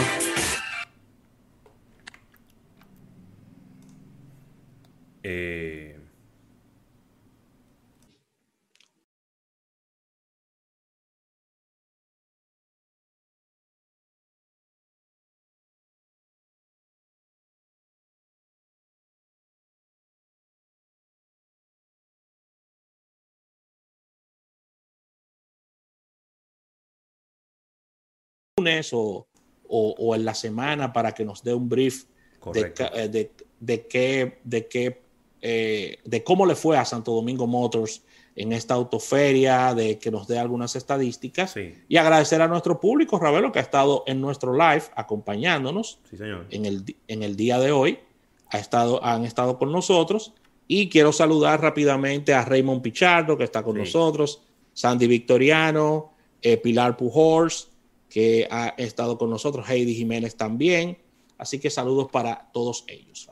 Eh, o, o, en la semana para que nos dé un brief de, eh, de, de, qué, de, qué, eh, de cómo le fue a Santo Domingo Motors en esta autoferia, de que nos dé algunas estadísticas y agradecer a nuestro público, Ravelo, que ha estado en nuestro live acompañándonos En, el, en el día de hoy. Ha estado, han estado con nosotros. Y quiero saludar rápidamente a Raymond Pichardo, que está con nosotros, Sandy Victoriano, eh, Pilar Pujols, que ha estado con nosotros, Heidi Jiménez también. Así que saludos para todos ellos.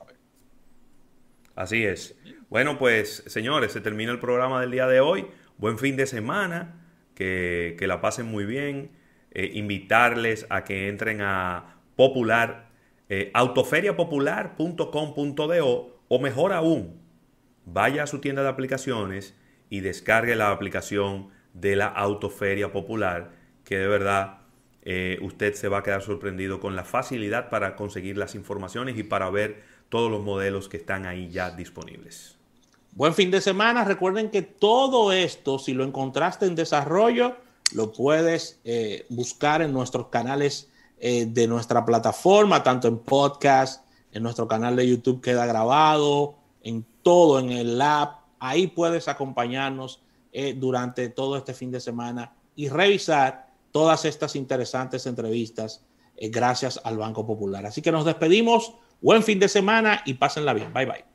Así es. Bueno, pues señores, se termina el programa del día de hoy. Buen fin de semana. que, la pasen muy bien, eh, invitarles a que entren a popular, eh, autoferiapopular.com.do o mejor aún, vaya a su tienda de aplicaciones y descargue la aplicación de la Autoferia Popular, que de verdad eh, usted se va a quedar sorprendido con la facilidad para conseguir las informaciones y para ver todos los modelos que están ahí ya disponibles. Buen fin de semana. Recuerden que todo esto, si lo encontraste en desarrollo, lo puedes eh, buscar en nuestros canales eh, de nuestra plataforma, tanto en podcast, en nuestro canal de YouTube queda grabado, en todo, en el app. Ahí puedes acompañarnos durante todo este fin de semana y revisar todas estas interesantes entrevistas gracias al Banco Popular. Así que nos despedimos. Buen fin de semana y pásenla bien. Bye bye.